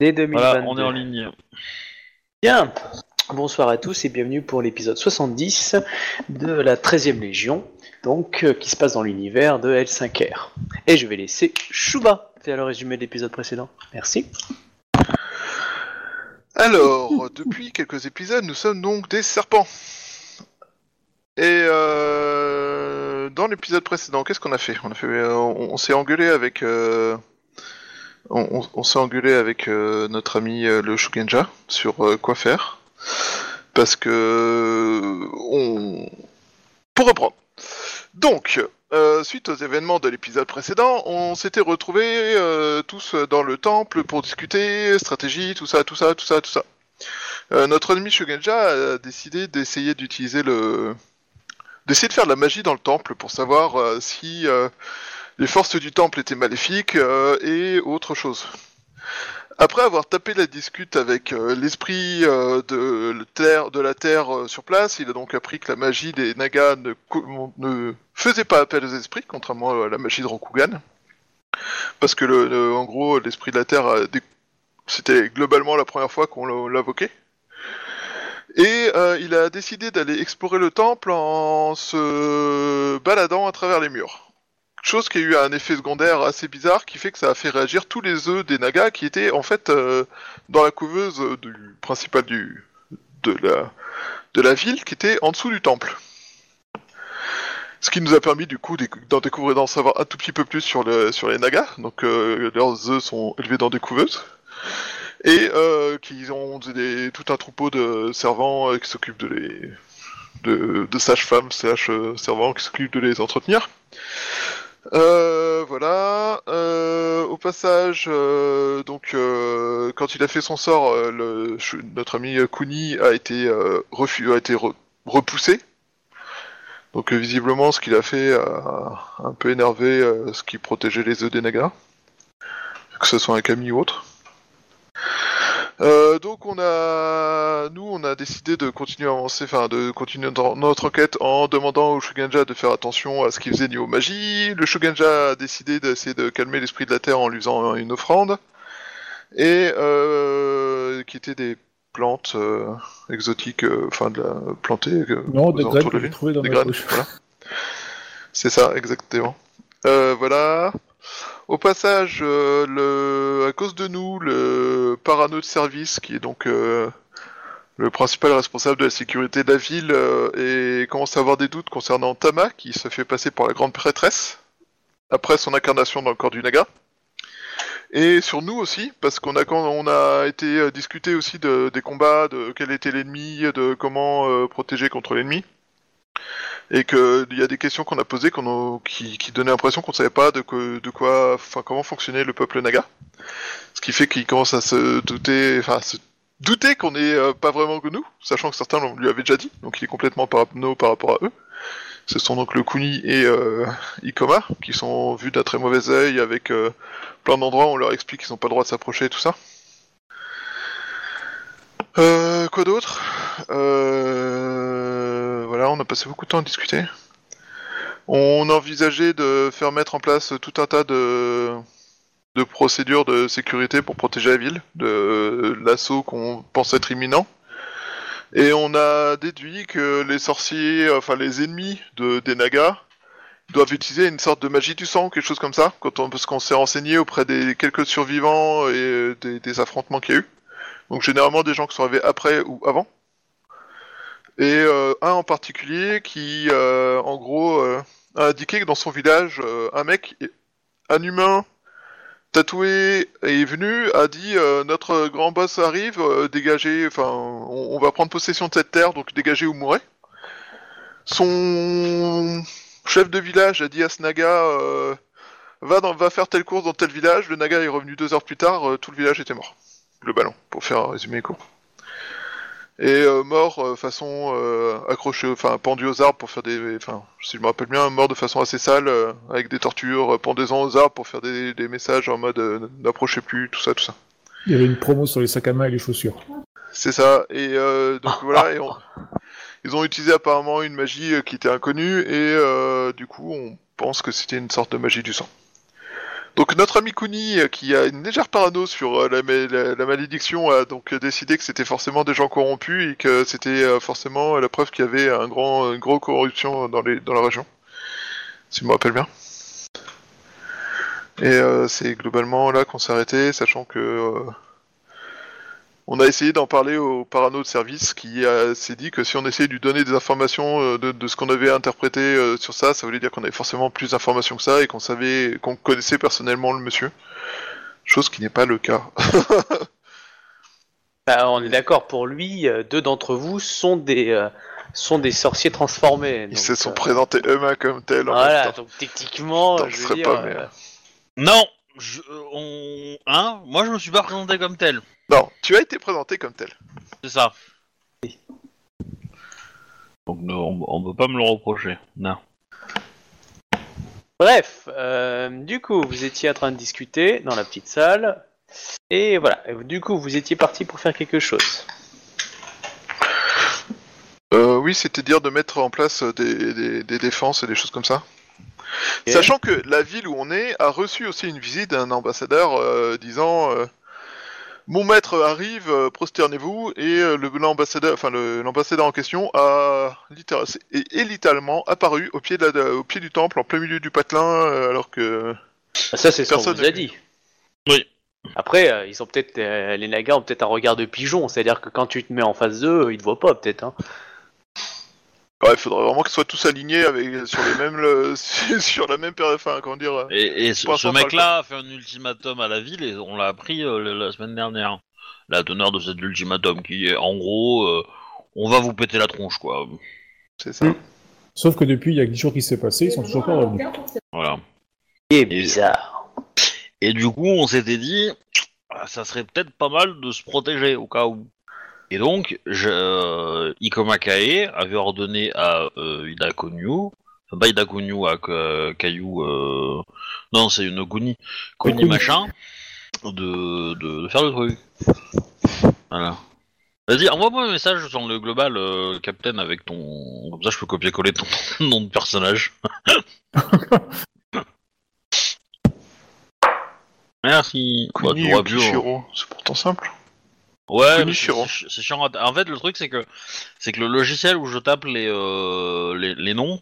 Dès 2022. Voilà, on est en ligne. Bien. Bonsoir à tous et bienvenue pour l'épisode 70 de la 13e Légion, donc euh, qui se passe dans l'univers de L5R. Et je vais laisser Shuba faire le résumé de l'épisode précédent. Merci. Alors, depuis quelques épisodes, nous sommes donc des serpents. Et euh, dans l'épisode précédent, qu'est-ce qu'on a fait? On a fait, euh, on, on s'est engueulé avec, euh, on, s'est engueulé avec euh, notre ami euh, le Shugenja sur euh, quoi faire, parce que on, pour reprendre. Donc, suite aux événements de l'épisode précédent, on s'était retrouvés tous dans le temple pour discuter stratégie, tout ça, tout ça, tout ça, tout ça. Notre ennemi Shugenja a décidé d'essayer d'utiliser le, d'essayer de faire de la magie dans le temple pour savoir si les forces du temple étaient maléfiques euh, et autre chose. Après avoir tapé la discute avec euh, l'esprit euh, de, la Terre sur place, il a donc appris que la magie des Nagas ne, ne faisait pas appel aux esprits, contrairement à la magie de Rokugan. Parce que, le, en gros, l'esprit de la Terre, c'était globalement la première fois qu'on l'invoquait. Et il a décidé d'aller explorer le temple en se baladant à travers les murs. Chose qui a eu un effet secondaire assez bizarre qui fait que ça a fait réagir tous les œufs des Nagas qui étaient en fait euh, dans la couveuse du principale du de la de la ville qui était en dessous du temple. Ce qui nous a permis du coup d'en découvrir, d'en savoir un tout petit peu plus sur, le, sur les Nagas. Donc euh, leurs œufs sont élevés dans des couveuses et euh, qui ont tout un troupeau de servants qui s'occupent de les de, de sages-femmes, slash euh, servants qui s'occupent de les entretenir. Euh, voilà. Euh, au passage, euh, donc euh, quand il a fait son sort, notre ami Kuni a été refu- a été re- repoussé. Donc visiblement, ce qu'il a fait a un peu énervé ce qui protégeait les œufs des Nagas, que ce soit un Kami ou autre. Euh, donc on a, nous, on a décidé de continuer à avancer, enfin de continuer dans notre enquête en demandant au Shugenja de faire attention à ce qu'il faisait niveau magie. Le Shugenja a décidé d'essayer de calmer l'esprit de la terre en lui faisant une offrande et euh, qui étaient des plantes euh, exotiques, enfin de la plantée. Non, des graines que j'ai trouvées dans Des ma graines, voilà. C'est ça, exactement. Voilà. Au passage, euh, à cause de nous, le parano de service, qui est donc euh, le principal responsable de la sécurité de la ville, euh, et commence à avoir des doutes concernant Tama, qui se fait passer pour la grande prêtresse, après son incarnation dans le corps du Naga. Et sur nous aussi, parce qu'on a on a été discuté aussi de, des combats, de quel était l'ennemi, de comment protéger contre l'ennemi et que il y a des questions qu'on a posées qui, donnaient l'impression qu'on ne savait pas de, quoi, enfin comment fonctionnait le peuple Naga. Ce qui fait qu'il commence à se douter, enfin se douter qu'on n'est euh, pas vraiment que nous, sachant que certains lui avaient déjà dit, donc il est complètement parano par rapport à eux. Ce sont donc le Kuni et euh, Ikoma qui sont vus d'un très mauvais œil avec euh, plein d'endroits où on leur explique qu'ils n'ont pas le droit de s'approcher et tout ça. Euh, quoi d'autre? Euh, On a passé beaucoup de temps à discuter. On envisageait de faire mettre en place tout un tas de, procédures de sécurité pour protéger la ville de l'assaut qu'on pense être imminent. Et on a déduit que les sorciers, enfin les ennemis de, des Nagas, doivent utiliser une sorte de magie du sang quelque chose comme ça, quand parce qu'on s'est renseigné auprès des quelques survivants et des, des affrontements qu'il y a eu. Donc généralement des gens qui sont arrivés après ou avant. Et euh, un en particulier qui, euh, en gros, euh, a indiqué que dans son village, un mec, un humain tatoué est venu, a dit notre grand boss arrive, dégagez, enfin, on, va prendre possession de cette terre, donc dégagez ou mourrez. Son chef de village a dit à ce naga va, dans, va faire telle course dans tel village. Le naga est revenu deux heures plus tard, tout le village était mort. Le ballon, pour faire un résumé court. Et euh, mort euh, façon euh, accroché, enfin pendu aux arbres pour faire des, enfin si je me rappelle bien, mort de façon assez sale avec des tortures, pendaison aux arbres pour faire des, des messages en mode n'approchez plus, tout ça, tout ça. Il y avait une promo sur les sacs à main et les chaussures. C'est ça. Et euh, donc voilà, et on- ils ont utilisé apparemment une magie qui était inconnue et euh, du coup on pense que c'était une sorte de magie du sang. Donc notre ami Kuni, euh, qui a une légère parano sur euh, la, la- malédiction, a donc euh, décidé que c'était forcément des gens corrompus et que c'était forcément la preuve qu'il y avait un grand, une grosse corruption dans, les, dans la région, si je me rappelle bien. Et c'est globalement là qu'on s'est arrêté, sachant que on a essayé d'en parler au parano de service qui euh, s'est dit que si on essayait de lui donner des informations euh, de, de ce qu'on avait interprété euh, sur ça, ça voulait dire qu'on avait forcément plus d'informations que ça et qu'on savait, qu'on connaissait personnellement le monsieur. Chose qui n'est pas le cas. Bah, on est d'accord, pour lui, euh, deux d'entre vous sont des, euh, sont des sorciers transformés. Ils donc, se sont euh, présentés eux-mêmes comme tels. en Voilà, même temps. donc techniquement, je veux dire, pas euh, meilleur. Non, je, euh, on, hein, moi je me suis pas présenté comme tel. Non, tu as été présenté comme tel. C'est ça. Donc on, on peut pas me le reprocher. Non. Bref, euh, du coup, vous étiez en train de discuter dans la petite salle, et voilà. Et Du coup, vous étiez parti pour faire quelque chose. Euh, oui, c'était dire de mettre en place des, des- des défenses et des choses comme ça. Sachant que la ville où on est a reçu aussi une visite d'un ambassadeur euh, disant euh, Mon maître arrive, euh, prosternez-vous, et euh, le- l'ambassadeur, enfin le- l'ambassadeur en question a est, est littéralement apparu au pied, de la- au pied du temple, en plein milieu du patelin, euh, alors que Ah, Ça, c'est ce qu'on Personne vous a dit. Oui. Après, euh, ils ont peut-être euh, les nagas ont peut-être un regard de pigeon, c'est-à-dire que quand tu te mets en face d'eux, ils te voient pas peut-être. Hein. Ouais, il faudrait vraiment qu'ils soient tous alignés avec sur les mêmes le- sur la même période, enfin comment dire. euh, Et, et ce, mec-là a fait un ultimatum à la ville et on l'a appris euh, la, la semaine dernière. La teneur de cet ultimatum qui est en gros, euh, on va vous péter la tronche quoi. C'est ça. Mm. Sauf que depuis, il y a 10 jours qui s'est passé, ils sont toujours pas revenus. Voilà. Et bizarre. Et du coup, on s'était dit, ah, ça serait peut-être pas mal de se protéger au cas où. Et donc, je, euh, Ikoma Kae avait ordonné à euh, Ida Konyu, enfin pas Ida Konyu, à Ka- Kayu, euh, non, c'est une Kuni, Kuni machin, de, de, de faire le truc. Voilà. Vas-y, envoie-moi un message sur le global, euh, Captain, avec ton. Comme ça, je peux copier-coller ton nom de personnage. Merci. Bah, Kuni. Yukishiro, c'est pourtant simple. Ouais, c'est chiant. En fait, le truc c'est que c'est que le logiciel où je tape les euh, les, les noms,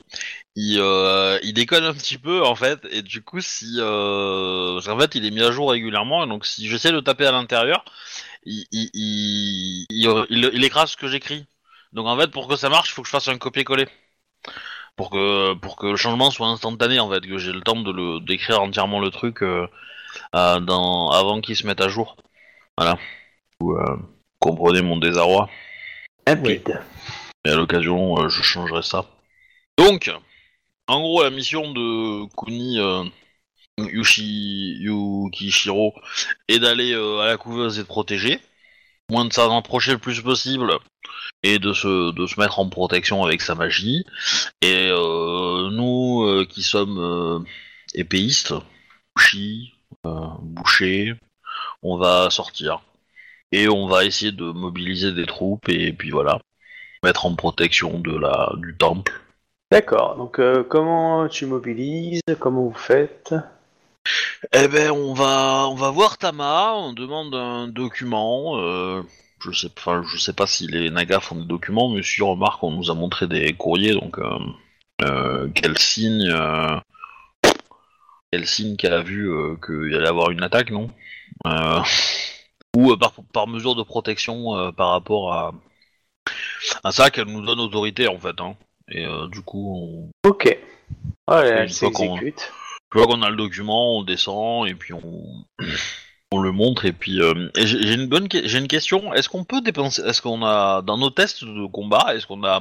il euh, il déconne un petit peu en fait, et du coup si euh, qu'en fait il est mis à jour régulièrement, et donc si j'essaie de taper à l'intérieur, il il, il, il, écrase ce que j'écris. Donc en fait pour que ça marche, il faut que je fasse un copier-coller. Pour que pour que le changement soit instantané en fait, que j'ai le temps de le d'écrire entièrement le truc euh, dans avant qu'il se mette à jour. Voilà. Vous euh, comprenez mon désarroi. Limpide. Et à l'occasion, euh, je changerai ça. Donc, en gros, la mission de Kuni euh, Yushi, Yukishiro est d'aller euh, à la couveuse et de protéger. Moins de s'en approcher le plus possible et de se, de se mettre en protection avec sa magie. Et euh, nous euh, qui sommes euh, épéistes, Yushi, euh, boucher, on va sortir. Et on va essayer de mobiliser des troupes et puis voilà mettre en protection de la du temple. D'accord. Donc, euh, comment tu mobilises? Comment vous faites? Eh ben on va on va voir Tama, on demande un document. euh, je sais enfin je sais pas si les Nagas font des documents, mais si remarque on nous a montré des courriers donc euh, euh, quel signe euh, quel signe qu'elle a vu qu'il y allait avoir une attaque non? Ou euh, par, par mesure de protection euh, par rapport à à ça qu'elle nous donne autorité en fait hein. Et euh, du coup on, Ok. Une elle fois qu'on- s'exécute. Tu vois qu'on a le document, on descend et puis on, on le montre et puis euh, j'ai une bonne j'ai une question. Est-ce qu'on peut dépenser Est-ce qu'on a dans nos tests de combat Est-ce qu'on a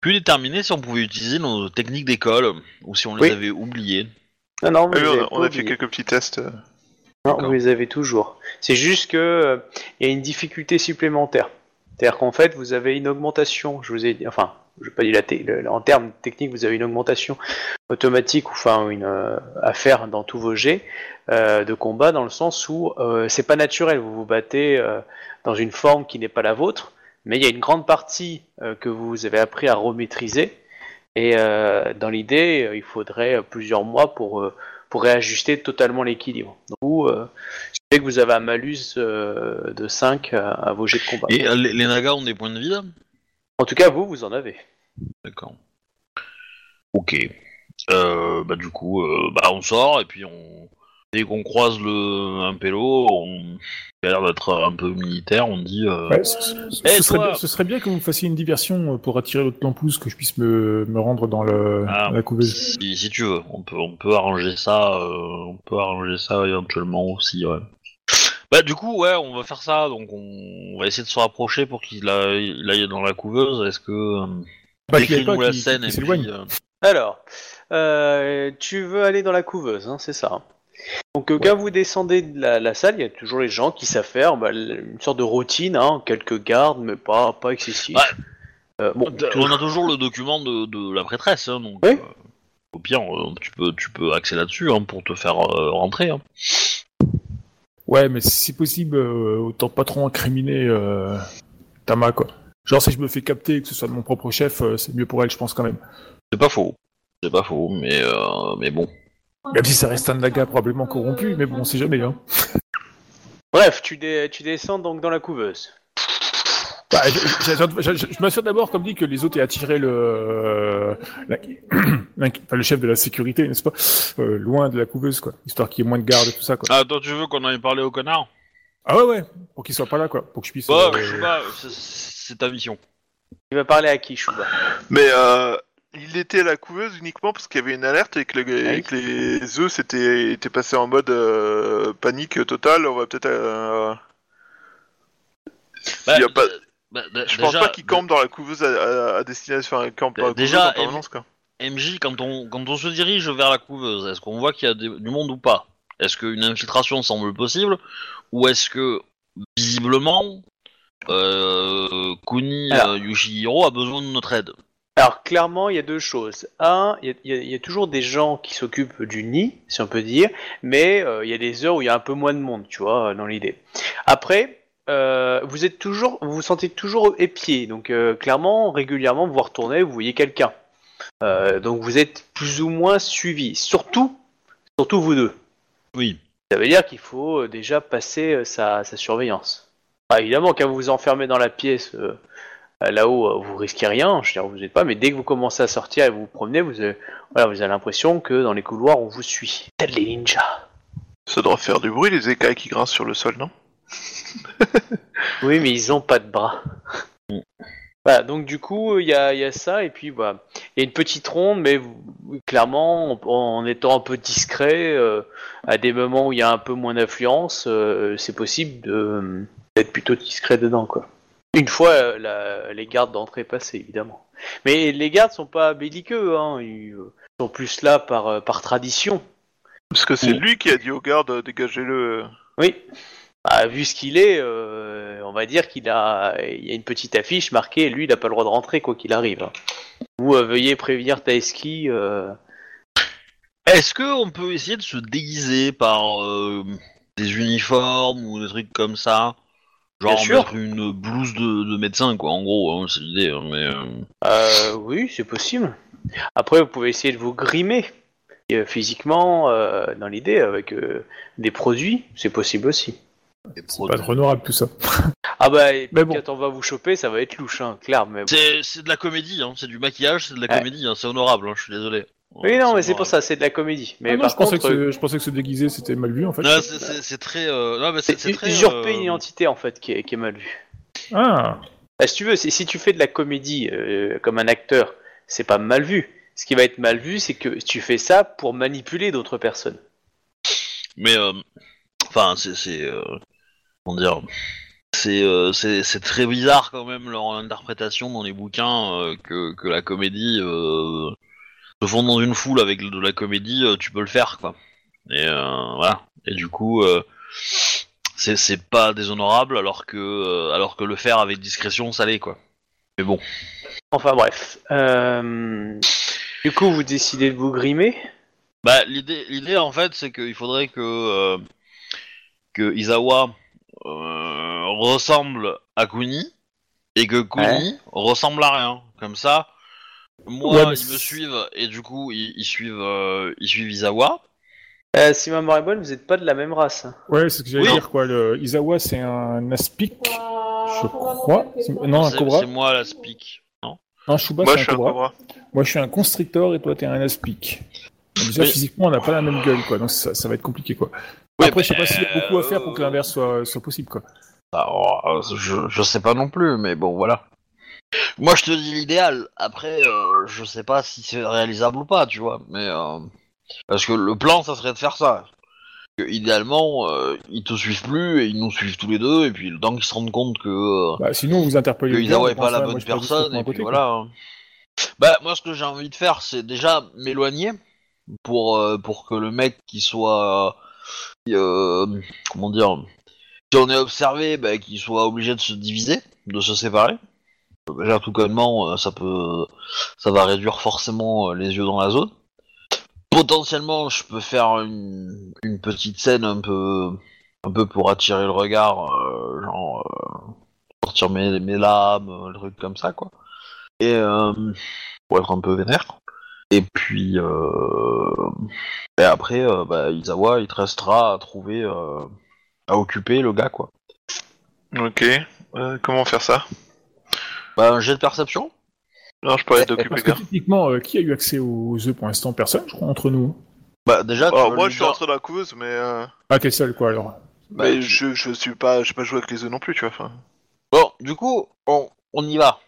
pu déterminer si on pouvait utiliser nos techniques d'école ou si on les Oui. avait oubliées? Non, non, Ah oui, les on a, fait quelques petits tests. Euh. Non, vous les avez toujours. C'est juste que euh, il y a une difficulté supplémentaire. C'est-à-dire qu'en fait, vous avez une augmentation. Je vous ai dit, enfin, je n'ai pas dit la le- en termes techniques, vous avez une augmentation automatique, ou enfin une euh, à faire dans tous vos jets euh, de combat, dans le sens où euh, c'est pas naturel. Vous vous battez euh, dans une forme qui n'est pas la vôtre, mais il y a une grande partie euh, que vous avez appris à remaîtriser. Et euh, dans l'idée, euh, il faudrait plusieurs mois pour euh, pour réajuster totalement l'équilibre. Vous, euh, ce qui fait que vous avez un malus euh, de 5 à, à vos jets de combat. Et euh, les, les nagas ont des points de vie là? En tout cas, vous, vous en avez. D'accord. Ok. Euh, bah du coup, bah on sort et puis on dès qu'on croise le un pélo, on il a l'air d'être un peu militaire, on dit. Euh... Ouais, ce, ce- Eh, ce serait, bien- ce serait bien que vous me fassiez une diversion euh, pour attirer l'autre lampouse, que je puisse me, me rendre dans, le, Ah. la couveuse. Si, si tu veux, on peut on peut arranger ça, euh, on peut arranger ça éventuellement aussi, ouais. Bah du coup, ouais, on va faire ça, donc on, on va essayer de se rapprocher pour qu'il aille, il aille dans la couveuse. Est-ce que euh, Bah, qu'il y ait décris-nous pas la qui- scène qui et puis. euh, Alors, euh, tu veux aller dans la couveuse, hein, c'est ça. Donc, euh, quand vous descendez de la, la salle, il y a toujours les gens qui savent faire bah, une sorte de routine, hein, quelques gardes, mais pas, pas excessif. Ouais. Euh, bon, On a toujours le document de, de la prêtresse, hein, donc Oui. euh, au pire, euh, tu peux tu peux axer là-dessus hein, pour te faire euh, rentrer. hein. Ouais, mais si possible, euh, autant pas trop incriminer euh, Tama, quoi. Genre, si je me fais capter et que ce soit de mon propre chef, euh, c'est mieux pour elle, je pense, quand même. C'est pas faux, c'est pas faux, mais euh, mais bon. Même si ça reste un naga probablement corrompu, mais bon, on sait jamais, hein. Bref, tu, dé- tu descends donc dans la couveuse. Bah, je je- je- je- je m'assure d'abord, comme dit, que les autres aient attiré le, la- enfin, le chef de la sécurité, n'est-ce pas, euh, loin de la couveuse, quoi, histoire qu'il y ait moins de gardes et tout ça, quoi. Ah, toi, tu veux qu'on aille parler au connard? Ah ouais, ouais, pour qu'il soit pas là, quoi, pour que je puisse. Ouais, euh, c'est- c'est ta mission. Tu vas parler à qui, Chouba? Mais euh, il était à la couveuse uniquement parce qu'il y avait une alerte et que, le- Oui. et que les œufs s'étaient étaient passés en mode euh, panique totale. On va peut-être. euh, Bah, y a pas- bah, d- Je pense déjà, pas qu'ils campent dans la couveuse à, à- à destination. Enfin, campent dans la couveuse Déjà, en permanence, quoi. MJ, quand on, quand on se dirige vers la couveuse, est-ce qu'on voit qu'il y a des- du monde ou pas? Est-ce qu'une infiltration semble possible? Ou est-ce que, visiblement, euh, Kuni Alors. euh, Yoshihiro a besoin de notre aide? Alors, clairement, il y a deux choses. Un, il y a, y toujours des gens qui s'occupent du nid, si on peut dire, mais euh, il y a des heures où il y a un peu moins de monde, tu vois, dans l'idée. Après, euh, vous êtes toujours, vous vous sentez toujours épié, donc euh, clairement, régulièrement, vous vous retournez, vous voyez quelqu'un. Euh, donc vous êtes plus ou moins suivi, surtout, surtout vous deux. Oui. Ça veut dire qu'il faut euh, déjà passer euh, sa, sa surveillance. Ah, évidemment, quand vous vous enfermez dans la pièce euh, euh, là-haut, euh, vous risquez rien, je veux dire, vous n'êtes pas, mais dès que vous commencez à sortir et vous vous promenez, vous avez, voilà, vous avez l'impression que dans les couloirs, on vous suit. Tels les ninjas. Ça doit faire du bruit les écailles qui grincent sur le sol, non Oui, mais ils ont pas de bras. Voilà, donc du coup, il y a, il y a ça, et puis voilà. Il y a une petite ronde, mais vous- clairement, en, en étant un peu discret, euh, à des moments où il y a un peu moins d'influence, euh, c'est possible d'être plutôt discret dedans, quoi. Une fois euh, la- les gardes d'entrée passés, évidemment. Mais les gardes sont pas belliqueux, hein. Ils euh, sont plus là par, euh, par tradition. Parce que c'est lui qui a dit aux gardes dégagez-le. Oui. Bah, vu ce qu'il est, euh, on va dire qu'il a, il y a une petite affiche marquée, lui, il n'a pas le droit de rentrer quoi qu'il arrive. hein. Ou euh, veuillez prévenir Taeski. Euh... Est-ce que on peut essayer de se déguiser par euh, des uniformes ou des trucs comme ça? Genre Bien sûr. mettre une blouse de, de médecin, quoi, en gros, hein, c'est l'idée, hein, mais... euh, Euh, oui, c'est possible. Après, vous pouvez essayer de vous grimer euh, physiquement, euh, dans l'idée, avec euh, des produits, c'est possible aussi. des Pas produits. trop honorable tout ça. Ah bah, et Mais bon. quand on va vous choper, ça va être louche, hein, clair. Mais bon. C'est c'est de la comédie, hein, c'est du maquillage, c'est de la Ouais. comédie, hein, c'est honorable, hein, je suis désolé. Oui, non, mais c'est pour ça, c'est de la comédie. Mais Ah non, par je, pensais contre, que se, je pensais que se déguiser c'était mal vu en fait. Non, c'est- très... euh, Non, mais c'est très... usurper euh, une identité en fait qui est, qui est mal vue. Ah, Bah, si tu veux, si, si tu fais de la comédie euh, comme un acteur, c'est pas mal vu. Ce qui va être mal vu, c'est que tu fais ça pour manipuler d'autres personnes. Mais euh, enfin, c'est euh, comment dire, c'est euh, c'est c'est très bizarre quand même leur interprétation dans les bouquins euh, que que la comédie euh, se fond dans une foule avec de la comédie, euh, tu peux le faire quoi. Et euh, voilà. Et du coup, euh, c'est pas déshonorable alors que euh, alors que le faire avec discrétion, ça l'est quoi. Mais bon. Enfin bref. Euh, Du coup, vous décidez de vous grimer? Bah, l'idée, l'idée en fait, c'est qu'il faudrait que euh, que Izawa euh, ressemble à Kuni et que Kuni ressemble à rien. Comme ça, moi, Ouais, mais ils me suivent et du coup, ils, ils suivent, euh, ils suivent Izawa. Euh, si ma mémoire est bonne, vous n'êtes pas de la même race. Ouais, c'est ce que j'allais Oui. dire, quoi. Le Isawa, c'est un aspic, je crois. Non, un cobra. C'est moi la speak. Non, Shuba, Moi, c'est je suis un un cobra. cobra. Moi, je suis un constrictor et toi, t'es un aspic. Déjà, Oui. physiquement, on n'a pas la même gueule, quoi. Donc, ça, ça va être compliqué, quoi. Oui, Après, je sais pas s'il y a euh, beaucoup à faire pour que l'inverse soit, soit possible, quoi. Alors, euh, je, je sais pas non plus, mais bon, voilà. Moi, je te dis l'idéal. Après, euh, je sais pas si c'est réalisable ou pas, tu vois. Mais euh, parce que le plan, ça serait de faire ça. Que, idéalement, euh, ils te suivent plus et ils nous suivent tous les deux. Et puis, le temps qu'ils se rendent compte que, euh, Bah, sinon, vous interpellez que Isawa est pas la bonne personne. Et puis voilà. hein. Bah, moi, ce que j'ai envie de faire, c'est déjà m'éloigner pour pour que le mec qui soit comment dire si on est observé, bah, qu'il soit obligé de se diviser, de se séparer. Déjà tout connement, euh, ça peut, ça va réduire forcément euh, les yeux dans la zone. Potentiellement, je peux faire une, petite scène un peu, un peu pour attirer le regard, euh, genre sortir mes, mes lames, le truc comme ça quoi. Et pour être un peu vénère. Et puis, après, bah, Isawa, il te restera à trouver, à occuper le gars quoi. Ok. Comment faire ça? Bah, un jet de perception Non, je parlais d'occuper Parce le que techniquement, euh, qui a eu accès aux œufs pour l'instant? Personne, je crois, entre nous. Bah, déjà, tu Alors moi, je suis rentré dans la couveuse, mais euh, Ah, t'es seul, quoi, alors. Bah, mais tu- je je suis pas, j'ai pas joué avec les œufs non plus, tu vois. Enfin, Bon, du coup, on, on y va.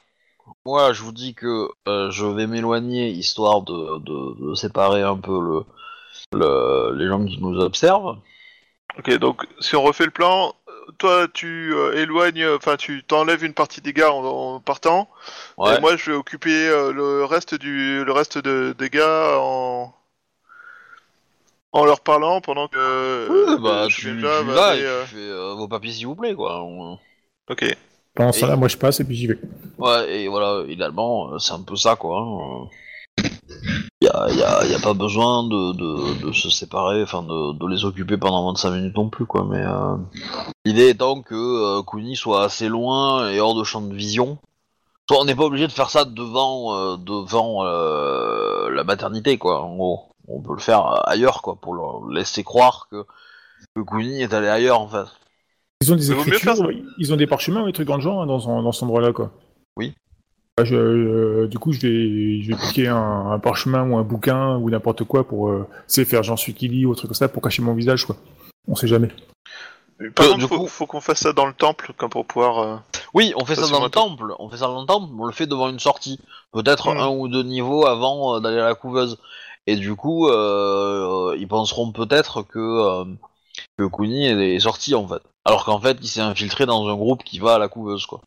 Moi, je vous dis que euh, je vais m'éloigner histoire de, de, de séparer un peu le, le, les gens qui nous observent. Ok, donc si on refait le plan, toi tu euh, éloignes, enfin tu t'enlèves une partie des gars en, en partant, Ouais. et moi je vais occuper euh, le reste du le reste de, des gars en en leur parlant pendant que euh, bah, je tu, là, vas bah, et mais, euh, tu fais euh, vos papiers s'il vous plaît, quoi. On- Ok. Pendant Et- temps-là, moi, je passe et puis j'y vais. Ouais, et voilà, idéalement, c'est un peu ça, quoi. hein. Y a, y, a, pas besoin de, de, de se séparer, enfin de, de les occuper pendant 25 minutes non plus, quoi. Mais euh, l'idée étant que euh, Kuni soit assez loin et hors de champ de vision. Soit on n'est pas obligé de faire ça devant, euh, devant euh, la maternité, quoi. En gros, on peut le faire ailleurs, quoi, pour leur laisser croire que, que Kuni est allé ailleurs, en fait. Ils ont des écritures, ils ont des parchemins ou des trucs dans le genre, hein, dans, ce- dans cet endroit-là, quoi. Oui. Bah, je, euh, du coup, je vais, je vais piquer un, un parchemin ou un bouquin ou n'importe quoi pour, euh, faire j'en suis qui lit ou un truc comme ça pour cacher mon visage, quoi. On sait jamais. Par Euh, contre, du faut, coup- faut qu'on fasse ça dans le temple, comme pour pouvoir. euh, Oui, on fait Ça, ça, c'est dans le temple. On fait ça dans le temple, on le fait devant une sortie. Peut-être Hmm. un ou deux niveaux avant euh, d'aller à la couveuse. Et du coup, euh, ils penseront peut-être que, euh, que Kuni est, est sorti en fait. Alors qu'en fait, il s'est infiltré dans un groupe qui va à la couveuse, quoi.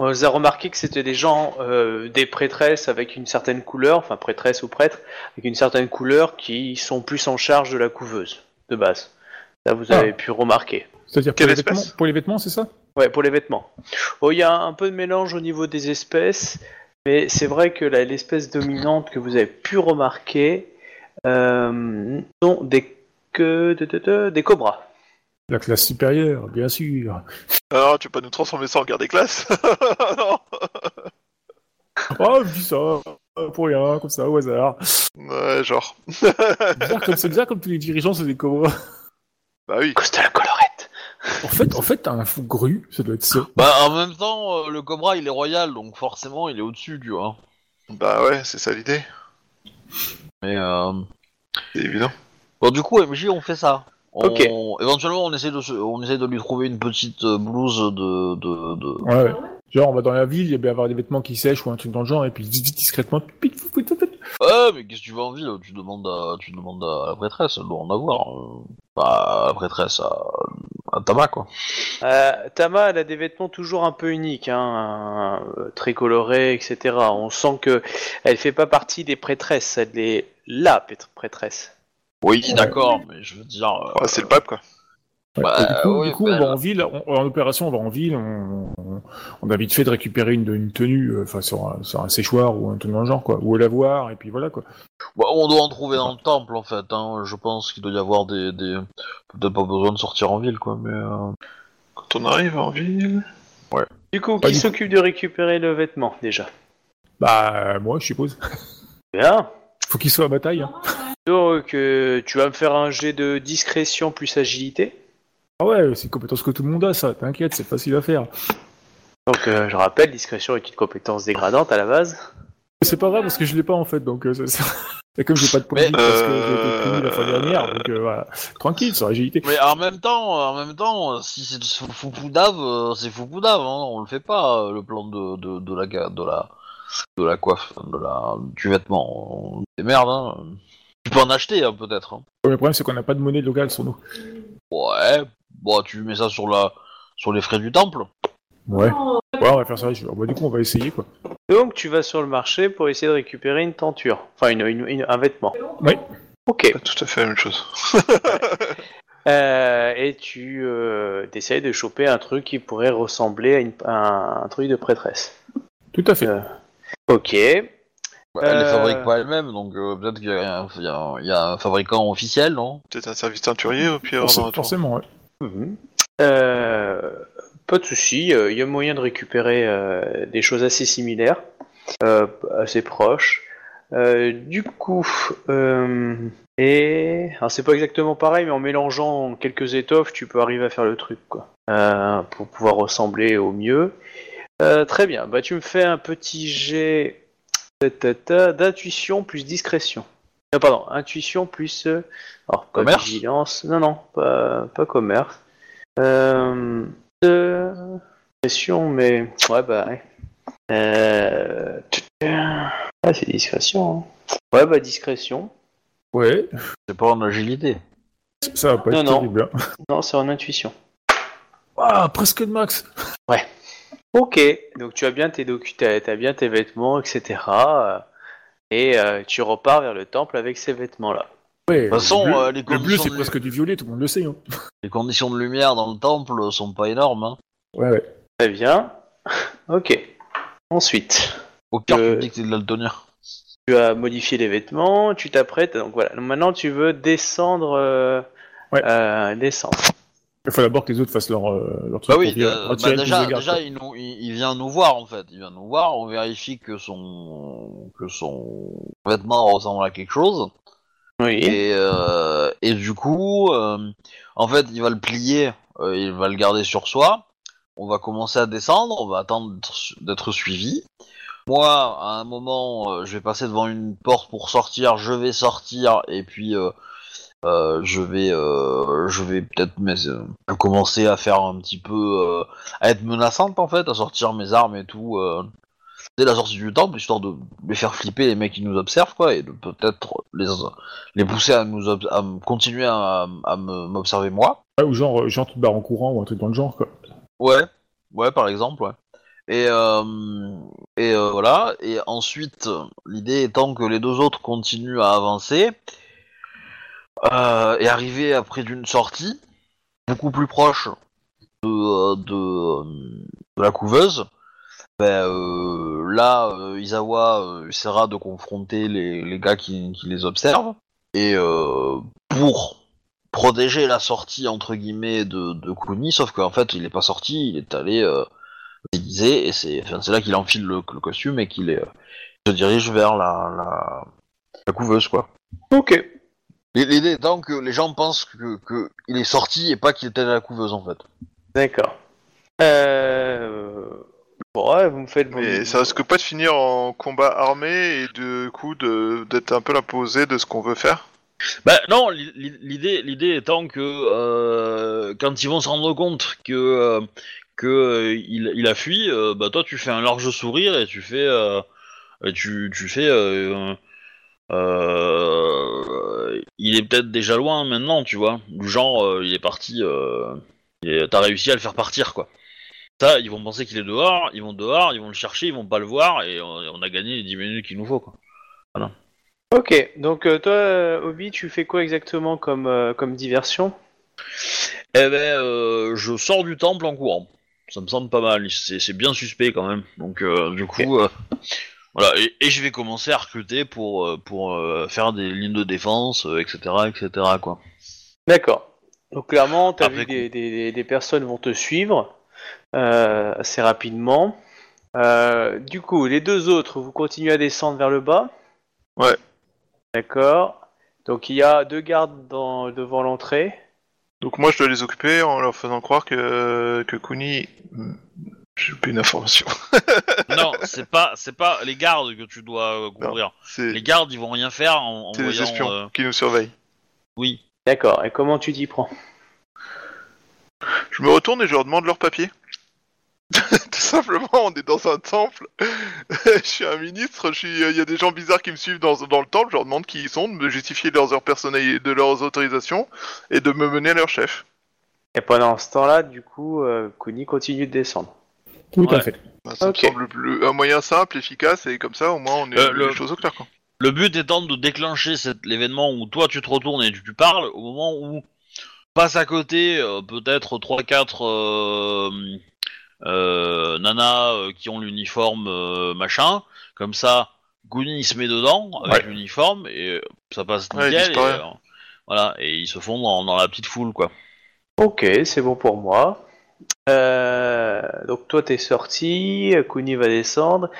On vous a remarqué que c'était des gens, euh, des prêtresses avec une certaine couleur, enfin prêtresses ou prêtres, avec une certaine couleur qui sont plus en charge de la couveuse, de base. Ça, vous Ah. avez pu remarquer. C'est-à-dire pour Quelle les, espèce vêtements, pour les vêtements, c'est ça? Ouais, pour les vêtements. Oh, il y a un peu de mélange au niveau des espèces, mais c'est vrai que l'espèce dominante que vous avez pu remarquer euh, sont des, que, de- de- de- des cobras. La classe supérieure, bien sûr. Alors, tu veux pas nous transformer ça en guerre des classes Non. Oh, je dis ça, pour rien, comme ça, au hasard. Ouais, genre. Bizarre comme, c'est bizarre comme tous les dirigeants, c'est des cobras. Bah oui. À cause de la colorette. En fait, en fait, t'as un fou gru, ça doit être ça. Bah, en même temps, euh, le Cobra il est royal, donc forcément il est au-dessus, tu vois. Bah ouais, c'est ça l'idée. Mais euh... C'est évident. bon, du coup, MJ, on fait ça. On- Ok. Éventuellement, on essaie de, se- on essaie de lui trouver une petite euh, blouse de, de, de, Ouais, ouais. Genre, on va dans la ville, il y a avoir des vêtements qui sèchent ou un truc dans le genre, et puis vite, vite, discrètement, pit, fou, fou, fou, fou. Ouais, mais qu'est-ce que tu veux en ville? Tu demandes à, tu demandes à la prêtresse, elle doit en avoir. euh. Bah, la prêtresse à, à Tama, quoi. Euh, Tama, elle a des vêtements toujours un peu uniques, hein, euh, très colorés, etc. On sent que elle fait pas partie des prêtresses, elle est la prêtre- prêtresse. Oui, d'accord, mais je veux dire. euh, Ouais, c'est le pape, quoi. Ouais, Bah, du coup, oui, du coup, bah, on va en ville, on- en opération, on va en ville, on, on, on a vite fait de récupérer une, une tenue, euh, enfin, sur, un- sur un séchoir ou un dans le genre, quoi, ou à l'avoir, et puis voilà, quoi. bah, on doit en trouver dans le temple, en fait. Hein. Je pense qu'il doit y avoir des, des... peut-être pas besoin de sortir en ville, quoi. Mais euh, Quand on arrive en ville. Du coup, Pas qui du- s'occupe de récupérer le vêtement déjà? Bah, euh, moi, je suppose. Bien. Faut qu'il soit à bataille, hein. Donc, euh, tu vas me faire un jet de discrétion plus agilité. Ah ouais, c'est une compétence que tout le monde a, ça. T'inquiète, c'est facile à faire. Donc, euh, je rappelle, discrétion est une compétence dégradante à la base. C'est pas vrai parce que je l'ai pas en fait, donc euh, c'est- c'est- et comme j'ai pas de points de parce que j'ai été euh, puni la fois dernière, donc euh, voilà. Tranquille, sur agilité. Mais en même temps, en même temps, si c'est Foupoudave, euh, c'est Foupoudave, hein, on le fait pas, euh, le plan de, de, de la de la de la coiffe, de la du vêtement. C'est merde, hein. Tu peux en acheter, hein, peut-être. hein. Le problème c'est qu'on n'a pas de monnaie locale sur nous. Ouais, bon, tu mets ça sur la sur les frais du temple. Ouais. Ouais, on va faire ça. je- bah, du coup, on va essayer quoi. Donc, tu vas sur le marché pour essayer de récupérer une tenture. Enfin, une, une- une- un vêtement. Oui. Ok. Pas tout à fait la même chose. Euh, et tu euh, essayes de choper un truc qui pourrait ressembler à, une- à un, un truc de prêtresse. Tout à fait. Euh, Ok. Elle les Euh. fabrique pas elle-même, donc euh, peut-être qu'il y, a un- y y a fabricant officiel, non? Peut-être un service teinturier au pire. Forc- dans un tour. forcément, ouais. Mhm. Euh, pas de souci, il y a moyen de récupérer euh, des choses assez similaires, euh, assez proches. Euh, du coup, euh, et alors c'est pas exactement pareil, mais en mélangeant quelques étoffes, tu peux arriver à faire le truc, quoi, Euh, pour pouvoir ressembler au mieux. Euh, très bien, bah tu me fais un petit jet d'intuition plus discrétion. Euh, pardon, intuition plus euh, alors pas Commerce vigilance, non non, pas, pas commerce. Euh, euh, discrétion, mais ouais bah ouais. Euh, ah c'est discrétion. hein. Ouais bah discrétion. Ouais. C'est pas en agilité. Ça va pas Non, être non. terrible. hein. Non c'est en intuition. Ah, presque de max. Ok, donc tu as bien tes docu, t'as, t'as bien tes vêtements, etc. euh, Et euh, tu repars vers le temple avec ces vêtements-là. Ouais. De toute façon, le bleu, euh, les le bleu, conditions c'est de- presque du violet, tout le monde le sait. Hein. Les conditions de lumière dans le temple sont pas énormes. Hein. Ouais, ouais. Très bien. Ok. Ensuite, Au pire, Euh, tu dis que c'est de tu as modifié les vêtements, tu t'apprêtes. Donc voilà. Donc Maintenant, tu veux descendre. euh, Ouais. euh, descendre. Il faut d'abord que les autres fassent leur, euh, leur truc Bah oui, euh, bah déjà, déjà il, nous- il- il vient nous voir en fait. Il vient nous voir, on vérifie que son que son vêtement ressemble à quelque chose. Oui. Et, euh, et du coup, euh, en fait, il va le plier, euh, il va le garder sur soi. On va commencer à descendre, on va attendre d'être su- d'être suivi. Moi, à un moment, euh, je vais passer devant une porte pour sortir, je vais sortir, et puis euh, je vais, euh, je vais peut-être euh, commencer à faire un petit peu, à être menaçante en fait, à sortir mes armes et tout. dès la sortie du temple, histoire de les faire flipper les mecs qui nous observent, quoi, et de peut-être les, les pousser à nous à continuer à, à m'observer moi. Ouais, ou genre, genre tu te barres en courant ou un truc dans le genre, quoi. Ouais, ouais, par exemple, ouais. Et, et voilà. Et ensuite, l'idée étant que les deux autres continuent à avancer euh, et arriver après d'une sortie beaucoup plus proche de, euh, de, euh, de la couveuse. Ben, euh, là, euh, Isawa euh, essaiera de confronter les, les gars qui, qui les observent. Et pour protéger la sortie entre guillemets de, de Kuni, sauf qu'en fait il est pas sorti, il est allé déguisé et c'est enfin, là qu'il enfile le, le costume et qu'il est, se dirige vers la, la, la couveuse quoi. Ok. L'idée étant que les gens pensent que, que il est sorti et pas qu'il était à la couveuse en fait. D'accord. Euh... Bon, ouais, vous me faites. Mais ça risque pas de finir en combat armé et du coup de- d'être un peu l'imposé de ce qu'on veut faire? Bah non, l'i- l'i- l'idée, l'idée étant que euh, quand ils vont se rendre compte que euh, que euh, il, il a fui, euh, bah toi tu fais un large sourire et tu fais euh, tu tu fais euh, il est peut-être déjà loin maintenant, tu vois. Du genre euh, il est parti, euh, et t'as réussi à le faire partir quoi. Ça, ils vont penser qu'il est dehors, ils vont dehors, ils vont le chercher, ils vont pas le voir et on, on a gagné les 10 minutes qu'il nous faut quoi. Ok, donc toi, Obi, tu fais quoi exactement comme, comme diversion? Eh ben, je sors du temple en courant. Ça me semble pas mal. C'est bien suspect quand même. Donc, du coup, voilà. Et, et je vais commencer à recruter pour euh, pour euh, faire des lignes de défense, euh, etc., etc. Quoi. D'accord. Donc clairement, tu as Après vu des, des, des- des personnes vont te suivre euh, assez rapidement. Euh, du coup, les deux autres, vous continuez à descendre vers le bas Ouais. D'accord. Donc il y a deux gardes dans, devant l'entrée. Donc moi je dois les occuper en leur faisant croire que, que Kuni... J'ai plus une information. non, c'est pas, c'est pas les gardes que tu dois euh, couvrir. C'est Les gardes, ils vont rien faire en, en c'est les voyant. espions euh, qui nous surveillent. Oui. D'accord. Et comment tu t'y prends? Je me retourne et je leur demande leur papier. Tout simplement, on est dans un temple. je suis un ministre, je suis- il y a des gens bizarres qui me suivent dans, dans le temple. Je leur demande qui ils sont, de me justifier de leurs heures personnelles, de leurs autorisations et de me mener à leur chef. Et pendant ce temps-là, du coup, euh, Kuni continue de descendre. Tout à Ouais. fait. Bah, ça me semble le- un moyen simple, efficace et comme ça, au moins, on est Euh, les le- choses au clair. Quoi. Le but étant de déclencher cet l'événement où toi tu te retournes et tu, tu parles au moment où passe à côté euh, peut-être 3-4 euh, euh, nanas euh, qui ont l'uniforme euh, machin. Comme ça, Goonie il se met dedans avec l'uniforme et ça passe Ouais, nickel. et, disparaît. euh, voilà, et ils se font dans, dans la petite foule quoi. Ok, c'est bon pour moi. Euh, donc toi t'es sorti, Kuni va descendre.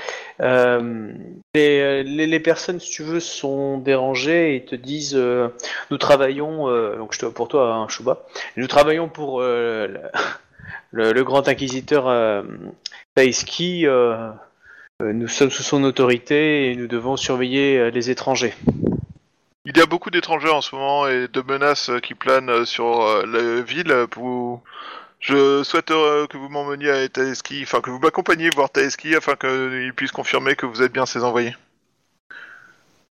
Euh, les, les, personnes, si tu veux, sont dérangées et te disent euh, nous travaillons, donc je te pour toi, hein, Shuba, nous travaillons pour le, grand inquisiteur euh, nous sommes sous son autorité et nous devons surveiller les étrangers. Il y a beaucoup d'étrangers en ce moment et de menaces qui planent sur la ville. Je souhaite euh, que vous m'emmeniez à Taeski, enfin que vous m'accompagniez voir Taeski afin qu'il puisse confirmer que vous êtes bien ses envoyés.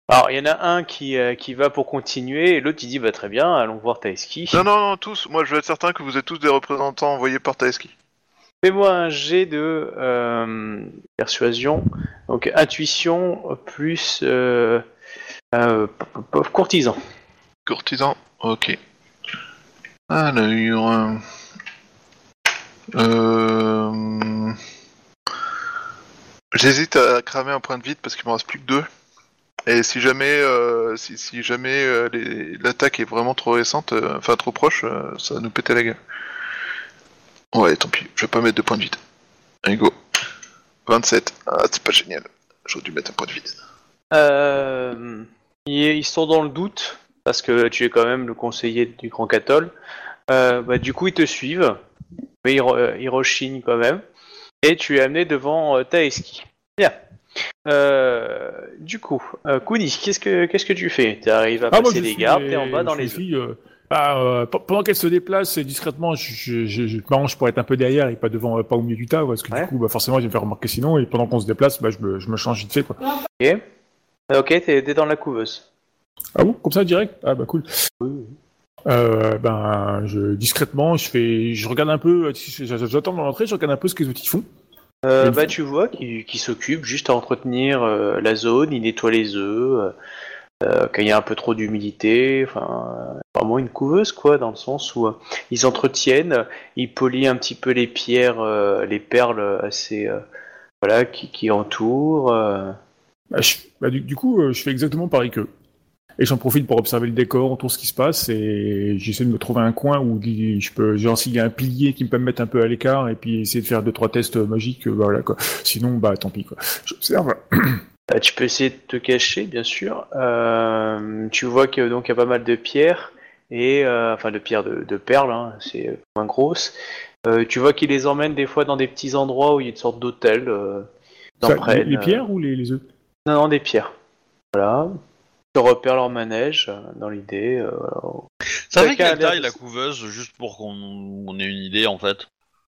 Alors il y en a un qui, euh, qui va pour continuer et l'autre il dit bah très bien, allons voir Taïski. Non, non, non, tous. Moi, je veux être certain que vous êtes tous des représentants envoyés par Taeski. Fais-moi un jet de euh, persuasion, donc intuition plus courtisan. Courtisan, ok. Alors, euh... J'hésite à cramer un point de vide parce qu'il me reste plus que deux. Et si jamais, euh, si, jamais euh, l'attaque est vraiment trop récente, enfin trop proche, ça va nous péter la gueule. Ouais, tant pis, je vais pas mettre de point de vide. Allez, go. 27. Ah, c'est pas génial. J'aurais dû mettre un point de vide. Ils sont dans le doute parce que tu es quand même le conseiller du Grand Cathol. Bah, du coup ils te suivent, mais re- rechignent quand même. Et tu es amené devant euh, Taeski. Bien. Euh, du coup, euh, Kuni, qu'est-ce que qu'est-ce que tu fais? Tu arrives à Ah, passer les gardes, t'es en bas dans les suis, euh, bah, euh, pe- pendant qu'elle se déplace discrètement, je, je, je, je m'arrange pour être un peu derrière et pas devant, pas au milieu du tas, parce que Ouais. du coup, bah, forcément, je vais me faire remarquer sinon, et pendant qu'on se déplace, bah, je me, je me change vite fait, quoi. Ok, ok, t'es dans la couveuse. Ah bon, comme ça, direct? Ah bah cool. Euh, ben, je, discrètement, je fais, je regarde un peu, euh, j'attends dans l'entrée, je regarde un peu ce que les outils font. Euh, bah tu vois qu'il qu'il s'occupe juste à entretenir euh, la zone, il nettoie les œufs, quand il y a un peu trop d'humidité, enfin vraiment une couveuse quoi, dans le sens où ils entretiennent, ils polient un petit peu les pierres, les perles assez voilà qui, qui entourent. Bah, je- bah, du, du coup, je fais exactement pareil qu'eux. Et j'en profite pour observer le décor, autour ce qui se passe, et j'essaie de me trouver un coin où je peux, genre s'il y a un pilier qui me peut me mettre un peu à l'écart, et puis essayer de faire deux trois tests magiques, euh, bah, voilà quoi. Sinon, bah tant pis quoi. J'observe. Euh, tu peux essayer de te cacher bien sûr. Euh, tu vois que donc il y a pas mal de pierres et euh, enfin de pierres de, de perles, hein, c'est moins grosse. Euh, tu vois qu'ils les emmènent des fois dans des petits endroits où il y a une sorte d'hôtel. Les, pierres ou les, les œufs? Non, non, des pierres. Voilà. Tu repères leur manège euh, dans l'idée. Ça fait quelle taille la couveuse, juste pour qu'on on ait une idée en fait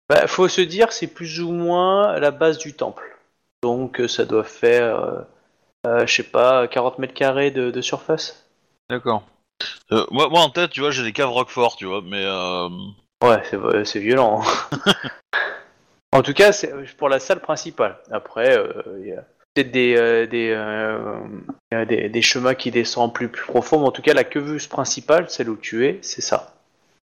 Bah, faut se dire, c'est plus ou moins la base du temple. Donc, euh, ça doit faire, euh, euh, je sais pas, 40 mètres carrés de, de surface. D'accord. Euh, moi, moi en tête, tu vois, j'ai des caves Roquefort, tu vois, mais euh, Ouais, c'est, c'est violent. hein. en tout cas, c'est pour la salle principale. Après, il y a peut-être des, euh, des, euh, a des, des chemins qui descendent plus, plus profond, mais en tout cas, la queveuse principale, celle où tu es, c'est ça.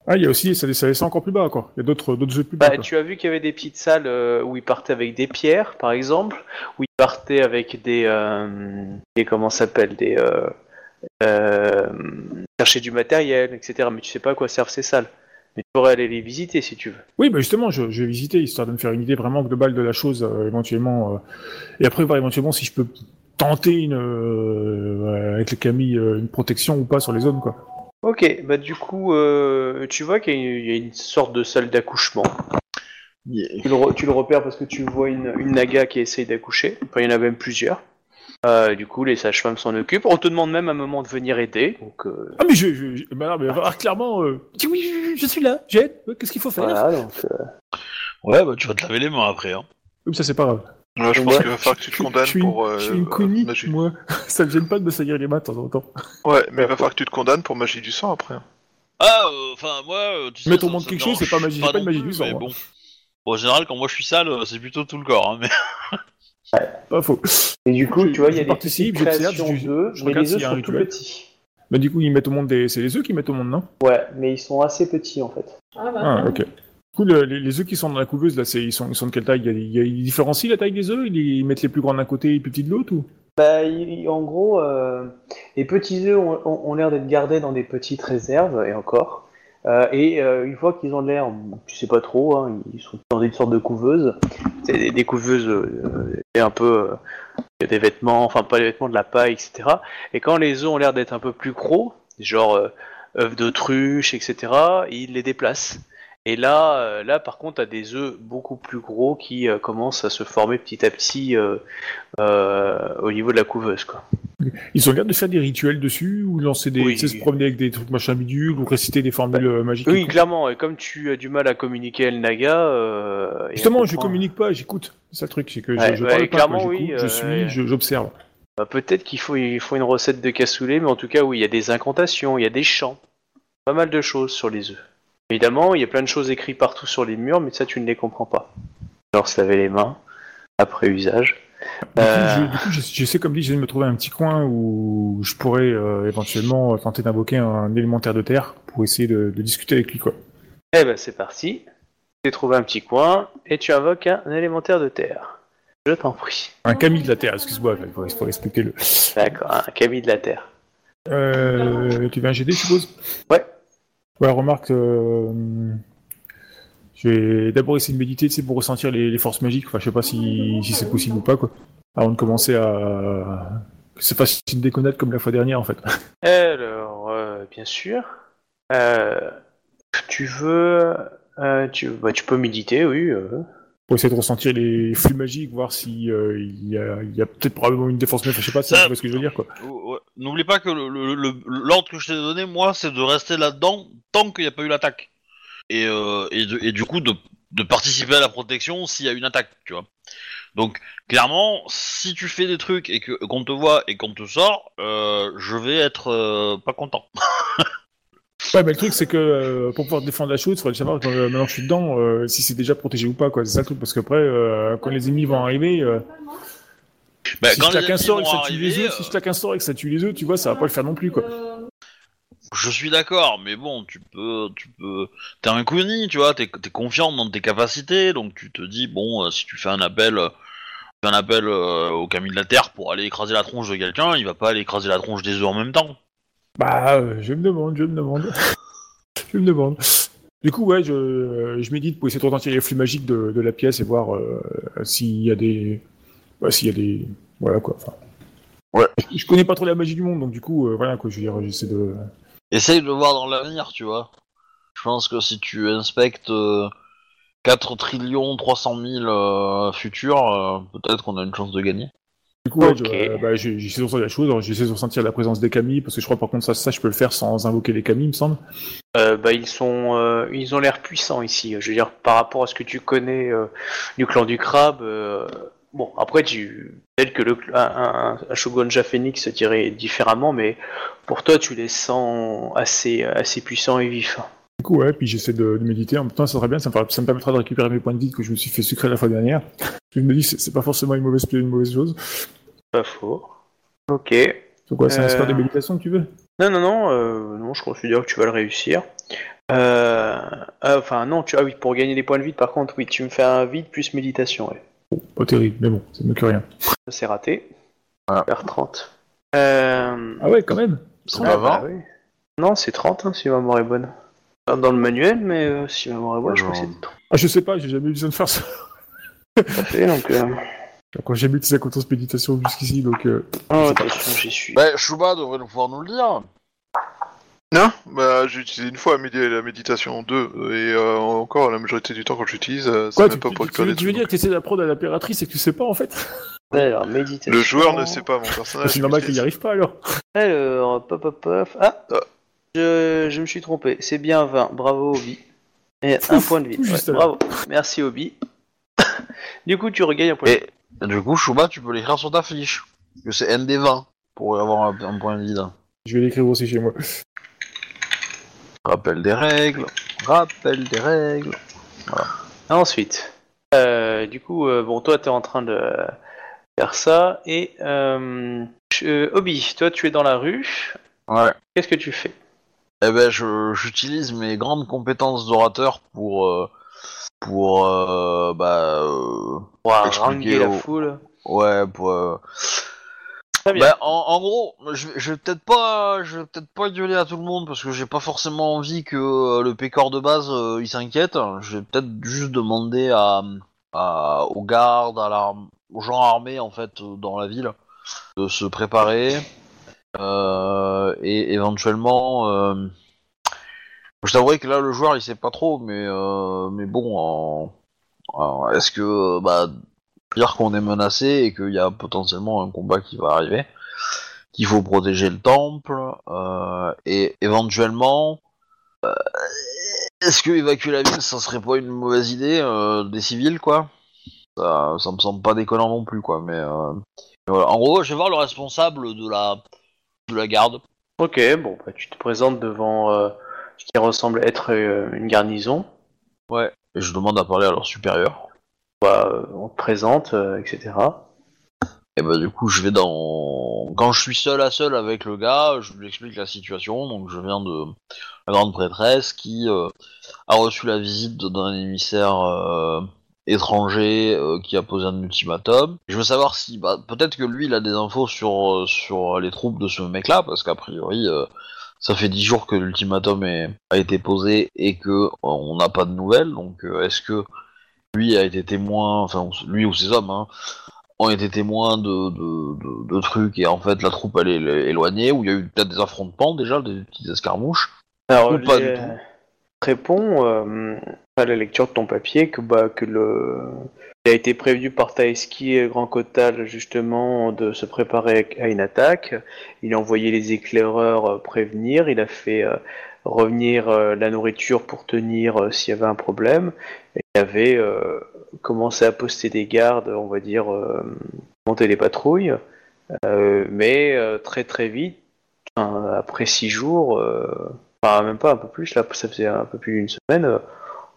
Ah, il y a aussi, ça, ça descend encore plus bas quoi. Il y a d'autres d'autres œufs plus bas. Bah, quoi. tu as vu qu'il y avait des petites salles euh, où ils partaient avec des pierres, par exemple, où ils partaient avec des, euh, des comment ça s'appelle, des euh, euh, chercher du matériel, etc. Mais tu sais pas à quoi servent ces salles. Mais tu pourrais aller les visiter si tu veux. Oui, bah justement, je, je vais visiter histoire de me faire une idée vraiment globale de la chose euh, éventuellement, euh, et après voir éventuellement si je peux tenter une, euh, avec les Camille une protection ou pas sur les zones, quoi. Ok, bah du coup, euh, tu vois qu'il y, a une- il y a une sorte de salle d'accouchement. Tu le, re- tu le repères parce que tu vois une, une naga qui essaye d'accoucher. Enfin, il y en a même plusieurs. Euh, du coup, les sages-femmes s'en occupent. On te demande même à un moment de venir aider. Donc, euh, Ah mais je, je, je- bah non, mais alors, clairement, euh, oui, je, je suis là, j'aide. Qu'est-ce qu'il faut faire? Voilà, donc, euh, Ouais, bah tu vas te laver les mains après. Hein. Oui, ça c'est pas grave. Ouais, je Ouais. pense qu'il va falloir que tu te condamnes je suis, pour. je suis euh, une connie, magie. moi. Ça me gêne pas de me salir les mains de temps en temps. Ouais, mais il va falloir que tu te condamnes pour magie du sang après. Ah, euh, enfin, moi, euh, tu sais. Ton monde quelque chose, c'est pas magie- pas non magie plus, du sang, mais hein. Bon. Bon, en général, quand moi je suis sale, euh, c'est plutôt tout le corps. Hein, mais... Pas faux. Et du coup, Je- tu vois, il y a des participe, petites j'observe, créations je- d'œufs, je mais les œufs sont tout petits. Bah du coup, ils mettent au monde des, c'est les œufs qui mettent au monde, non? Ouais, mais ils sont assez petits en fait. Ah, bah, Ah, ok. Du coup, le- les, les œufs qui sont dans la couveuse, là, ils sont, ils sont de quelle taille? Il y a, il y a- ils différencient la taille des œufs? Ils, ils mettent les plus grands d'un côté et les plus petits de l'autre ou? Bah, il- en gros, euh, les petits œufs ont, ont- ont l'air d'être gardés dans des petites réserves, et encore. Euh, et euh, une fois qu'ils ont l'air, tu sais pas trop, hein, ils sont dans une sorte de couveuse. C'est des, des couveuses euh, et un peu euh, des vêtements, enfin pas les vêtements, de la paille, etc. Et quand les œufs ont l'air d'être un peu plus gros, genre œufs d'autruche, etc., ils les déplacent. Et là, euh, là par contre, t'as des œufs beaucoup plus gros qui euh, commencent à se former petit à petit euh, au niveau de la couveuse, quoi. Ils ont l'air de faire des rituels dessus ou lancer des, Oui. tu sais, se promener avec des trucs machin bidule ou réciter des formules euh, magiques. Oui, clairement. Et comme tu as du mal à communiquer le naga, euh, Justement, je communique pas, j'écoute. C'est ça le truc, c'est que je- Ouais, je, ouais, parle pas, clairement, oui, je suis, je- j'observe. Bah, peut-être qu'il faut, il faut une recette de cassoulet, mais en tout cas, oui, il y a des incantations, il y a des chants, pas mal de choses sur les œufs. Évidemment, il y a plein de choses écrites partout sur les murs, mais ça, tu ne les comprends pas. Alors, se laver les mains après usage. Euh, je- j'essaie, comme dit, j'essaie de me trouver un petit coin où je pourrais euh, éventuellement tenter d'invoquer un élémentaire de terre pour essayer de, de discuter avec lui, quoi. Eh ben, c'est parti. Tu trouvé un petit coin et tu invoques un élémentaire de terre. Je t'en prie. Un Camille de la terre, excuse-moi, il faut, faut respecter le. D'accord, un Camille de la terre. Euh, tu veux un GD, je suppose? Ouais. Ouais, remarque, euh, je vais d'abord essayer de méditer, c'est pour ressentir les, forces magiques. Enfin, je sais pas si, si c'est possible ou pas, quoi. Avant de commencer à. C'est facile une déconnade comme la fois dernière, en fait. Alors, euh, bien sûr. Euh, tu veux. euh, tu, bah, tu peux méditer, oui. Euh. Pour essayer de ressentir les flux magiques, voir si euh, il y a, il y a peut-être probablement une défense neuve, je sais pas, si tu vois ce que je veux dire, quoi. Ouais. N'oublie pas que l'ordre que je t'ai donné, moi, c'est de rester là-dedans tant qu'il n'y a pas eu l'attaque. Et, euh, et, de- et du coup, de, de participer à la protection s'il y a une attaque, tu vois. Donc, clairement, si tu fais des trucs et que qu'on te voit et qu'on te sort, euh, je vais être euh, pas content. Ouais, mais le truc, c'est que euh, pour pouvoir défendre la chose, il faudrait savoir quand, euh, maintenant que je suis dedans, euh, si c'est déjà protégé ou pas, quoi. C'est ça le truc, parce qu'après, euh, quand les ennemis vont arriver, euh, Bah, si quand je les un ennemis sort et vont que ça tue arriver, les œufs, si je claque un sort et que ça tue les œufs, tu vois, ça va pas le faire non plus, quoi. Je suis d'accord, mais bon, tu peux, tu peux, t'es un Kuni, tu vois, t'es, confiant dans tes capacités, donc tu te dis bon, si tu fais un appel, fais un appel au Camille de la Terre pour aller écraser la tronche de quelqu'un, il va pas aller écraser la tronche des œufs en même temps. Bah, euh, je me demande, je me demande. je me demande. Du coup, ouais, je, je médite pour essayer de ressentir les flux magiques de, de la pièce et voir euh, s'il y a des. bah, s'il y a des. Voilà, quoi. Enfin. Ouais. Je connais pas trop la magie du monde, donc du coup, euh, voilà, quoi, je veux dire, j'essaie de. Essaye de voir dans l'avenir, tu vois. Je pense que si tu inspectes euh, 4 trillions 300 000 euh, futurs, peut-être qu'on a une chance de gagner. Du coup, ouais, Ok. je- euh, bah, j'ai- j'essaie de ressentir la chose, alors j'essaie de ressentir la présence des Camilles, parce que je crois par contre ça, ça je peux le faire sans invoquer les Camilles, il me semble. Euh, bah, ils sont, euh, ils ont l'air puissants ici. Je veux dire, par rapport à ce que tu connais euh, du clan du crabe. bon, après, tu peut-être que le, un, un, un Shogunja Phoenix se tirait différemment, mais pour toi, tu les sens assez, assez puissants et vifs. Du coup, ouais, puis j'essaie de, de méditer. En même temps, ça serait bien, ça me, fera- ça me permettra de récupérer mes points de vie que je me suis fait sucrer la fois dernière. Je me dis, c'est pas forcément une mauvaise, une mauvaise chose. Pas faux. Ok. Donc, ouais, c'est un Euh, score de méditation que tu veux? Non, non, non, euh, non, je considère que tu vas le réussir. Euh, ah, enfin, non, tu, ah oui, pour gagner des points de vide, par contre, oui, tu me fais un vide plus méditation, ouais. Pas terrible, mais bon, c'est mieux que rien. Ça, c'est raté. Voilà. Faire 30. Euh... Ah ouais, quand même C'est pas bah 20 oui. Non, c'est 30, hein, si ma mémoire est bonne. Pas Dans le manuel, mais euh, si ma mémoire est bonne, je crois que c'était 30. Ah, je sais pas, j'ai jamais eu besoin de faire ça. Parfait, donc, euh, Quand j'ai mis sa compétence méditation jusqu'ici, donc... Euh... Oh, attention, j'y suis. Bah, Shuba devrait nous pouvoir nous le dire. Non, bah j'ai utilisé une fois la, médi- la méditation 2 et euh, encore la majorité du temps quand j'utilise, euh, c'est Quoi, même tu, pas tu- pour tu- écoller tu veux dire que tu essaies d'apprendre à l'impératrice et que tu sais pas, en fait Alors, méditation. Le joueur ne sait pas, mon personnage. C'est normal qu'il n'y arrive pas, alors. Alors, pop, pop, pop. Ah, Ah. Je, je me suis trompé. C'est bien 20. Bravo, Obi. Et un point de vie. Ouais, bravo. Merci, Obi. du coup, tu regagnes un point de vie. Et du coup, Shuba, tu peux l'écrire sur ta fiche. Que c'est ND20 pour avoir un, un point de vide. Je vais l'écrire aussi chez moi. Rappel des règles. Rappel des règles. Ensuite, euh, du coup, euh, bon, toi, tu es en train de faire ça. Et, euh, je- Obi, toi, tu es dans la rue. Ouais. Qu'est-ce que tu fais? Eh ben, je- j'utilise mes grandes compétences d'orateur pour. Pour. euh, bah. euh, Pour Expliquer la foule. ouais, pour. euh, Très bien. Bah, en, en gros, je, vais- je vais peut-être pas, je vais peut-être pas gueuler à tout le monde parce que j'ai pas forcément envie que euh, le pécor de base euh, il s'inquiète. Je vais peut-être juste demander à, à- aux gardes, à la, aux gens armés en fait dans la ville de se préparer euh, et éventuellement. Je t'avouerai que là le joueur il sait pas trop, mais euh, mais bon, est-ce que bah dire qu'on est menacé et qu'il y a potentiellement un combat qui va arriver, qu'il faut protéger le temple, euh, et éventuellement, euh, est-ce que évacuer la ville, ça serait pas une mauvaise idée des civils, quoi? Ça, me semble pas déconnant non plus, quoi, mais... voilà. En gros, je vais voir le responsable de la, de la garde. Ok, bon, bah, tu te présentes devant qui ressemble être euh, une garnison. Ouais. Et je demande à parler à leur supérieur. Bah, on te présente, euh, etc. Et bah du coup je vais dans... Quand je suis seul à seul avec le gars, je lui explique la situation, donc je viens de la grande prêtresse qui euh, a reçu la visite d'un émissaire euh, étranger euh, qui a posé un ultimatum. Je veux savoir si... Bah, peut-être que lui il a des infos sur, sur les troupes de ce mec-là, parce qu'a priori ça fait dix jours que l'ultimatum est- a été posé et que euh, on n'a pas de nouvelles, donc euh, est-ce que lui a été témoin, enfin lui ou ses hommes, hein, ont été témoins de, de, de, de trucs et en fait la troupe elle est éloignée ou il y a eu peut-être des affrontements déjà, des petites escarmouches? Alors, Ou pas du tout? Réponds euh, à la lecture de ton papier que, bah, le... il a été prévenu par Taeski et Grand Kotal justement de se préparer à une attaque. Il a envoyé les éclaireurs euh, prévenir. Il a fait euh, revenir la nourriture pour tenir s'il y avait un problème. Il avait commencé à poster des gardes, on va dire, monter les patrouilles. Mais très très vite, après six jours, enfin même pas un peu plus, là ça faisait un peu plus d'une semaine. euh,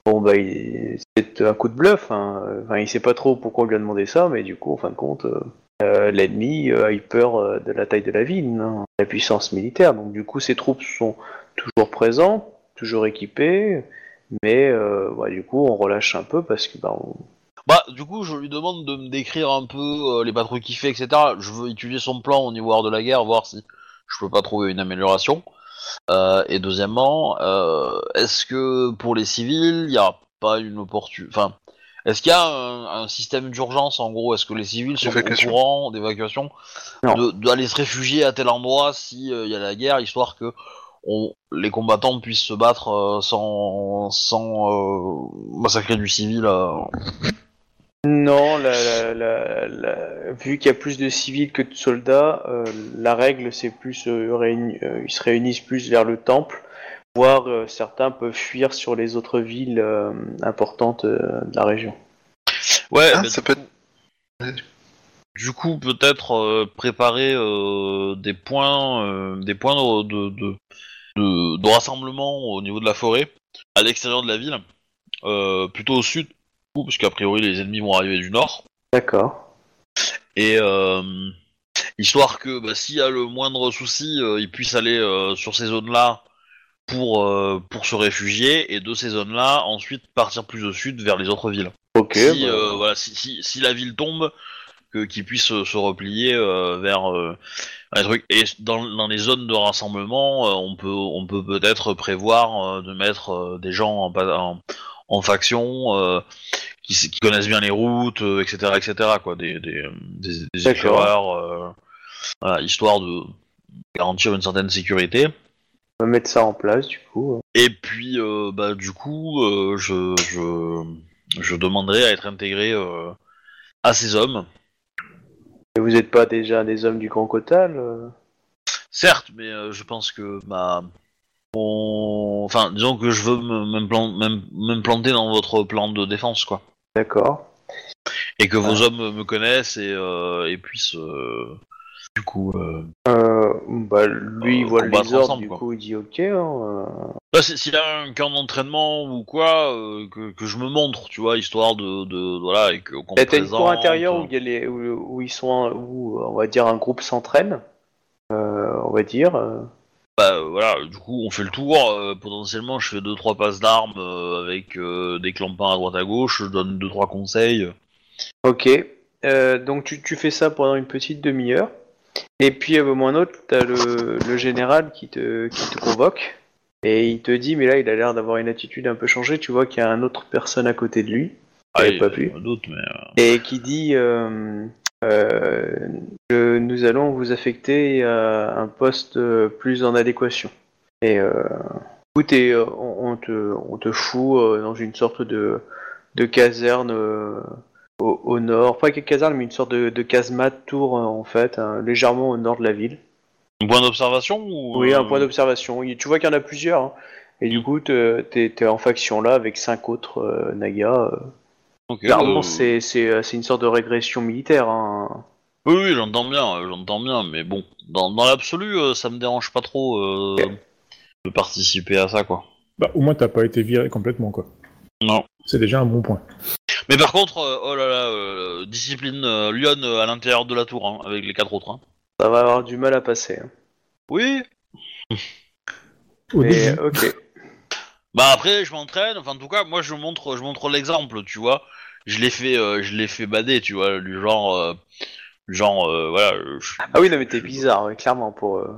Bon bah il- c'est un coup de bluff, hein. enfin, il sait pas trop pourquoi on lui a demandé ça, mais du coup en fin de compte euh, euh, l'ennemi a eu peur de la taille de la ville, hein, la puissance militaire, donc du coup ses troupes sont toujours présentes, toujours équipées, mais bah, du coup on relâche un peu parce que bah, on- Bah du coup je lui demande de me décrire un peu les patrouilles qu'il fait, etc. Je veux étudier son plan au niveau hors de la guerre, voir si je peux pas trouver une amélioration. Euh, et deuxièmement, euh, est-ce que pour les civils, il n'y a pas une opportunité... Enfin, est-ce qu'il y a un, un système d'urgence en gros? Est-ce que les civils sont au courant d'évacuation? D'aller se réfugier à tel endroit s'il y a la guerre, histoire que on, les combattants puissent se battre euh, sans, sans euh, massacrer du civil euh. Non, la, la- la- la- vu qu'il y a plus de civils que de soldats, euh, la règle c'est plus euh, réuni- euh, ils se réunissent plus vers le temple, voire euh, certains peuvent fuir sur les autres villes euh, importantes euh, de la région. Ouais, Ah, bah, ça du peut coup- Du coup, peut-être euh, préparer euh, des points, euh, des points de, de, de, de- de rassemblement au niveau de la forêt, à l'extérieur de la ville, euh, plutôt au sud, parce qu'a priori les ennemis vont arriver du nord, D'accord. et euh, histoire que bah, s'il y a le moindre souci, euh, ils puissent aller euh, sur ces zones-là pour euh, pour se réfugier, et de ces zones-là ensuite partir plus au sud vers les autres villes Ok. si, bah, voilà, si, si, si la ville tombe, qu'ils puissent euh, se replier vers un truc. Et dans, dans les zones de rassemblement, on peut on peut peut-être prévoir de mettre des gens en, en, en faction euh, qui connaissent bien les routes, euh, etc., etc. Quoi, des des, des, des éclaireurs, euh, voilà, histoire de garantir une certaine sécurité. On va mettre ça en place du coup. Et puis, bah, du coup, je, je, je demanderai à être intégré à ces hommes. Et vous n'êtes pas déjà des hommes du Grand Cotal Certes, mais je pense que ma... Enfin, disons que je veux me- m'implanter dans votre plan de défense, quoi. D'accord. Et que vos hommes me connaissent et, euh, et puissent, euh, du coup... euh, Euh, bah, lui, il Euh, voit les ordres, ensemble, du quoi. coup, il dit ok. hein, euh. Bah, si- s'il y a un camp d'entraînement ou quoi, euh, que, que je me montre, tu vois, histoire de... de voilà, et qu'on T'as une cour intérieure où, euh, il y a les, où, où ils sont, où on va dire un groupe s'entraîne, euh, on va dire. Bah euh, voilà, du coup on fait le tour, euh, potentiellement je fais deux trois passes d'armes euh, avec euh, des clampins à droite à gauche, je donne deux trois conseils. Ok. Donc tu, tu fais ça pendant une petite demi-heure. Et puis à un moment ou un autre, t'as le, le général qui te, qui te convoque. Et il te dit, mais là il a l'air d'avoir une attitude un peu changée. Tu vois qu'il y a une autre personne à côté de lui. Ah, il pas y mais Et qui dit que nous allons vous affecter à un poste euh, plus en adéquation. Et euh, écoute, et, euh, on, on te, on te fout euh, dans une sorte de, de caserne euh, au, au nord, pas une caserne, mais une sorte de, de casemate tour euh, en fait, hein, légèrement au nord de la ville. un point d'observation ou Oui, un euh, point d'observation. Tu vois qu'il y en a plusieurs. hein. Et du coup, te- t'es en faction là avec cinq autres euh, Nagas. euh. Ok, Clairement, euh, c'est c'est, euh, c'est une sorte de régression militaire. Hein. Oui, oui, j'entends bien, euh, j'entends bien, mais bon, dans, dans l'absolu, euh, ça me dérange pas trop euh, Ok. de participer à ça, quoi. Bah, au moins, t'as pas été viré complètement, quoi. Non. C'est déjà un bon point. Mais par contre, euh, oh là là, euh, discipline euh, Lyon euh, à l'intérieur de la tour, hein, avec les quatre autres. Hein. Ça va avoir du mal à passer. hein. Oui. Au Mais début, ok. Bah après, je m'entraîne. Enfin, en tout cas, moi, je montre, je montre l'exemple, tu vois. Je l'ai fait, euh, je l'ai fait bader, tu vois, du genre, euh, genre, euh, voilà. je- Ah oui, non, mais t'es je- bizarre, ouais, clairement, pour... euh,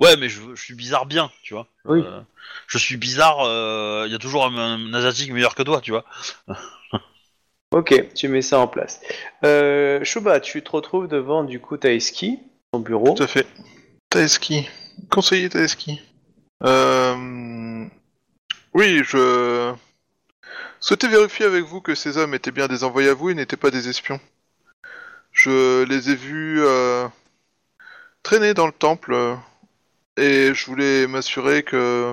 Ouais, mais je, je suis bizarre bien, tu vois. Oui. Euh, je suis bizarre. Il y a toujours un, un asiatique meilleur que toi, tu vois. Ok, tu mets ça en place. Euh, Shuba, tu te retrouves devant, du coup, Taeski, son bureau. Tout à fait. Taeski. Conseiller Taeski. Euh... Oui, je souhaitais vérifier avec vous que ces hommes étaient bien des envoyés à vous et n'étaient pas des espions. Je les ai vus euh, traîner dans le temple euh, et je voulais m'assurer que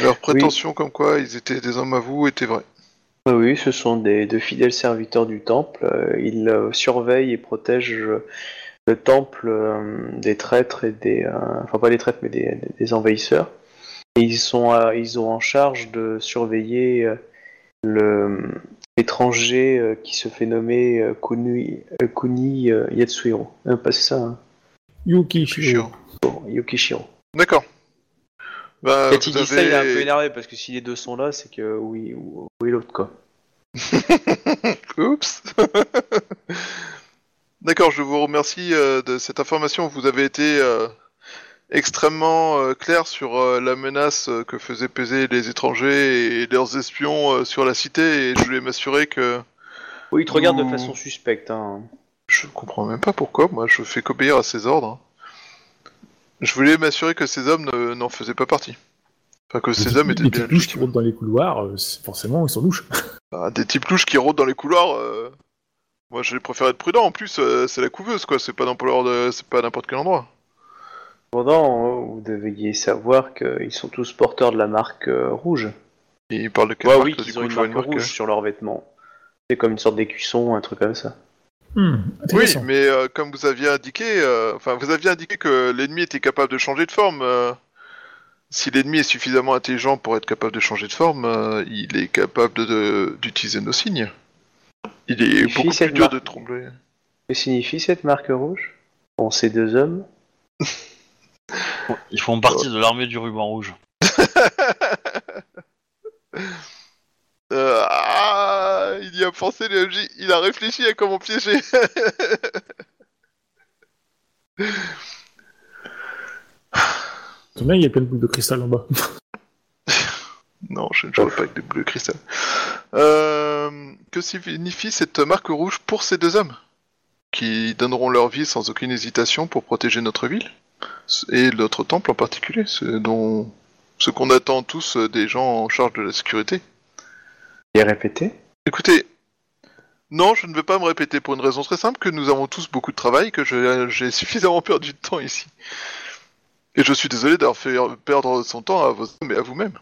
leurs prétentions comme quoi ils étaient des hommes à vous étaient vraies. Oui, ce sont des, de fidèles serviteurs du temple. Euh, ils euh, surveillent et protègent le temple euh, des traîtres et des... enfin, pas des traîtres, mais des, des envahisseurs. Et ils, sont, à- ils ont en charge de surveiller euh, le l'étranger euh, qui se fait nommer euh, Kuni, euh, Kuni euh, Yatsuhiro. Euh, pas ça, hein Yuki Chiant. Shiro. Bon, Yukishiro. D'accord. Bah, Quand il vous dit ça, il est un peu avez- énervé parce que si les deux sont là, c'est que oui, ou, oui l'autre quoi. Oups. D'accord, je vous remercie euh, de cette information. Vous avez été euh, extrêmement euh, clair sur euh, la menace euh, que faisaient peser les étrangers et leurs espions euh, sur la cité, et je voulais m'assurer que Oui, il te regarde de façon suspecte. Hein. je comprends même pas pourquoi. Moi, je fais qu'obéir à ses ordres. Je voulais m'assurer que ces hommes ne- n'en faisaient pas partie. Enfin, que ces hommes étaient Les bien petites louches qui rôdent dans les couloirs, euh, c'est- forcément, ils sont louches. Bah, des types louches qui rôdent dans les couloirs. euh, Moi, je préfère être prudent. En plus, euh, c'est la couveuse, quoi. C'est pas n'importe de... c'est pas n'importe quel endroit. Cependant, euh, vous deviez savoir qu'ils sont tous porteurs de la marque euh, rouge. Il parle de quelle Ouais, marque, oui, du ont une je vois marque, rouge sur leurs vêtements. C'est comme une sorte d'écusson, un truc comme ça. Hmm, Oui, intéressant. mais euh, comme vous aviez indiqué, euh, enfin, vous aviez indiqué que l'ennemi était capable de changer de forme. euh, si l'ennemi est suffisamment intelligent pour être capable de changer de forme, euh, il est capable de- de- d'utiliser nos signes. Il est Il beaucoup plus dur marque. de trembler. Que signifie cette marque rouge? Bon, ces deux hommes? Ils font partie de l'armée du ruban rouge. Euh, ah, il y a pensé, le MJ, il a réfléchi à comment piéger. Ton bien, il y a plein de boules de cristal en bas. non, je ne jouerai pas avec des bleus cristal. Euh, que signifie cette marque rouge pour ces deux hommes Qui donneront leur vie sans aucune hésitation pour protéger notre ville? Et notre temple en particulier, ce dont ce qu'on attend tous des gens en charge de la sécurité. Et répéter Écoutez, non, je ne vais pas me répéter pour une raison très simple, que nous avons tous beaucoup de travail, que j'ai suffisamment perdu de temps ici. Et je suis désolé d'avoir fait perdre son temps à vos hommes et à vous-même.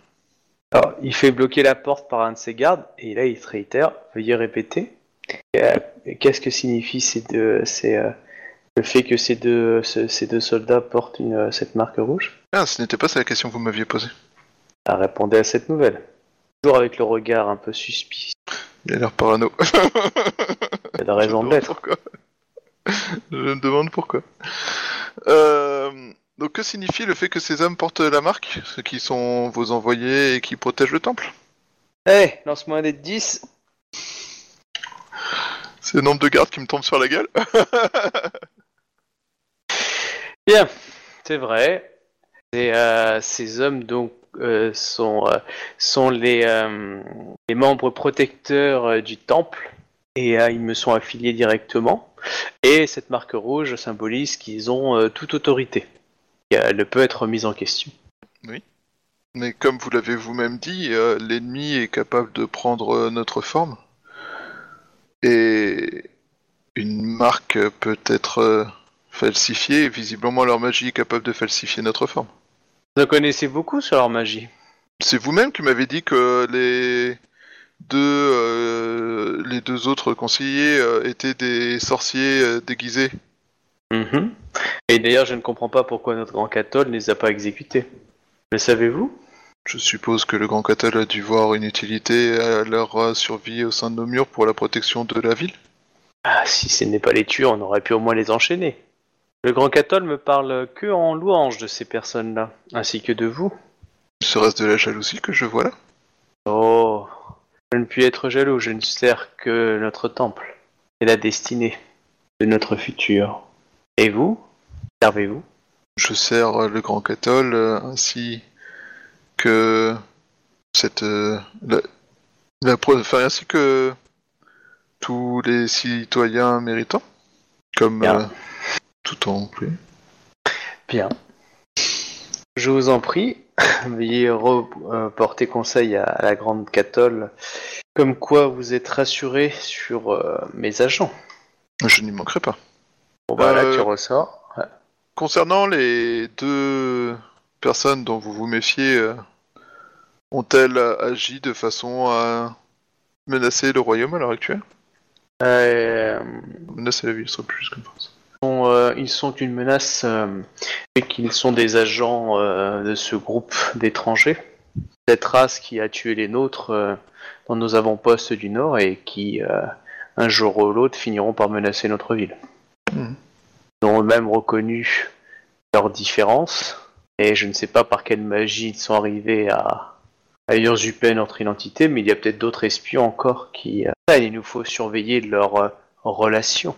Alors, il fait bloquer la porte par un de ses gardes, et là, il se réitère. Veuillez répéter. Euh, Qu'est-ce que signifie ces deux, ces, euh, le fait que ces deux, ce- ces deux soldats portent une, euh, cette marque rouge Ah, ce n'était pas ça la question que vous m'aviez posée. Ah, Répondez à cette nouvelle. Toujours avec le regard un peu suspicieux. Il a l'air parano. Il a raison de l'être. Je me demande pourquoi. Euh, donc que signifie le fait que ces hommes portent la marque, ceux qui sont vos envoyés et qui protègent le temple? Eh, lance-moi un dé de 10. C'est le nombre de gardes qui me tombent sur la gueule Bien, c'est vrai. Et, euh, ces hommes donc euh, sont, euh, sont les, euh, les membres protecteurs euh, du temple et euh, ils me sont affiliés directement. Et cette marque rouge symbolise qu'ils ont euh, toute autorité. Et, euh, elle ne peut être remise en question. Mais comme vous l'avez vous-même dit, euh, l'ennemi est capable de prendre euh, notre forme. Et une marque peut être falsifiée, et visiblement leur magie est capable de falsifier notre forme. Vous en connaissez beaucoup sur leur magie? C'est vous-même qui m'avez dit que les deux, euh, les deux autres conseillers euh, étaient des sorciers euh, déguisés. Mhm. Et d'ailleurs, je ne comprends pas pourquoi notre grand cathol ne les a pas exécutés. Le savez-vous? Je suppose que le Grand Catal a dû voir une utilité à leur survie au sein de nos murs pour la protection de la ville. Ah, si ce n'est pas les tuer, on aurait pu au moins les enchaîner. Le grand cathol me parle que en louange de ces personnes-là, ainsi que de vous. Serait-ce de la jalousie que je vois là? Oh, je ne puis être jaloux, je ne sers que notre temple et la destinée de notre futur. Et vous? Servez-vous? Je sers le Grand Cathol euh, ainsi que cette euh, la, la enfin, ainsi que tous les citoyens méritants, comme euh, tout en plus. Bien. Je vous en prie, veuillez reporter conseil à, à la grande cathol, comme quoi vous êtes rassuré sur euh, mes agents. Je n'y manquerai pas. Bon bah là Euh, tu ressors. Ouais. Concernant les deux personnes dont vous vous méfiez, euh, ont-elles agi de façon à menacer le royaume à l'heure actuelle? Euh, Menacer la ville, ce serait plus juste comme phrase. Sont, euh, ils sont une menace euh, et qu'ils sont des agents euh, de ce groupe d'étrangers. Cette race qui a tué les nôtres euh, dans nos avant-postes du Nord et qui, un jour ou l'autre, finiront par menacer notre ville. Mhm. Ils ont eux-mêmes reconnu leurs différences et je ne sais pas par quelle magie ils sont arrivés à, à usurper notre identité, mais il y a peut-être d'autres espions encore qui... il nous faut surveiller leurs relations.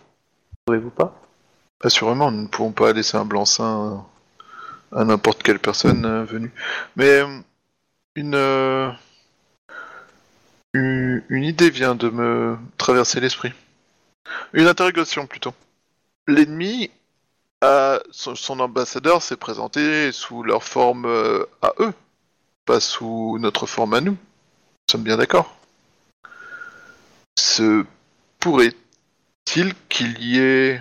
Trouvez-vous pas? Assurément, nous ne pouvons pas laisser un blanc-seing à n'importe quelle personne euh, venue. Mais euh, une, euh, une idée vient de me traverser l'esprit. Une interrogation plutôt. L'ennemi son, ambassadeur s'est présenté sous leur forme à eux, pas sous notre forme à nous. Nous sommes bien d'accord. Se pourrait-il qu'il y ait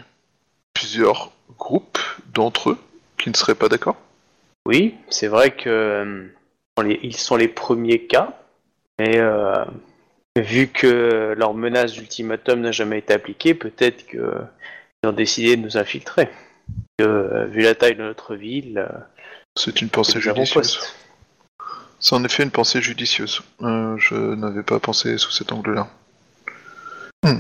plusieurs groupes d'entre eux qui ne seraient pas d'accord? Oui, c'est vrai que euh, sont les- ils sont les premiers cas, mais euh, vu que leur menace d'ultimatum n'a jamais été appliquée, peut-être qu'ils ont décidé de nous infiltrer. Euh, vu la taille de notre ville, C'est une pensée judicieuse. C'est en effet une pensée judicieuse. Euh, je n'avais pas pensé sous cet angle-là. Hmm.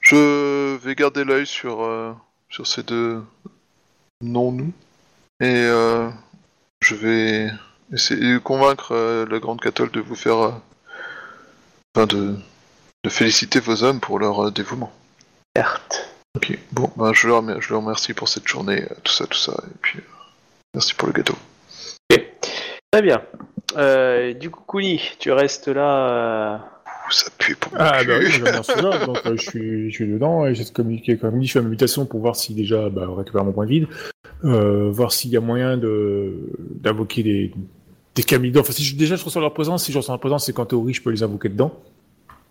Je vais garder l'œil sur, euh, sur ces deux non-nous. Et euh, je vais essayer de convaincre euh, la Grande Cathole de vous faire... Enfin, de, de féliciter vos hommes pour leur dévouement. Certes. Ok, bon, bah, je, leur, je leur remercie pour cette journée, tout ça, tout ça, et puis merci pour le gâteau. Très bien. Du coup, Kuni, tu restes là ça pue pour mon Ah bah oui, ai reçu là, donc euh, je, suis, je suis dedans et j'ai communiqué comme dit, je fais ma mutation pour voir si déjà bah, on récupère mon point de vide, euh, voir s'il y a moyen de d'invoquer des des camidors. Enfin si je- déjà je ressens leur présence, si je ressens leur présence, c'est qu'en théorie je peux les invoquer dedans.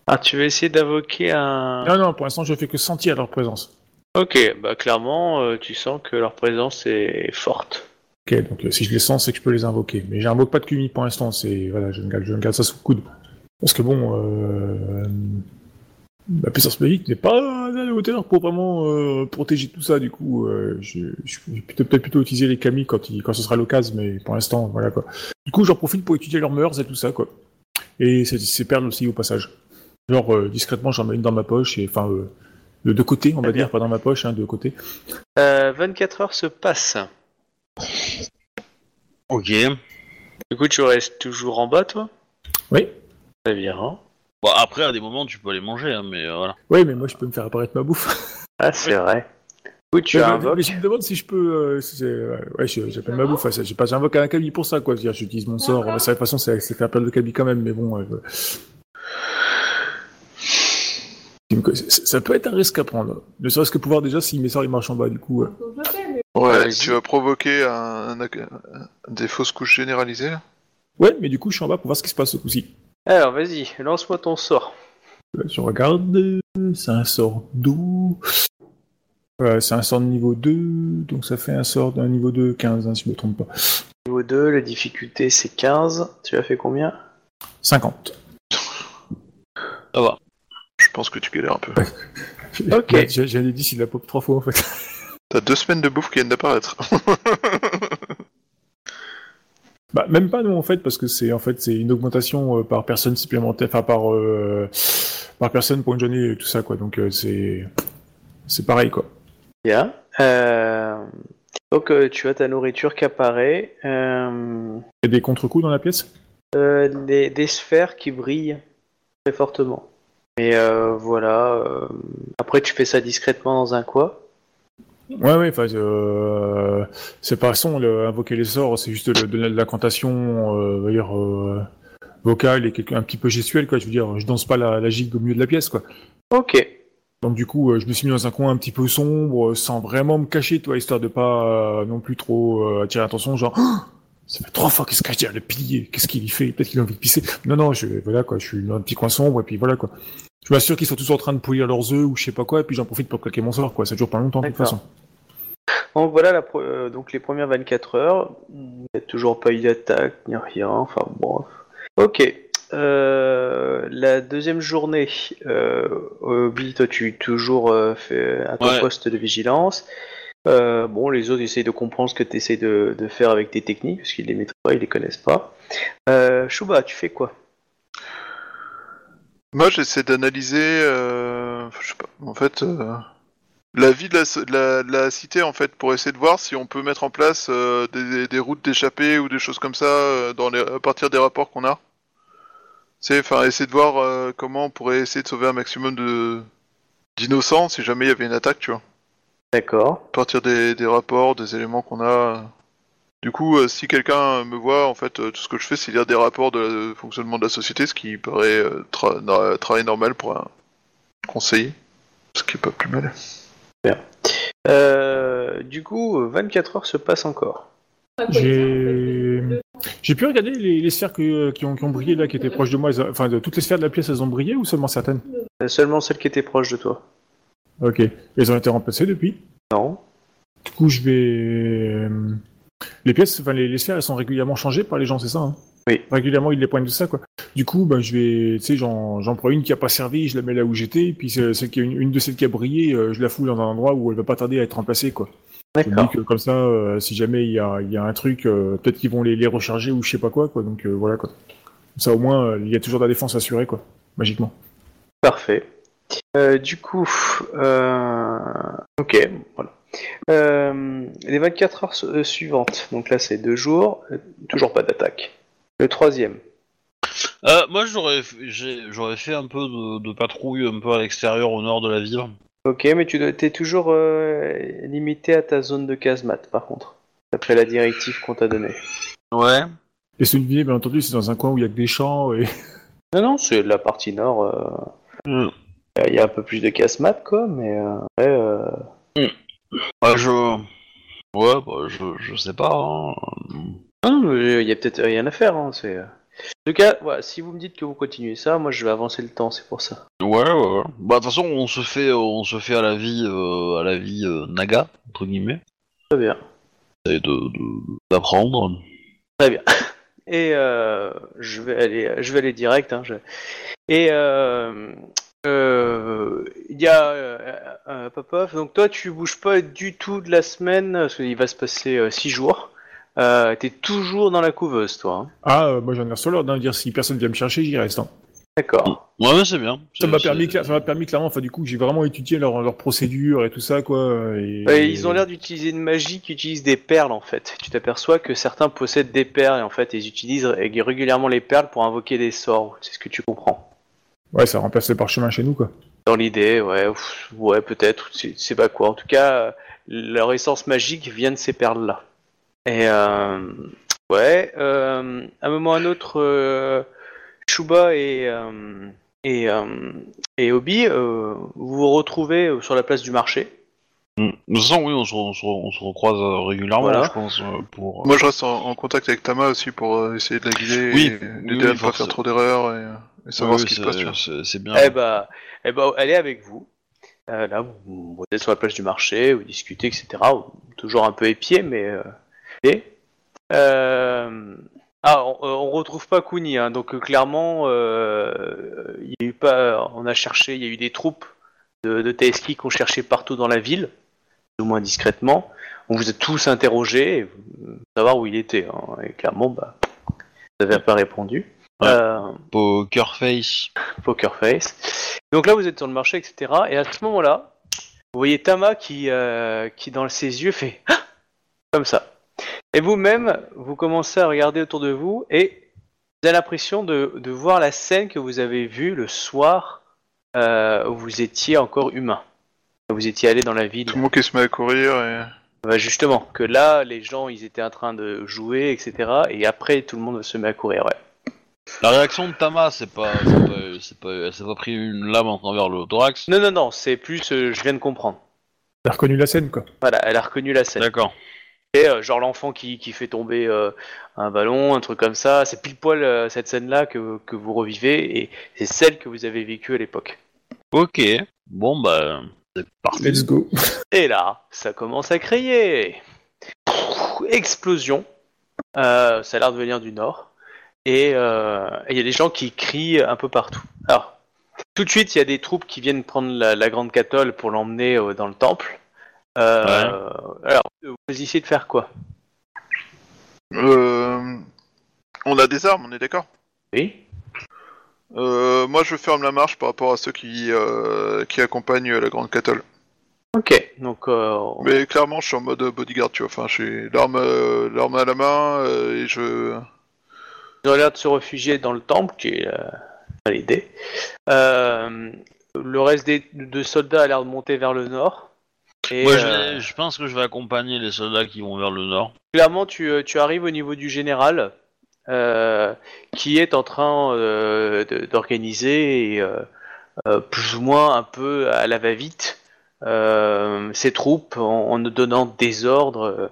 Ah, tu veux essayer d'invoquer un. Non non, pour l'instant je fais que sentir leur présence. Ok, bah clairement, euh, tu sens que leur présence est forte. Ok, donc euh, si je les sens, c'est que je peux les invoquer. Mais j'invoque pas de Kumi pour l'instant, c'est voilà, je me garde, je me garde ça sous le coude. Parce que bon, euh, la puissance magique n'est pas à la hauteur pour vraiment euh, protéger tout ça. Du coup, euh, je, je vais peut-être plutôt utiliser les Kami quand, il, quand ce sera l'occasion, mais pour l'instant, voilà quoi. Du coup, j'en profite pour étudier leurs mœurs et tout ça quoi. Et c'est c'est perles aussi au passage. Genre euh, discrètement, j'en mets une dans ma poche et enfin euh, de deux côtés, on va dire, pas dans ma poche, hein, de côté. Euh, 24 heures se passent. Ok. Du coup, tu restes toujours en bas, toi? Oui. Très bien. Bon, après, à des moments, tu peux aller manger, hein, mais euh, voilà. Oui, mais moi je peux me faire apparaître ma bouffe. Ah, c'est vrai. Coup, tu Mais- mais- invoques. mais je me demande si je peux. euh, ouais, je- j'appelle ma bouffe. ouais, J'ai pas, j'invoque un Kabi pour ça, quoi. Je j'utilise mon sort. De toute façon, c'est c'est fait appel de Kabi quand même, mais bon. euh, ça peut être un risque à prendre. Ne serait-ce que pouvoir déjà si mes sorts ils marchent en bas, du coup. euh. Ouais, tu vas provoquer un, un- des fausses couches généralisées là? Ouais, mais du coup, je suis en bas pour voir ce qui se passe ce coup-ci. Alors, vas-y, lance-moi ton sort. Là, Je regarde. euh, C'est un sort d'eau. Ouais, c'est un sort de niveau 2, donc ça fait un sort d'un niveau 2, 15, hein, si je me trompe pas. Niveau 2, la difficulté c'est 15. Tu as fait combien? 50. Ça va. Je pense que tu galères un peu. Ok. J'ai dit s'il la pop trois fois en fait. T'as deux semaines de bouffe qui viennent d'apparaître. Bah, même pas non en fait parce que c'est en fait c'est une augmentation euh, par personne supplémentaire, enfin par euh, par personne pour une journée et tout ça quoi. Donc euh, c'est c'est pareil quoi. Bien. Donc, tu as ta nourriture qui apparaît. Il y a des contre-coups dans la pièce? des, des sphères qui brillent très fortement. Et euh, voilà. Après, tu fais ça discrètement dans un coin. Ouais ouais. Enfin euh, c'est pas son le, invoquer les sorts, c'est juste donner de l'incantation, euh, on va dire euh, vocale et quelque, un petit peu gestuelle quoi. Je veux dire, je danse pas la, la gigue au milieu de la pièce quoi. Ok. Donc du coup, euh, je me suis mis dans un coin un petit peu sombre, euh, sans vraiment me cacher, toi, histoire de pas euh, non plus trop euh, attirer l'attention, genre Ah ça fait trois fois qu'est-ce qu'il a le pilier, qu'est-ce qu'il y fait, peut-être qu'il a envie de pisser. Non non, je voilà quoi, je suis dans un petit coin sombre et puis voilà quoi. Je m'assure qu'ils sont tous en train de polir leurs œufs ou je sais pas quoi, et puis j'en profite pour claquer mon sort quoi. Ça dure pas longtemps de toute façon. Donc voilà la pro- euh, donc les premières 24 heures. Il n'y a toujours pas eu d'attaque ni rien. Enfin bon. Ok. Euh, la deuxième journée, euh, Obi, toi tu es toujours euh, fait à ton Ouais. poste de vigilance. Euh, bon, les autres essayent de comprendre ce que tu essayes de, de faire avec tes techniques, parce qu'ils les maîtrisent pas, ils les connaissent pas. Euh, Shuba, tu fais quoi? Moi, j'essaie d'analyser, euh, je sais pas, en fait, euh, la vie de la, la- de la cité, en fait, pour essayer de voir si on peut mettre en place euh, des, des routes d'échappée ou des choses comme ça euh, dans les, à partir des rapports qu'on a. C'est, enfin, essayer de voir euh, comment on pourrait essayer de sauver un maximum de d'innocents si jamais il y avait une attaque, tu vois. D'accord. À partir des, des rapports, des éléments qu'on a. Du coup, si quelqu'un me voit, en fait, tout ce que je fais, c'est lire des rapports de, de fonctionnement de la société, ce qui paraît tra- na- travail normal pour un conseiller. Ce qui est pas plus mal. Euh, du coup, 24 heures se passent encore. J'ai j'ai pu regarder les, les sphères que- qui, ont, qui ont brillé là, qui étaient proches de moi. elles- Enfin, de toutes les sphères de la pièce, elles ont brillé ou seulement certaines? Euh, Seulement celle qui était proche de toi. Ok. Elles ont été remplacées depuis? Non. Du coup, je vais. euh, Les pièces, enfin les, les sphères, elles sont régulièrement changées par les gens, c'est ça hein? Oui. Régulièrement, ils les pointent de ça, quoi. Du coup, ben, je vais, tu sais, j'en, j'en prends une qui a pas servi, je la mets là où j'étais, et puis c'est- celle qui a une, une de celles qui a brillé, euh, je la fous dans un endroit où elle va pas tarder à être remplacée, quoi. D'accord. comme ça, euh, si jamais il y a, il y a un truc, euh, peut-être qu'ils vont les, les recharger ou je sais pas quoi, quoi. Donc euh, voilà, quoi. Ça, au moins, il y a toujours de la défense assurée, quoi. Magiquement. Parfait. Du coup, ok, voilà. Euh, les 24 heures su- suivantes, donc là c'est deux jours, toujours pas d'attaque. Le troisième, Euh, moi, j'aurais, fait un peu de, de patrouille un peu à l'extérieur, au nord de la ville. ok, mais tu dois- t'es toujours euh, limité à ta zone de casemate par contre, d'après la directive qu'on t'a donnée. Ouais. Et celui bien entendu, c'est dans un coin où il y a que des champs et Non, non, c'est la partie nord. euh, Hmm. Il y a un peu plus de casse-mat, quoi, mais euh, ouais, euh, je. Ouais, bah, je, je sais pas. hein. Non, mais il y a peut-être rien à faire. Hein, c'est... En tout cas, voilà, si vous me dites que vous continuez ça, moi je vais avancer le temps, c'est pour ça. Ouais, ouais, ouais. Bah, de toute façon, on se fait, on se fait à la vie, euh, à la vie euh, naga, entre guillemets. Très bien. Et de, de- d'apprendre. Très bien. Et euh, je vais aller, je vais aller direct. Hein, je- Et euh, euh, il y a euh, euh, Popov. Donc toi, tu bouges pas du tout de la semaine parce qu'il va se passer euh, six jours. Euh, T'es toujours dans la couveuse, toi. hein. Ah, euh, moi j'en ai sur l'ordre, hein, dire si personne vient me chercher, j'y reste. hein. D'accord. Ouais, mais c'est bien. Ça C'est- m'a permis, c'est- cla- ça m'a permis clairement, enfin du coup, j'ai vraiment étudié leur, leur procédure et tout ça, quoi. Et... Ouais, ils ont l'air d'utiliser une magie qui utilise des perles en fait. Tu t'aperçois que certains possèdent des perles et en fait ils utilisent ré- régulièrement les perles pour invoquer des sorts. C'est ce que tu comprends. Ouais, ça remplace les parchemins chez nous, quoi. Dans l'idée, ouais, ouf, ouais, peut-être, c'est c'est pas quoi. En tout cas, euh, leur essence magique vient de ces perles-là. Et euh, ouais, euh, à un moment ou à un autre, euh, Shuba et euh, et euh, et Obi, euh, vous vous retrouvez sur la place du marché. Mm. De toute façon, oui, on se, on se, on se recroise régulièrement, Voilà. je pense, pour... Moi, je reste en, en contact avec Tama aussi pour essayer de la guider Oui, et oui, l'aider à ne pas faire trop d'erreurs et, et savoir Oui, ce qui se passe. c'est- bien. Eh bah, eh bah, elle est avec vous. Euh, là, vous, vous êtes sur la place du marché, vous discutez, etc. Toujours un peu épié, mais. Euh, euh, ah, on, euh, on retrouve pas Kuni, hein, donc euh, clairement, euh, il y a eu pas, on a cherché, il y a eu des troupes de, de TSK qui ont cherché partout dans la ville, ou moins discrètement. On vous a tous interrogés, pour savoir où il était. hein, et clairement, bah, vous n'avez pas répondu. Ouais. Euh, Poker face. Poker Face. Donc là, vous êtes sur le marché, etc. Et à ce moment-là, vous voyez Tama qui, euh, qui dans ses yeux, fait comme ça. Et vous-même, vous commencez à regarder autour de vous et vous avez l'impression de, de voir la scène que vous avez vue le soir euh, où vous étiez encore humain. Vous étiez allé dans la ville. Tout le monde qui se met à courir et... Bah, justement, que là, les gens, ils étaient en train de jouer, etc. Et après, tout le monde se met à courir, ouais. La réaction de Tama, c'est pas, c'est pas, c'est pas, elle s'est pas pris une lame en travers le thorax. Non, non, non, c'est plus, euh, je viens de comprendre. T'as reconnu la scène, quoi. Voilà, elle a reconnu la scène. D'accord. Et euh, genre l'enfant qui, qui fait tomber euh, un ballon, un truc comme ça, c'est pile poil euh, cette scène-là que, que vous revivez et c'est celle que vous avez vécue à l'époque. Ok. Bon bah, c'est parti. Let's go. Et là, ça commence à crier. Explosion. Euh, ça a l'air de venir du nord. Et euh, il y a des gens qui crient un peu partout. Alors, tout de suite, il y a des troupes qui viennent prendre la, la grande cathole pour l'emmener euh, dans le temple. Euh, Alors, vous essayez de faire quoi? Euh, On a des armes, on est d'accord? Oui euh, Moi, je ferme la marche par rapport à ceux qui, euh, qui accompagnent la grande catole. Ok, donc euh, Mais clairement, je suis en mode bodyguard, tu vois. Enfin, j'ai l'arme, euh, l'arme à la main euh, et je. Ils ont l'air de se réfugier dans le temple, qui est euh, l'idée. Euh, le reste des de soldats a l'air de monter vers le nord. Et Moi, je, euh, je pense que je vais accompagner les soldats qui vont vers le nord. clairement, tu, euh, tu arrives au niveau du général, euh, qui est en train euh, d'organiser, euh, plus ou moins un peu à la va-vite, ses troupes en, en donnant des ordres.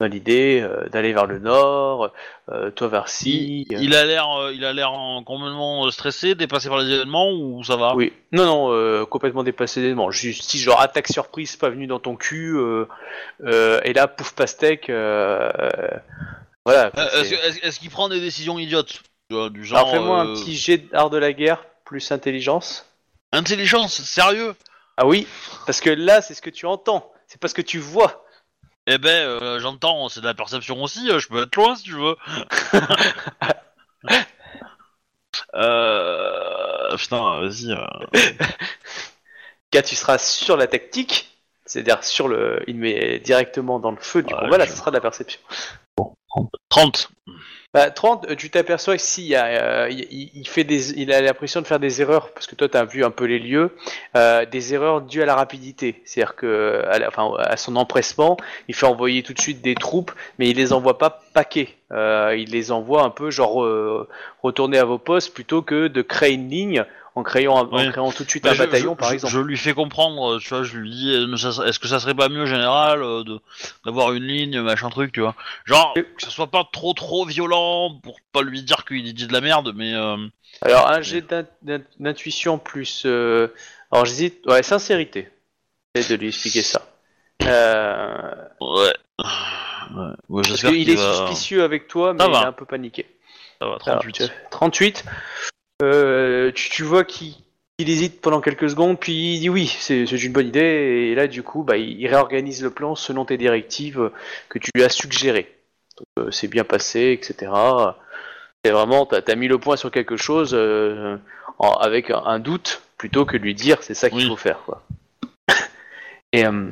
Dans l'idée euh, d'aller vers le nord, euh, toi vers ci. euh, Il a l'air, il a l'air en- complètement stressé, dépassé par les événements ou ça va? Oui, non, non, complètement dépassé d'éléments. Juste si genre attaque surprise pas venu dans ton cul, et là pouf pastèque, voilà. Est-ce qu'il prend des décisions idiotes? Du genre. Alors fais-moi un petit jet d'art de la guerre plus intelligence. Intelligence, sérieux? Ah oui, parce que là c'est ce que tu entends, c'est pas ce que tu vois. Eh ben, euh, j'entends, c'est de la perception aussi. euh, je peux être loin si tu veux. euh... Putain, vas-y. euh. Car tu seras sur la tactique, c'est-à-dire sur le, il met directement dans le feu du Ouais, combat. Là, je- ce sera de la perception. 30. Bah, 30, euh, tu t'aperçois que si, il, y a, euh, il, il- fait des, il a l'impression de faire des erreurs, parce que toi tu vu un peu les lieux, euh, des erreurs dues à la rapidité. C'est-à-dire que, à, son empressement, il fait envoyer tout de suite des troupes, mais il les envoie pas paquets. Euh, il les envoie un peu genre retourner à vos postes plutôt que de créer une ligne en créant, un- en Oui. créant tout de suite un je- bataillon je, par exemple. Je lui fais comprendre, tu vois, je lui dis, euh, est-ce que ça serait pas mieux général euh, de d'avoir une ligne, machin truc, tu vois. Genre, que ça soit pas trop trop violent pour pas lui dire qu'il dit de la merde, mais euh, Alors un jet d'in- d'in- d'intuition plus, euh, alors j'hésite, ouais, sincérité. J'essaie de lui expliquer ça. Euh, ouais. Ouais, ouais, Parce qu'il qu'il est va... suspicieux avec toi, mais il est un peu paniqué. Ça va, Alors, 38. tu- 38. Euh, tu, tu vois qu'il il hésite pendant quelques secondes, puis il dit oui, c'est une bonne idée, et là du coup, bah, il, il réorganise le plan selon tes directives que tu lui as suggérées. Euh, c'est bien passé, etc. C'est vraiment, t'as as mis le point sur quelque chose euh, en- avec un, un doute plutôt que de lui dire c'est ça qu'il Oui. faut faire, quoi. Et euh,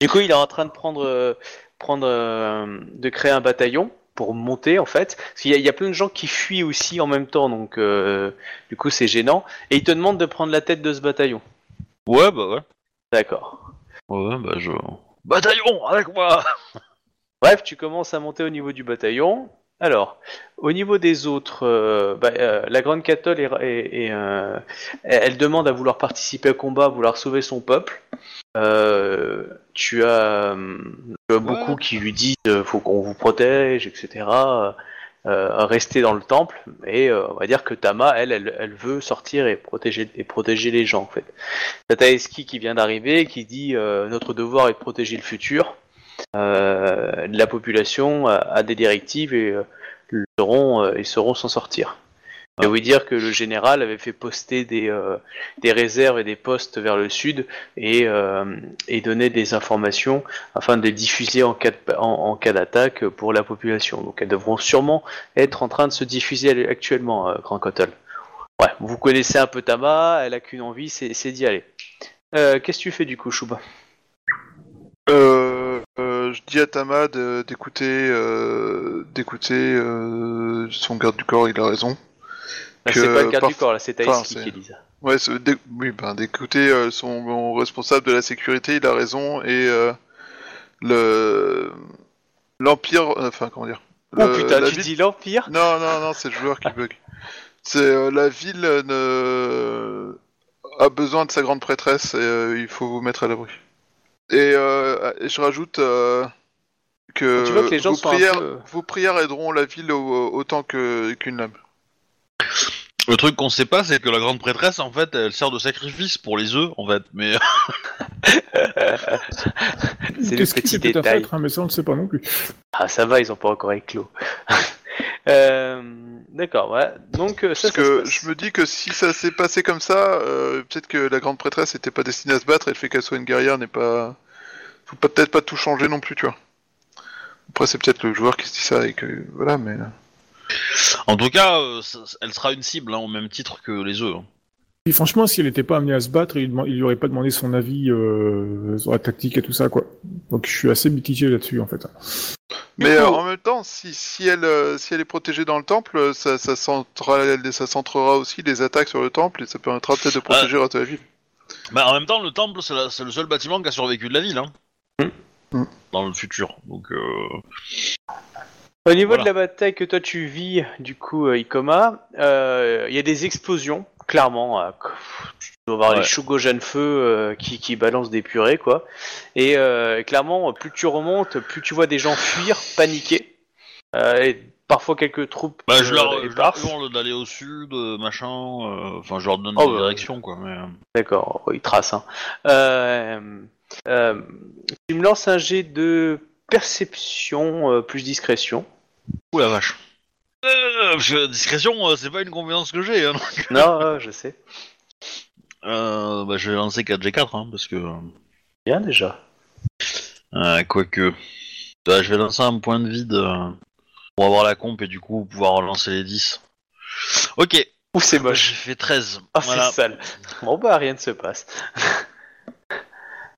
du coup, il est en train de prendre, euh, prendre, euh, de créer un bataillon pour monter en fait. Parce qu'il y, a- il y a plein de gens qui fuient aussi en même temps, donc euh, du coup c'est gênant. Et il te demande de prendre la tête de ce bataillon. Ouais, bah ouais. D'accord. Ouais, bah je... Bataillon, avec moi Bref, tu commences à monter au niveau du bataillon. Alors, au niveau des autres, euh, bah, euh, la grande Catole est, est- est, euh, elle elle demande à vouloir participer au combat, à vouloir sauver son peuple. Euh, tu as, hum, tu as beaucoup qui lui disent euh, faut qu'on vous protège, etc. Euh, rester dans le temple, et euh, on va dire que Tama, elle, elle, elle veut sortir et protéger, et protéger les gens en fait. T'as Eski qui vient d'arriver, qui dit euh, notre devoir est de protéger le futur. Euh, la population a, a des directives et euh, ils sauront, euh, ils sauront s'en sortir. Je vais vous dire que le général avait fait poster des, euh, des réserves et des postes vers le sud et, euh, et donner des informations afin de les diffuser en cas de- en, en cas d'attaque pour la population. Donc elles devront sûrement être en train de se diffuser actuellement, euh, Grand Cottle. Ouais, vous connaissez un peu Tama, elle a qu'une envie, c'est c'est d'y aller. Euh, Qu'est-ce que tu fais du coup, Chouba? Euh, euh, je dis à Tama de- d'écouter, euh, d'écouter son garde du corps. Il a raison. Bah, C'est pas le garde du corps, là, c'est Taïski qui dit ça. Ouais, d'é- oui, ben d'écouter euh, son responsable de la sécurité. Il a raison et euh, le l'empire, euh, enfin comment dire. Oh le- putain, la tu ville- dis l'Empire? Non, non, non, c'est le joueur qui bug. C'est euh, la ville ne... a besoin de sa grande prêtresse et euh, il faut vous mettre à l'abri. Et, euh, et je rajoute que, Tu vois que les gens vos, prières, peu- vos prières aideront la ville au- autant qu'une lame. Le truc qu'on sait pas, c'est que la grande prêtresse, en fait, elle sert de sacrifice pour les œufs, en fait. Mais C'est le petit détail. traître, hein, mais ça on ne sait pas non plus. Ah, ça va, ils ont pas encore éclos. euh, D'accord, ouais. Donc, euh, ça, Parce ça que je me dis que si ça s'est passé comme ça, euh, peut-être que la grande prêtresse n'était pas destinée à se battre et le fait qu'elle soit une guerrière n'est pas... Faut pas- peut-être pas tout changer non plus, tu vois. Après, c'est peut-être le joueur qui se dit ça et que... Voilà, mais... en tout cas, euh, ça- elle sera une cible, hein, au même titre que les œufs. hein. Et franchement, si elle n'était pas amenée à se battre, il, il lui aurait pas demandé son avis euh, sur la tactique et tout ça, quoi. Donc je suis assez mitigé là-dessus, en fait. Mais euh, en même temps, si, si, elle, euh, si elle est protégée dans le temple, euh, ça, ça, centrera, ça centrera aussi les attaques sur le temple et ça permettra peut-être de protéger reste de la ville. Bah, en même temps, le temple, c'est la- c'est le seul bâtiment qui a survécu de la ville, hein. Mm. Dans le futur. Donc, euh... Au niveau Voilà. de la bataille que toi tu vis, du coup, euh, Ikoma, euh, il y a des explosions, clairement. euh, tu dois voir Ouais. les Shugo jeunes feux euh, qui, qui balancent des purées, quoi. Et clairement, plus tu remontes, plus tu vois des gens fuir, paniquer. Et parfois quelques troupes Bah, je leur, je leur hurle d'aller au sud, machin. Enfin, je leur donne Oh, des bah, directions, quoi. Mais... D'accord, oh, il trace. Hein. Tu me lances un jet de perception euh, plus discrétion. Ouh la vache. Euh, discrétion, euh, c'est pas une compétence que j'ai. Hein. Non, euh, je sais. Euh, bah, je vais lancer 4G4, hein, parce que. Bien déjà. Euh, quoique. Bah, je vais lancer un point de vide euh, pour avoir la comp et du coup pouvoir relancer les 10. Ok, Ouh, c'est j'ai moche. fait 13. Ah, voilà. c'est sale. Bon, bah, rien ne se passe.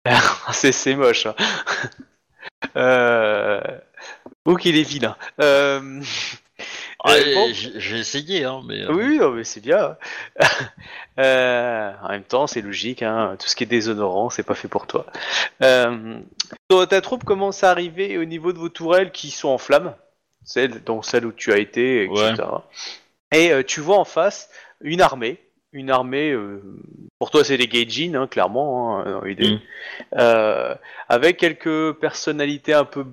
c'est, c'est moche. Hein. Euh... Oh, qu'il est vilain. Euh... Ouais, bon. j'ai essayé, hein, mais. euh, Oui, non, mais c'est bien. Euh, en même temps, c'est logique. Hein, tout ce qui est déshonorant, c'est pas fait pour toi. Euh, ta troupe commence à arriver au niveau de vos tourelles qui sont en flammes, celle, dont celle où tu as été, etc. Et euh, tu vois en face une armée. Une armée, euh, pour toi c'est des Gaijin, hein, clairement, hein, dans l'idée. Mm. Euh, avec quelques personnalités un peu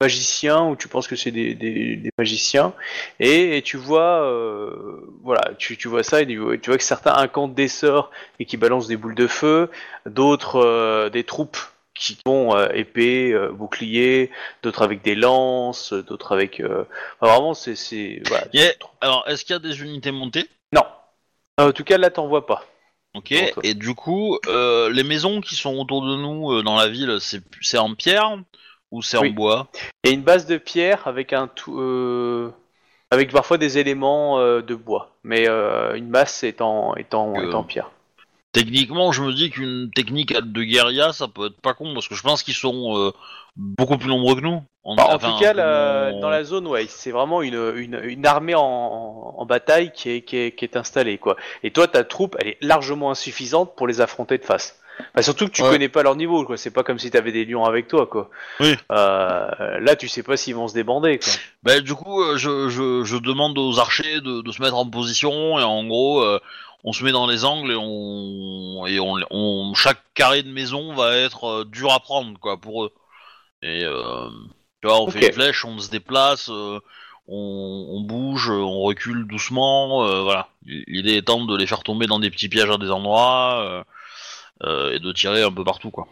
magiciens, où tu penses que c'est des, des, des magiciens. Et, et tu vois, euh, voilà, tu, tu vois ça, et tu vois tu vois que certains incantent des sorts et qui balancent des boules de feu, d'autres euh, des troupes qui ont euh, épée, euh, bouclier, d'autres avec des lances, d'autres avec... euh, enfin, vraiment, c'est... voilà. Alors, est-ce qu'il y a des unités montées? Non. En tout cas, là, t'en vois pas. Ok. Et du coup, euh, les maisons qui sont autour de nous euh, dans la ville, c'est c'est en pierre ou c'est Oui. en bois? Il y a une base de pierre avec un tout... euh, avec parfois des éléments euh, de bois. Mais euh, une masse est en, est en, Euh, est en pierre. Techniquement, je me dis qu'une technique de guérilla, ça peut être pas con parce que je pense qu'ils sont euh, beaucoup plus nombreux que nous. En, Bah, en enfin, tout cas, la- on- dans la zone, ouais, c'est vraiment une, une, une armée en, en bataille qui est, qui, est, qui est installée, quoi. Et toi, ta troupe, elle est largement insuffisante pour les affronter de face. Bah, surtout que tu Ouais. connais pas leur niveau, quoi. C'est pas comme si t'avais des lions avec toi, quoi. Oui. Euh, là, tu sais pas s'ils vont se débander, quoi. Bah, du coup, euh, je, je, je demande aux archers de, de se mettre en position et en gros, euh, on se met dans les angles et on et on, on chaque carré de maison va être euh, dur à prendre quoi pour eux. Et euh, tu vois, on fait une flèche, on se déplace, euh, on, on bouge, on recule doucement. euh, voilà. L'idée étant de les faire tomber dans des petits pièges à des endroits euh, euh, et de tirer un peu partout quoi.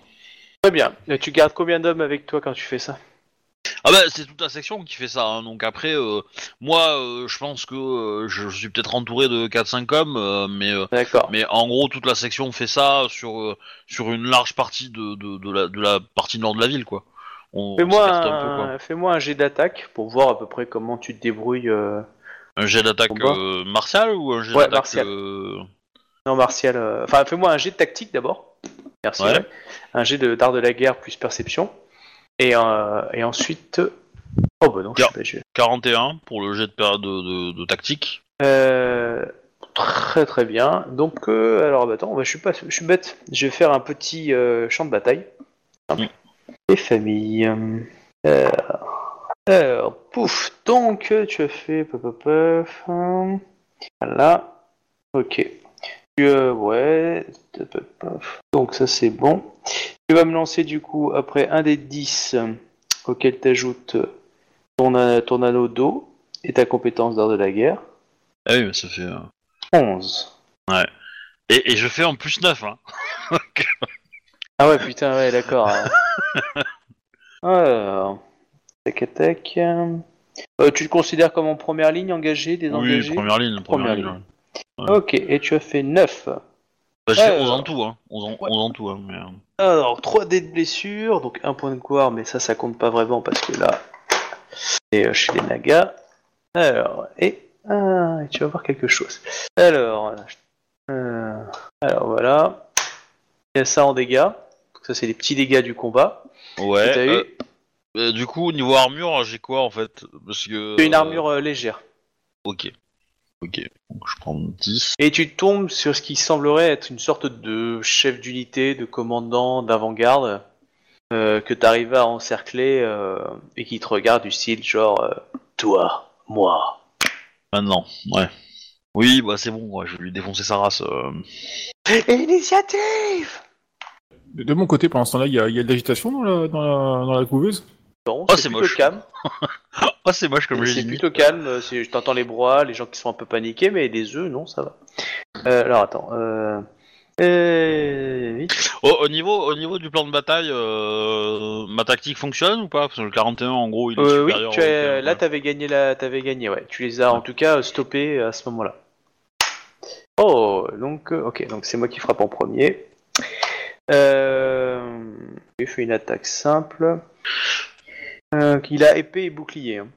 Très bien. Tu gardes combien d'hommes avec toi quand tu fais ça? Ah bah c'est toute la section qui fait ça, hein. donc après euh, moi euh, je pense que euh, je, suis peut-être entouré de 4-5 hommes, euh, mais, euh, D'accord. mais en gros toute la section fait ça sur, euh, sur une large partie de, de, de la, de la partie nord de la ville quoi. On, on Fais-moi s'écarte un peu, un, quoi. fais-moi un jet d'attaque pour voir à peu près comment tu te débrouilles. euh, Un jet d'attaque Combat. euh, martial ou un jet Ouais, d'attaque martial. euh, Non, martial. euh, Enfin, fais-moi un jet de tactique d'abord. Merci. Ouais. ouais. Un jet de d'art de la guerre plus perception. Et, euh, et ensuite. Oh bah non, je sais pas. je- 41 pour le jet de, période de, de, de tactique. Euh, très très bien. Donc, euh, alors bah, attends, bah, je suis pas, je suis bête. Je vais faire un petit euh, champ de bataille. Hop. Mm. Euh, alors, pouf. Donc, tu as fait. pop, pop, pop, Voilà. Ok. Euh, ouais. Donc ça c'est bon. Tu vas me lancer du coup après un des 10 euh, auquel tu ajoutes ton, ton anneau d'eau et ta compétence d'art de la guerre. Ah oui mais ça fait... euh, 11. Et, et je fais en plus 9 hein. Ah ouais, putain, ouais, d'accord. Alors, tac, tac. Euh, tu le considères comme en première ligne, engagé, Oui, désengagé? première ligne. Première, Première ligne. ligne. Ouais. Ok, et tu as fait 9. Bah, j'ai fait Ouais, 11 en euh, tout, hein. 11 en, 11 en tout, hein, mais... euh, Alors, 3 dés de blessure, donc un point de gloire, mais ça, ça compte pas vraiment parce que là, c'est euh, chez les Nagas. Alors, et, ah, et tu vas voir quelque chose. Alors, euh, alors voilà. Il y a ça en dégâts. Donc ça, c'est les petits dégâts du combat. Ouais. T'as eu euh, euh, du coup, niveau armure, j'ai quoi en fait? Parce que. Une armure euh, légère. Ok. Ok. Donc je prends 10. Et tu tombes sur ce qui semblerait être une sorte de chef d'unité, de commandant, d'avant-garde, euh, que tu arrives à encercler euh, et qui te regarde du style genre euh, Toi, moi. Maintenant, ouais. Oui, bah c'est bon, ouais, je vais lui défoncer sa race. euh. Initiative De, de mon côté, pendant ce temps-là, il y a, il y a de l'agitation dans la, dans, la, dans la couveuse? Bon, Oh, c'est moche. calme. Ah, c'est moche comme j'ai C'est plutôt calme. Je t'entends les bras, les gens qui sont un peu paniqués, mais les œufs, non, ça va. Euh, alors attends. Euh... euh, vite. Au, au niveau, au niveau du plan de bataille, ma tactique fonctionne ou pas? Parce que le 41, en gros, il est Euh, oui, supérieur. tu as- 41, là ouais. t'avais gagné la, t'avais gagné, ouais. Tu les as en tout cas stoppés à ce moment-là. Oh, donc ok, donc c'est moi qui frappe en premier. Il fait une attaque simple. Euh, il a épée et bouclier. hein.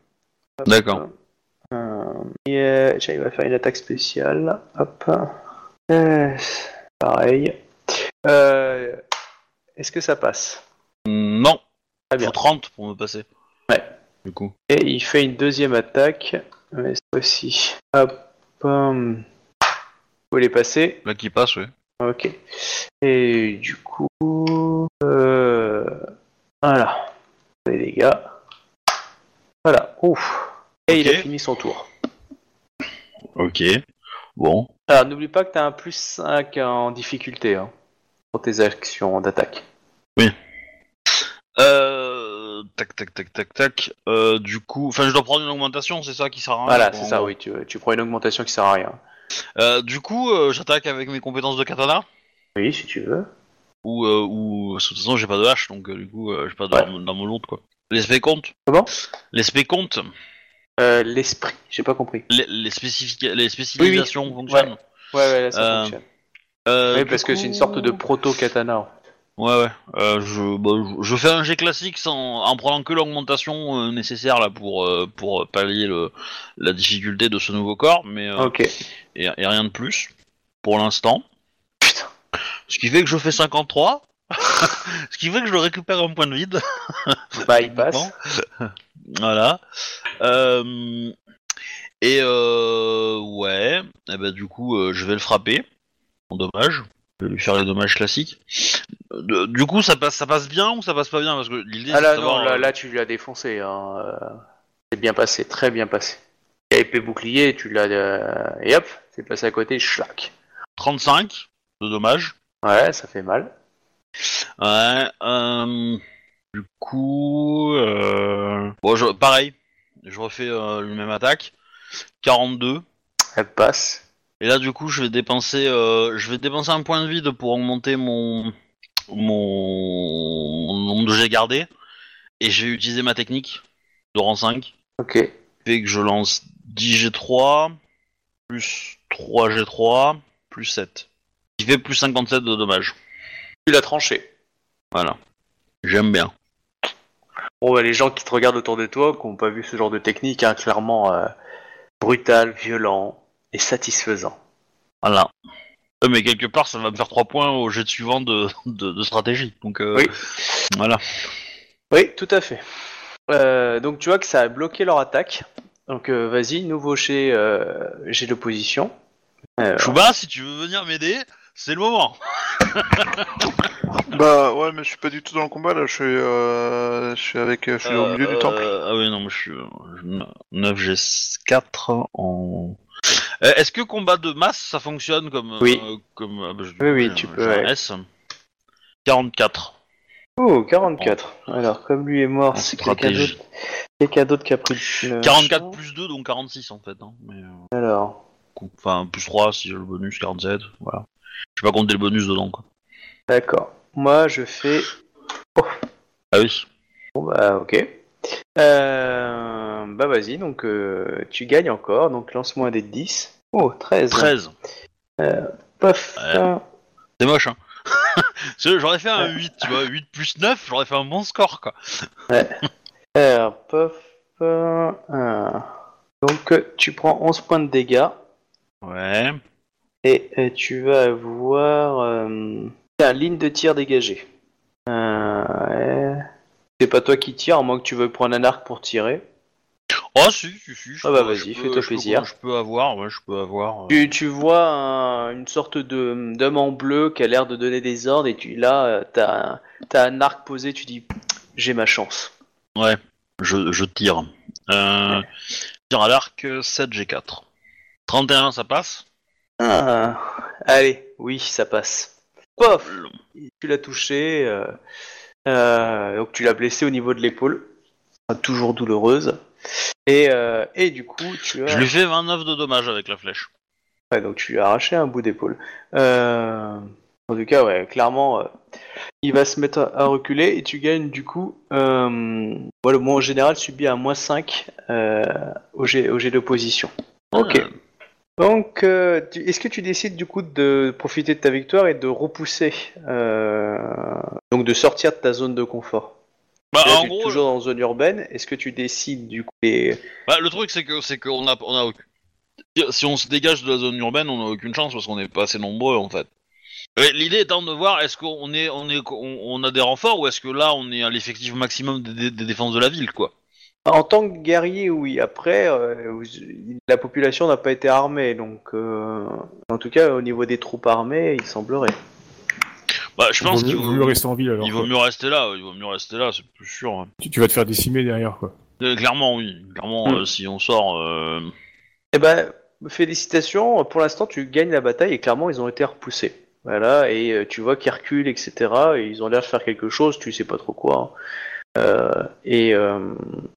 Hop. D'accord. Euh, et, euh, tiens, il va faire une attaque spéciale. Hop. Euh, pareil. Euh, Est-ce que ça passe? Non, Très bien. faut 30 pour me passer. Ouais. Du coup. Et il fait une deuxième attaque mais cette fois-ci. Hop. hum. Vous les passer Là qui passe, oui. Ok. Et du coup. Euh, voilà. Les dégâts. Voilà. Ouf. Et il a fini son tour. Ok. Bon. Alors n'oublie pas que tu as un plus 5 en difficulté hein, pour tes actions d'attaque. Euh, tac, tac, tac, tac, tac. Euh, du coup, enfin, je dois prendre une augmentation, c'est ça qui sert à rien Voilà, c'est en ça, gros. oui. Tu, tu prends une augmentation qui sert à rien. Euh, du coup, euh, j'attaque avec mes compétences de katana Oui, si tu veux. Ou euh, ou que de toute façon j'ai pas de hache, donc euh, du coup euh, j'ai pas de Ouais. dans mon loot quoi. L'esprit compte. Comment? L'esprit compte. Euh, L'esprit, j'ai pas compris. Les, les, spécifica- les spécialisations fonctionnent. Ouais, ouais, là ça Euh, fonctionne. Euh, Oui, parce que c'est une sorte de proto-katana. Ouais, ouais. Euh, je, bah, je, je fais un jet classique sans, en prenant que l'augmentation euh, nécessaire là pour euh, pour pallier le, la difficulté de ce nouveau corps, mais euh, Ok. et, et rien de plus pour l'instant. Ce qui fait que je fais 53. Ce qui fait que je récupère un point de vide. Bah, il passe. Voilà. Euh, et euh, ouais. Et ben du coup, euh, je vais le frapper. En dommage. Je vais lui faire les dommages classiques. De- du coup, ça passe, ça passe bien ou ça passe pas bien? Parce que l'idée, Ah là, non, là, là, tu l'as défoncé. Hein. C'est bien passé, très bien passé. Il a épée bouclier, tu l'as. Et hop, c'est passé à côté, schlac. 35 de dommages. Ouais, ça fait mal. Ouais. euh, du coup, euh, bon, je- pareil. Je refais euh, la même attaque. 42. Elle passe. Et là, du coup, je vais dépenser, euh, je vais dépenser un point de vide pour augmenter mon mon, mon nombre de jets gardés. Et je vais utiliser ma technique de rang 5. Ok. Fait que je lance 10 G3 plus 3 G3 plus 7. Qui fait plus 57 de dommages. Tu l'as tranché. Voilà. J'aime bien. Bon, bah, les gens qui te regardent autour de toi, qui n'ont pas vu ce genre de technique, hein, clairement euh, brutal, violent et satisfaisant. Voilà. Euh, Mais quelque part, ça va me faire 3 points au jet suivant de, de, de stratégie. Donc, euh, Oui. voilà. Oui, tout à fait. Donc tu vois que ça a bloqué leur attaque. Donc vas-y, nouveau jet, jet d'opposition. Euh, Chouba, si tu veux venir m'aider, c'est le moment. Bah ouais, mais je suis pas du tout dans le combat là. Je suis, euh, je suis avec, je suis au milieu du Euh, temple. Ah oui, non, moi je suis euh, 9 G4 en. Euh, Est-ce que combat de masse ça fonctionne comme. Oui. euh, comme ah bah, je- Oui, oui, j'ai tu peux, j'ai un ouais. S. 44. Oh, 44. Alors, comme lui est mort, En c'est quelqu'un stratégie. d'autre quelqu'un d'autre qui a pris le 44 machin. plus 2, donc 46 en fait. Hein, mais, euh, Alors, enfin, plus 3 si j'ai le bonus, 47. Voilà. Je vais pas compter le bonus dedans quoi. d'accord. Moi, je fais... Ah oui. Bon, bah, ok. Euh, bah, vas-y, donc euh, tu gagnes encore. Donc, lance-moi un dé de 10. Oh, 13. 13. Pof. Ouais. C'est moche hein. J'aurais fait un 8, tu vois, 8 plus 9, j'aurais fait un bon score quoi. Alors, pof. euh. Donc, euh, tu prends 11 points de dégâts. Ouais. Et euh, tu vas avoir euh, un ligne de tir dégagée. Euh, ouais. C'est pas toi qui tire, à moins que tu veuilles prendre un arc pour tirer. Oh si, si, si. je Ah bah vas-y, fais-toi plaisir. Je peux avoir, ouais, je peux avoir. euh, Tu, tu vois un- une sorte de d'homme en bleu qui a l'air de donner des ordres et tu là t'as un, t'as un arc posé, tu dis j'ai ma chance. Ouais, je, je tire. Euh, Tire à l'arc, 7 G4. 31, ça passe? Ah, allez, oui ça passe. Pof, tu l'as touché, euh, euh, donc tu l'as blessé au niveau de l'épaule, toujours douloureuse. Et, euh, et du coup tu as... Je lui fais 29 de dommages avec la flèche. Ouais, donc tu lui as arraché un bout d'épaule. Euh, En tout cas, ouais, clairement, euh, il va se mettre à, à reculer et tu gagnes du coup. Euh... ouais, le moins général subit un moins 5 euh, au jet, au jet d'opposition. Ok. Ah, Donc, euh, tu- est-ce que tu décides du coup de profiter de ta victoire et de repousser, euh, donc de sortir de ta zone de confort? Bah, Là, en tu es gros, toujours dans zone urbaine. Est-ce que tu décides du coup bah, le truc c'est que c'est qu'on a, on a si on se dégage de la zone urbaine, on a aucune chance parce qu'on est pas assez nombreux en fait. L'idée étant de voir est-ce qu'on est, on est, on, on a des renforts ou est-ce que là on est à l'effectif maximum des, des- des défenses de la ville quoi. En tant que guerrier, oui. Après, euh, vous- la population n'a pas été armée, donc euh, en tout cas au niveau des troupes armées, il semblerait. Bah, je Il pense vaut qu'il mieux, vaut, mieux rester en ville alors. il vaut mieux rester là. Il vaut mieux rester là, c'est plus sûr. hein. Tu, tu vas te faire décimer derrière quoi. Euh, clairement, oui. Clairement, Mm. euh, si on sort. euh, Eh ben, félicitations. Pour l'instant, tu gagnes la bataille et clairement, ils ont été repoussés. Voilà, et euh, tu vois qu'ils reculent, etc. Et ils ont l'air de faire quelque chose, tu sais pas trop quoi. hein. Euh, et, euh,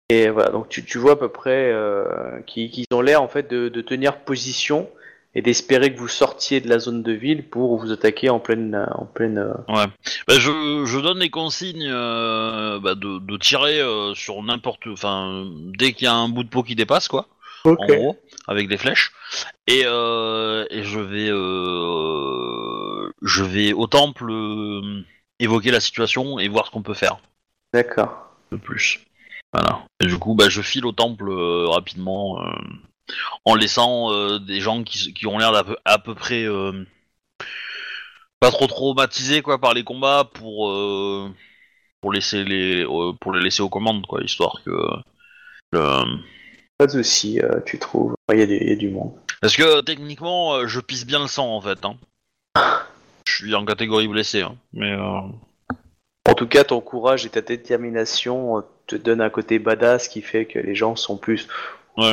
et voilà, donc tu, tu vois à peu près euh, qu'ils ont l'air en fait de, de tenir position et d'espérer que vous sortiez de la zone de ville pour vous attaquer en pleine, en pleine. euh, Ouais. Bah, je, je donne les consignes euh, bah, de, de tirer euh, sur n'importe. Enfin, dès qu'il y a un bout de peau qui dépasse, quoi. En gros, avec des flèches. Et, euh, et je vais. Euh, je vais au temple euh, évoquer la situation et voir ce qu'on peut faire D'accord. de plus. Voilà. Et du coup, bah, je file au temple euh, rapidement. euh, en laissant euh, des gens qui, qui ont l'air d'à peu, à peu près pas trop traumatisés quoi par les combats pour pour laisser les pour les laisser aux commandes quoi histoire que Pas de souci, tu trouves. Il y, a du- il y a du monde. parce que techniquement je pisse bien le sang en fait hein. je suis en catégorie blessé hein. mais En tout cas, ton courage et ta détermination euh, te donnent un côté badass qui fait que les gens sont plus. Ouais.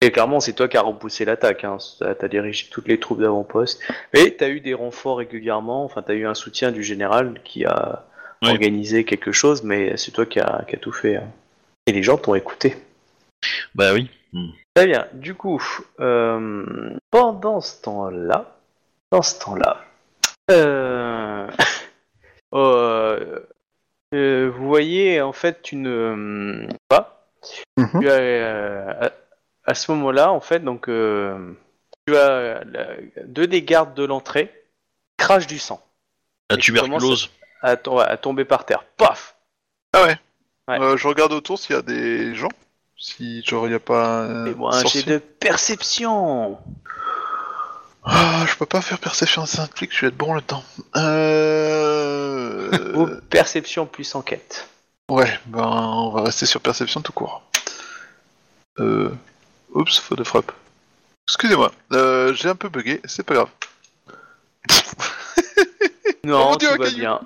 Et clairement, c'est toi qui as repoussé l'attaque. Hein. T'as dirigé toutes les troupes d'avant-poste. Mais t'as eu des renforts régulièrement. Enfin, t'as eu un soutien du général qui a organisé quelque chose, mais c'est toi qui as tout fait. hein. Et les gens t'ont écouté. bah oui Hmm. Très bien. Du coup, euh, pendant ce temps-là, dans ce temps-là, euh, vous voyez en fait une euh, pas. Mhm. Tu as, euh, à, à ce moment-là, en fait, donc euh, tu as euh, la- deux des gardes de l'entrée crachent du sang la Et tuberculose à, to- à tomber par terre. Paf. Ah ouais. Ouais. Euh, je regarde autour s'il y a des gens. Si genre il y a pas un jet de perception. Ah, je peux pas faire perception, ça implique que je vais être bon le temps. Euh... Ou perception plus enquête. Ouais, ben on va rester sur perception tout court. Euh... Oups, faute de frappe. Excusez-moi, euh, j'ai un peu bugué, c'est pas grave. Non, mon Dieu, tout un va caillou. bien.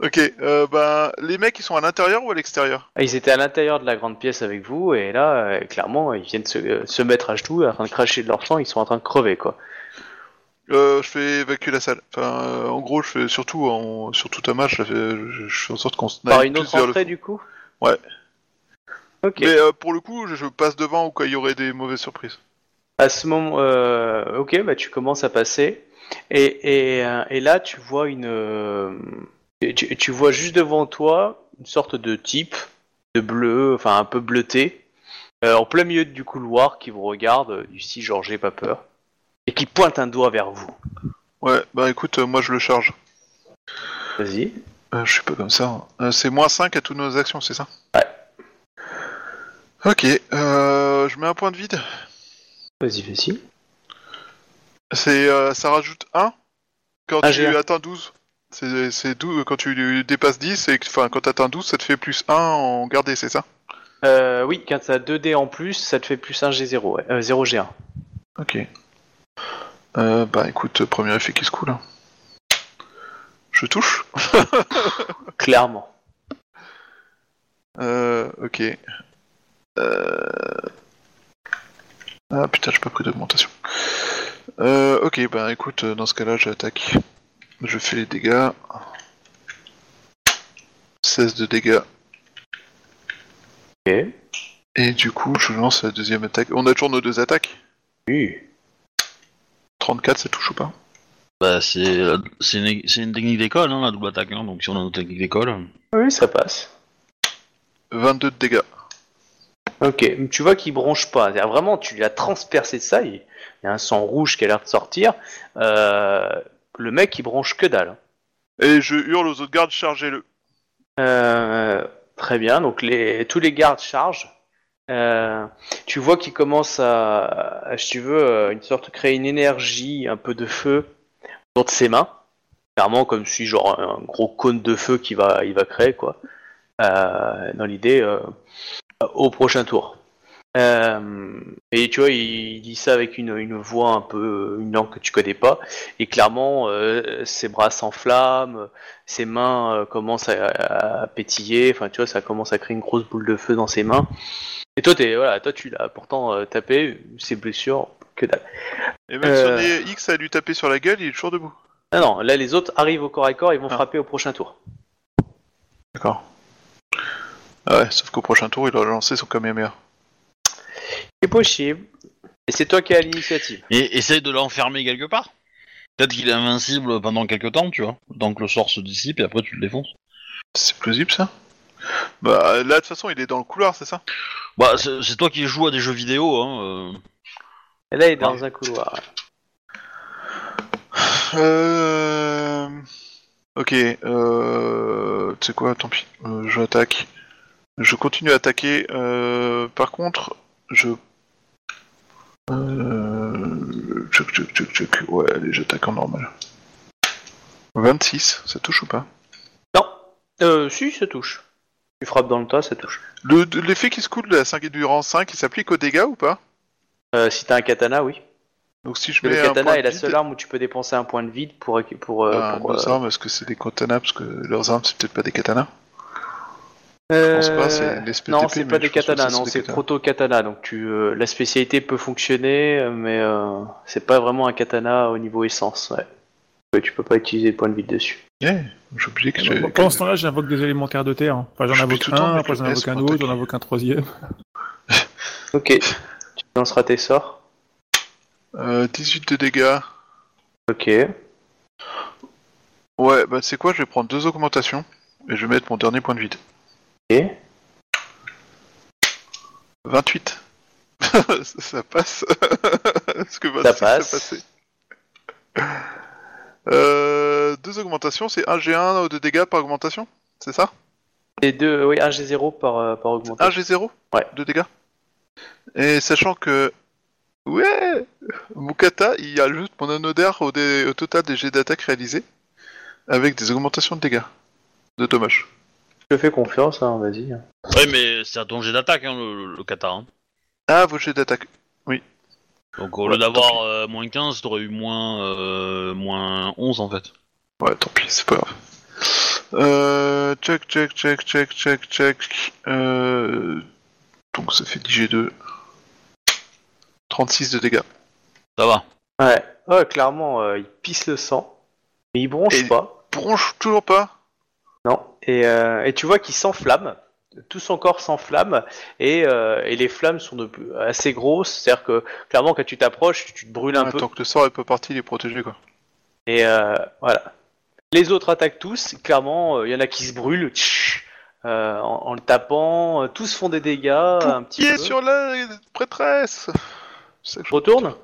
Ok, euh, ben les mecs ils sont à l'intérieur ou à l'extérieur? Ah, Ils étaient à l'intérieur de la grande pièce avec vous, et là, euh, clairement, ils viennent se, euh, se mettre à genoux, en train de cracher de leur sang, ils sont en train de crever, quoi. euh, Je fais évacuer la salle. Enfin, euh, en gros, je fais surtout en sur tout un match, je fais, je, je fais en sorte qu'on se Par une plus autre vers le entrée, fond. du coup? Ouais. Ok. Mais euh, pour le coup, je, je passe devant au cas il y aurait des mauvaises surprises. À ce moment, euh, ok, bah tu commences à passer, et, et, euh, et là, tu vois une, euh, tu, tu vois juste devant toi une sorte de type de bleu, enfin un peu bleuté, euh, en plein milieu du couloir, qui vous regarde, euh, du style genre j'ai pas peur, et qui pointe un doigt vers vous. Ouais, bah écoute, euh, moi je le charge. Vas-y. Euh, je suis pas comme ça. hein. Euh, c'est moins 5 à toutes nos actions, c'est ça? Ouais. Ok, euh, je mets un point de vide. Vas-y, vas-y. C'est, euh, ça rajoute 1 quand Ah, tu atteins 12. C'est, c'est 12 quand tu dépasses 10, et enfin quand tu atteins 12, ça te fait plus 1 en gardé, c'est ça? Euh, oui, quand t'as 2 dés en plus, ça te fait plus 1 G0, ouais. Euh, 0 G1. Ok. Euh, bah écoute, premier effet qui se coule. hein. Je touche. Clairement. Euh, ok. Euh... Ah putain, j'ai pas pris d'augmentation. Euh, ok, bah écoute, dans ce cas-là, j'attaque. Je fais les dégâts. 16 de dégâts. Ok. Et du coup, je lance la deuxième attaque. On a toujours nos deux attaques. Oui. 34, ça touche ou pas? Bah c'est la- c'est une, c'est une technique d'école hein, la double attaque hein, donc si on a une technique d'école Oui, ça passe. 22 de dégâts. Ok, tu vois qu'il bronche pas. C'est-à-dire Vraiment, tu l'as transpercé de ça. Il il y a un sang rouge qui a l'air de sortir. Euh, le mec, il bronche que dalle. Et je hurle aux autres gardes, chargez-le. Euh, très bien. Donc les, tous les gardes chargent. Euh, tu vois qu'il commence à, à, si tu veux, euh, une sorte de créer une énergie, un peu de feu autour de ses mains. Clairement, comme si genre un gros cône de feu qui va, il va créer quoi. euh, dans l'idée euh, au prochain tour. Euh, et tu vois, il, dit ça avec une, une voix un peu, une langue que tu connais pas, et clairement, euh, ses bras s'enflamment, ses mains euh, commencent à, à pétiller, enfin tu vois, ça commence à créer une grosse boule de feu dans ses mains. Et toi, t'es, voilà, toi tu l'as pourtant tapé, ses blessures, que dalle. Et même si on est X à lui taper sur la gueule, il est toujours debout. Ah non, là les autres arrivent au corps à corps, ils vont Ah. frapper au prochain tour. D'accord. Ah ouais, sauf qu'au prochain tour, il a lancé son Kamehameha. C'est possible. Et c'est toi qui as l'initiative. Et essaye de l'enfermer quelque part. Peut-être qu'il est invincible pendant quelques temps, tu vois. Que le sort se dissipe et après tu le défonces. C'est plausible ça Bah là, de toute façon, il est dans le couloir, c'est ça? Bah, c'est c'est toi qui joues à des jeux vidéo, hein. euh. Et là, il est dans un couloir. Euh... Ok, euh... Tu sais quoi, tant pis. Euh, je attaque. Je continue à attaquer. Euh... Par contre, je... Euh... Tchouk, tchouk, tchouk, tchouk. Ouais, allez, j'attaque en normal. 26, ça touche ou pas? Non. Euh, si, ça touche. Tu frappes dans le tas, ça touche. Le- L'effet qui se coule de la 5 du rang 5, il s'applique aux dégâts ou pas? Euh, si t'as un katana, oui. Donc si je Le mets un katana point est la seule arme où tu peux dépenser un point de vide pour... pour, euh, Ah, pour, nos euh, armes, est-ce que c'est des katanas Parce que leurs armes, c'est peut-être pas des katanas. Euh, pense pas, c'est des Non, c'est pas je des katanas, c'est non, c'est proto-katana. Donc tu, euh, la spécialité peut fonctionner, euh, mais euh, c'est pas vraiment un katana au niveau essence. Ouais. Ouais, Tu peux pas utiliser point de vide dessus. Yeah, j'ai oublié que j'ai... Pendant ce temps-là, j'invoque des élémentaires de terre. hein. Enfin, Je j'en invoque un, après j'en invoque un autre, j'en invoque un troisième. Ok. tu lanceras tes sorts. Euh, 18 de dégâts. Ok. Ouais, bah c'est quoi, je vais prendre deux augmentations. Et je vais mettre mon dernier point de vide. Ok. 28. ça passe. Est-ce que Ça 26, passe. passé euh, deux augmentations, c'est 1 G1 de dégâts par augmentation C'est ça? Et deux, oui, un G0 par, euh, par 1 augmentation. G0 Ouais. De dégâts? Et sachant que. Ouais Mukata, il ajoute mon anneau d'air au, dé- au total des jets d'attaque réalisés. Avec des augmentations de dégâts. De dommages. Je te fais confiance, hein, vas-y. Ouais, mais c'est à ton jet d'attaque, hein, le, le kata. hein. Ah, vos jets d'attaque. Donc au Ouais, lieu d'avoir euh, moins 15, t'aurais eu moins, euh, moins 11 en fait. Ouais, tant pis, c'est pas grave. Euh, check, check, check, check, check, check. Euh, donc ça fait 10 G2. 36 de dégâts. Ça va. Ouais, ouais clairement, euh, il pisse le sang. Mais il bronche Et- pas. Bronche toujours pas? Non. Et, euh, et tu vois qu'il s'enflamme. Tout son corps s'enflamme. Et, euh, et les flammes sont de, assez grosses. C'est-à-dire que, clairement, quand tu t'approches, tu te brûles un Ouais, peu. Tant que le sort est pas parti, il est protégé quoi. Et euh, voilà. Les autres attaquent tous. Clairement, il y en a qui se brûlent. tch, en, en le tapant. Tous font des dégâts. un petit Qui est peu. sur la prêtresse C'est ça que je- Retourne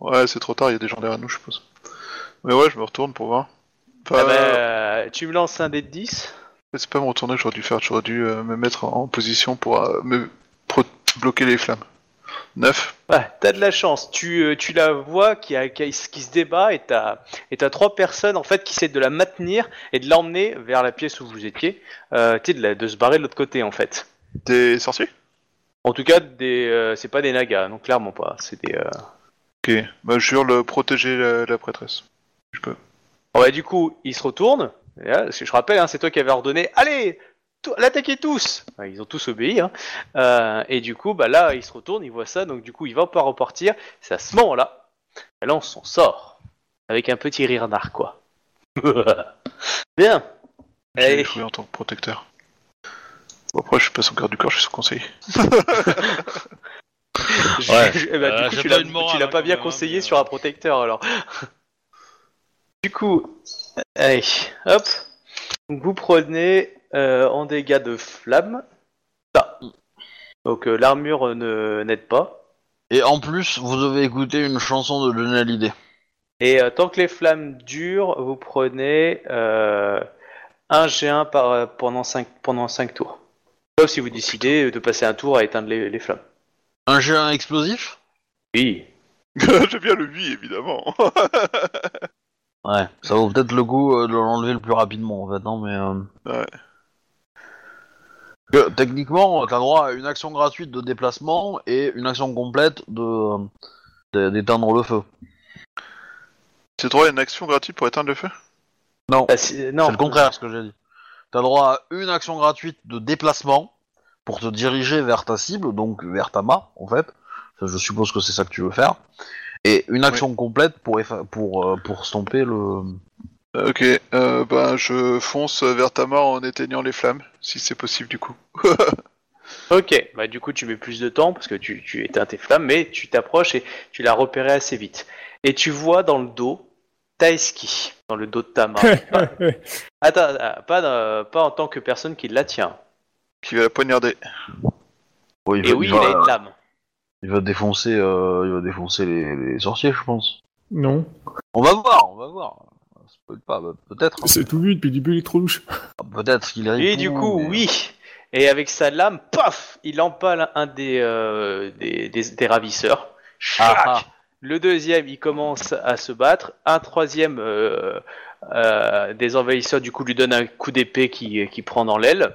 Ouais, c'est trop tard, il y a des gens derrière nous, je suppose. Mais ouais, je me retourne pour voir. Ah bah, euh, Tu me lances un dé de 10 C'est pas me retourner, j'aurais dû faire, j'aurais dû euh, me mettre en position pour euh, me pro- bloquer les flammes. 9. Ouais, t'as de la chance. Tu, euh, tu la vois qui, a, qui, a- qui se débat et t'as, et t'as trois personnes en fait qui essaient de la maintenir et de l'emmener vers la pièce où vous étiez. Euh, tu sais, de, la- de se barrer de l'autre côté en fait. Des sorciers? En tout cas, des, euh, c'est pas des nagas, non clairement pas. C'est des. euh, Ok, bah je hurle protéger la, la prêtresse. Je peux. Bon, bah, du coup, ils se retournent. Et là, parce que je rappelle, hein, c'est toi qui avais ordonné Allez L'attaquez tous Ils ont tous obéi. Hein. Euh, et du coup, bah, là, ils se retournent, ils voient ça. Donc, du coup, il va pas repartir. C'est à ce moment-là elle lance son sort. Avec un petit rire narquois. Bien J'ai joué en tant que protecteur. Bon, après, je suis pas son garde du corps, je suis son conseiller. Ouais. Je- eh ben, Euh, du coup, j'ai tu pas l'as, hein, pas bien conseillé mais, sur euh. un protecteur alors. Du coup, allez, hop. Donc, vous prenez euh, en dégâts de flamme. Ça. Donc euh, l'armure ne n'aide pas. Et en plus, vous devez écouter une chanson de Johnny Hallyday. Et euh, tant que les flammes durent, vous prenez euh, un G1 par, pendant 5 pendant cinq tours. Sauf si vous décidez de passer un tour à éteindre les, les flammes. Un G1 explosif? Oui. J'aime bien le 8, évidemment. Ouais, ça vaut peut-être le coup euh, de l'enlever le plus rapidement en fait, non mais... euh, Ouais. Que, techniquement, t'as droit à une action gratuite de déplacement et une action complète de de- d'éteindre le feu. Tu as droit à une action gratuite pour éteindre le feu? Non, Ah, si- non. c'est le contraire ce que j'ai dit. T'as droit à une action gratuite de déplacement pour te diriger vers ta cible, donc vers ta main, en fait. Ça, Je suppose que c'est ça que tu veux faire. Et une action complète pour, pour, euh, pour stomper le... Euh, Ok, euh, bah je fonce vers ta mort en éteignant les flammes, si c'est possible du coup. Ok, bah du coup tu mets plus de temps parce que tu, tu éteins tes flammes, mais tu t'approches et tu l'as repéré assez vite. Et tu vois dans le dos Taeski, dans le dos de ta main. Attends, ah, pas, pas en tant que personne qui la tient. Qui va la poignarder. Il Et oui, il a une lame. Il va défoncer, euh, il va défoncer les, les sorciers, je pense. non, On va voir, on va voir. Ça peut être pas, bah, peut-être. c'est tout lui depuis le début, il est trop louche. Peut-être qu'il est. Et du coup, mais- oui. Et avec sa lame, paf, il empale un des, euh, des, des- des ravisseurs. Chac Ah, ah. Le deuxième, il commence à se battre. Un troisième euh, euh, des envahisseurs, du coup, lui donne un coup d'épée qui, qui prend dans l'aile.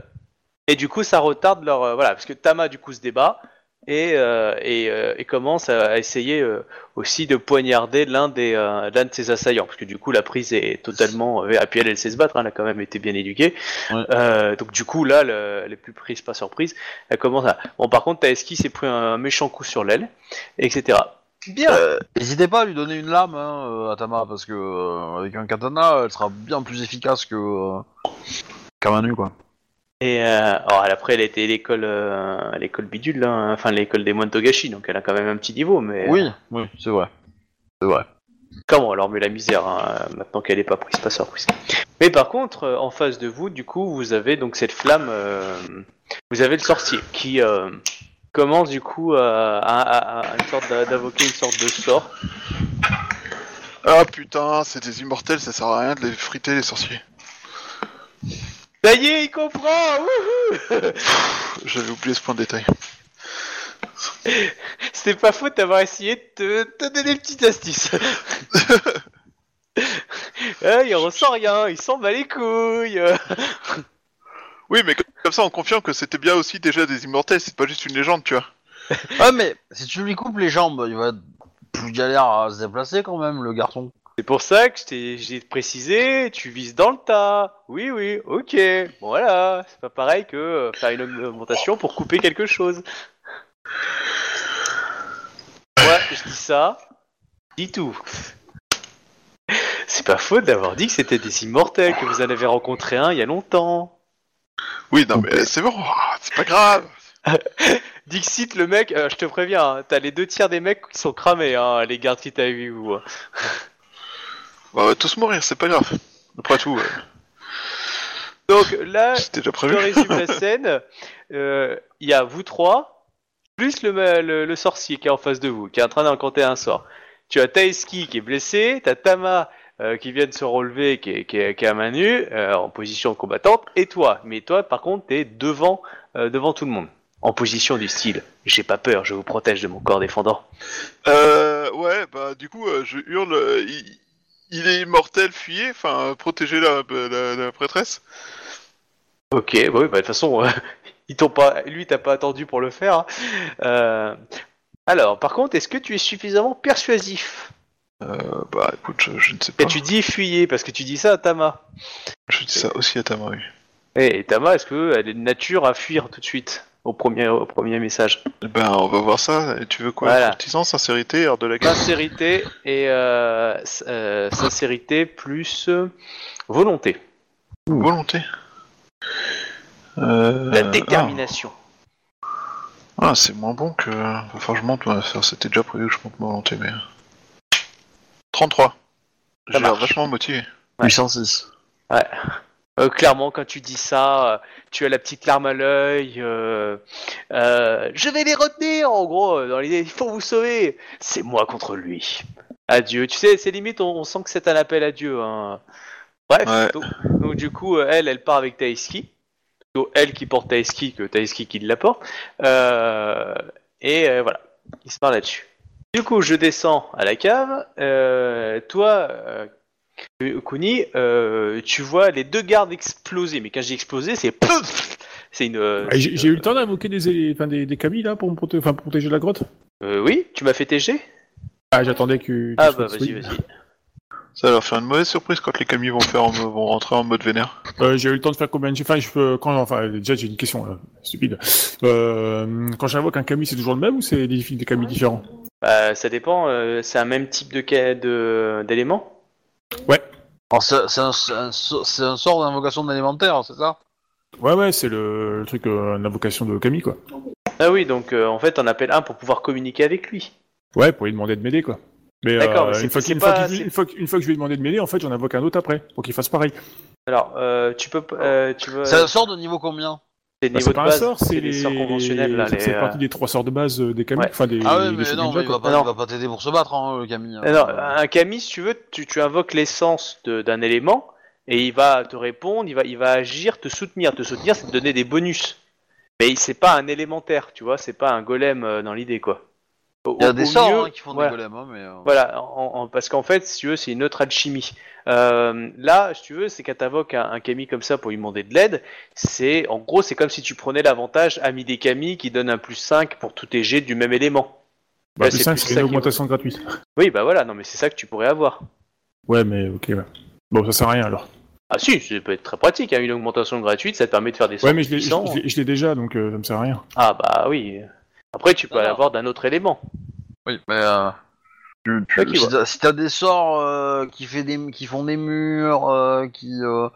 Et du coup, ça retarde leur. euh, voilà, parce que Tama, du coup, se débat et, euh, et, euh, et commence à, à essayer euh, aussi de poignarder l'un des euh, l'un de ses assaillants. Parce que du coup, la prise est totalement. euh, et puis elle, elle sait se battre, hein, elle a quand même été bien éduquée. Ouais. Euh, donc, du coup, là, le- elle est plus prise, pas surprise. Elle commence à. Bon, par contre, Taeski s'est pris un méchant coup sur l'aile, etc. Bien. Euh, N'hésitez pas à lui donner une lame hein, euh, à Tama parce que euh, avec un katana, elle sera bien plus efficace que euh, qu'un main nue, quoi. Et euh, alors, elle, après, elle à l'école, euh, à l'école bidule, là, hein, enfin l'école des moines Togashi, donc elle a quand même un petit niveau, mais Oui, oui, c'est vrai, c'est vrai. comment alors met la misère hein, maintenant qu'elle est pas prise, pas surprise. Mais par contre, euh, en face de vous, du coup, vous avez donc cette flamme, euh, vous avez le sorcier qui euh, commence du coup à, à- à- à une sorte d'invoquer une sorte de sort. Ah putain, c'est des immortels, ça sert à rien de les friter les sorciers. Ça y est, il comprend. wouhou J'avais oublié ce point de détail. C'était pas faute d'avoir essayé de te, te donner des petites astuces. Eh, il ressent rien, il s'en bat les couilles. Oui, mais comme ça on confirme que c'était bien aussi déjà des immortels, c'est pas juste une légende, tu vois. Ah mais si tu lui coupes les jambes, il va être plus galère à se déplacer quand même, le garçon. C'est pour ça que je t'ai j'ai précisé, tu vises dans le tas. Oui, oui, ok. Voilà, c'est pas pareil que euh, faire une augmentation pour couper quelque chose. Ouais, je dis ça, dis tout. C'est pas faute d'avoir dit que c'était des immortels, que vous en avez rencontré un il y a longtemps. Oui, non mais c'est bon, ah, c'est pas grave. Dixit, le mec, euh, je te préviens, hein, t'as les deux tiers des mecs qui sont cramés, hein, les gardes qui vu. ou, euh. Bah, on va tous mourir, c'est pas grave. Après tout, euh, Donc là, c'était déjà je prévu. résume la scène. Euh, Il y a vous trois, plus le, ma- le, le sorcier qui est en face de vous, qui est en train d'incanter un sort. Tu as Taeski qui est blessé, t'as Tama euh, qui vient de se relever, qui est, qui est, qui est à main nue, euh, en position combattante, et toi. Mais toi, par contre, t'es devant, euh, devant tout le monde. En position du style, j'ai pas peur, je vous protège de mon corps défendant. Euh, ouais, bah du coup, euh, je hurle, euh, il, il est immortel, fuyez, enfin, protégez la, la, la prêtresse. Ok, bah oui, bah de toute façon, euh, ils t'ont pas, lui, t'as pas attendu pour le faire. hein. Euh, alors, par contre, est-ce que tu es suffisamment persuasif? Euh, bah écoute, je, je ne sais pas. Et tu dis fuyez parce que tu dis ça à Tama. Je dis ça aussi à ta main, oui. Et Tama, est-ce qu'elle est de nature à fuir tout de suite? Au premier, au premier message Ben, on va voir ça. Et tu veux quoi? Voilà. Sincérité, art de la guerre Sincérité et euh, euh, sincérité plus euh, volonté, Volonté. Euh, la détermination. Ah, ah, c'est moins bon que. Enfin, je monte, ouais, ça, c'était déjà prévu que je monte ma volonté, mais. 33. J'ai l'air vachement motivé. Ouais. 806. Euh, clairement, quand tu dis ça, euh, tu as la petite larme à l'œil. euh, je vais les retenir, en gros, dans l'idée, il faut vous sauver. C'est moi contre lui. Adieu. Tu sais, c'est limite, on, on sent que c'est un appel à Dieu. Hein. Bref, Ouais. donc, donc du coup, elle, elle part avec Taeski. Plutôt elle qui porte Taeski que Taeski qui la porte. Et voilà, il se parle là-dessus. Du coup, je descends à la cave. Toi, euh, Kuni, euh, tu vois les deux gardes exploser. Mais quand j'ai explosé, c'est pouf C'est une. euh, Ah, J'ai eu euh, le temps d'invoquer des, enfin, des, des camis là pour me proté- enfin, pour protéger la grotte? euh, oui, tu m'as fait TG Ah, j'attendais que. Ah bah vas-y, vas-y. Ça va leur faire une mauvaise surprise quand les camis vont faire en- vont rentrer en mode vénère. Euh, j'ai eu le temps de faire combien de Enfin, je peux quand enfin déjà j'ai une question là, stupide. Euh, quand j'invoque un kami, c'est toujours le même ou c'est des, des kamis différents? Bah, ça dépend, euh, c'est un même type de ca- Alors, c'est c'est un, sort d'invocation d'élémentaire, c'est ça? Ouais, ouais, c'est le, le truc euh, l'invocation de kami quoi. Ah oui, donc euh, en fait on appelle un pour pouvoir communiquer avec lui. Ouais, pour lui demander de m'aider quoi. Mais D'accord, euh, mais c'est- une, fois pas- que- une fois que je lui ai demandé de m'aider, en fait, j'en invoque un autre après pour qu'il fasse pareil. Alors, euh, tu peux, p- euh, tu veux, C'est un sort de niveau combien? C'est Bah, de pas un base, sort, c'est des les sorts conventionnels là. C'est les, c'est euh, partie des trois sorts de base euh, des Ouais. enfin des. Ah ouais, mais non, mais il va pas, t'aider pour se battre, hein, le Camille. Alors, un kami, si tu veux, tu, tu invoques l'essence d'un élément et il va te répondre, il va, il va agir, te soutenir. Te soutenir, c'est te donner des bonus. Mais c'est pas un élémentaire, tu vois, c'est pas un golem euh, dans l'idée, quoi. Au- Il y a des sorts mieux- hein, qui font voilà. des golems, hein, mais... euh, Voilà, en- en- parce qu'en fait, si tu veux, c'est une autre alchimie. Euh, là, si tu veux, c'est quand t'invoques un, un kami comme ça pour lui demander de l'aide, c'est, en gros, c'est comme si tu prenais l'avantage ami des kami qui donne un plus 5 pour tous tes jets du même élément. Bah, Là, plus c'est cinq, plus c'est ça une qui- augmentation gratuite. Oui, bah voilà, non, mais c'est ça que tu pourrais avoir. Ouais, mais ok, ouais. Bon, ça sert à rien alors. Ah si, ça peut être très pratique, hein, une augmentation gratuite, ça te permet de faire des sorts Ouais, mais je l'ai déjà, donc euh, ça me sert à rien. Ah bah oui. Après, tu peux l'avoir d'un autre élément. Oui, mais... Euh... tu- tu- si ouais. t'as si t'as des sorts euh, qui, fait des, qui font des murs, euh, qui, euh,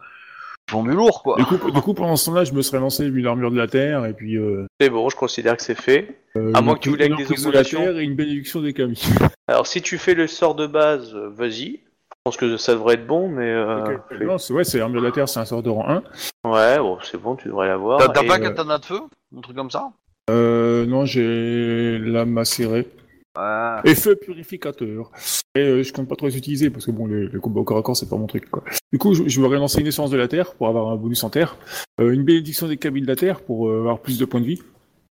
font du lourd, quoi. Du coup, du coup, pendant ce temps-là, je me serais lancé une armure de la terre et puis. Euh, C'est bon, je considère que c'est fait. euh, À moins que tu voulais avec une des emprise de la augmentations. terre et une bénédiction des kami. Alors si tu fais le sort de base, vas-y. Je pense que ça devrait être bon, mais... Euh, Non, c'est ouais, c'est armure de la terre, c'est un sort de rang 1. Ouais, bon, c'est bon, tu devrais l'avoir. T'as t'as Et, pas euh, katana de feu? Un truc comme ça? Euh, non, j'ai lame macérée. Ouais. Et feu purificateur. Et euh, je compte pas trop les utiliser parce que bon, les, les combats au corps à corps, c'est pas mon truc quoi. Du coup, je, je vais relancer une essence de la terre pour avoir un bonus en terre. Euh, une bénédiction des cabines de la terre pour euh, avoir plus de points de vie.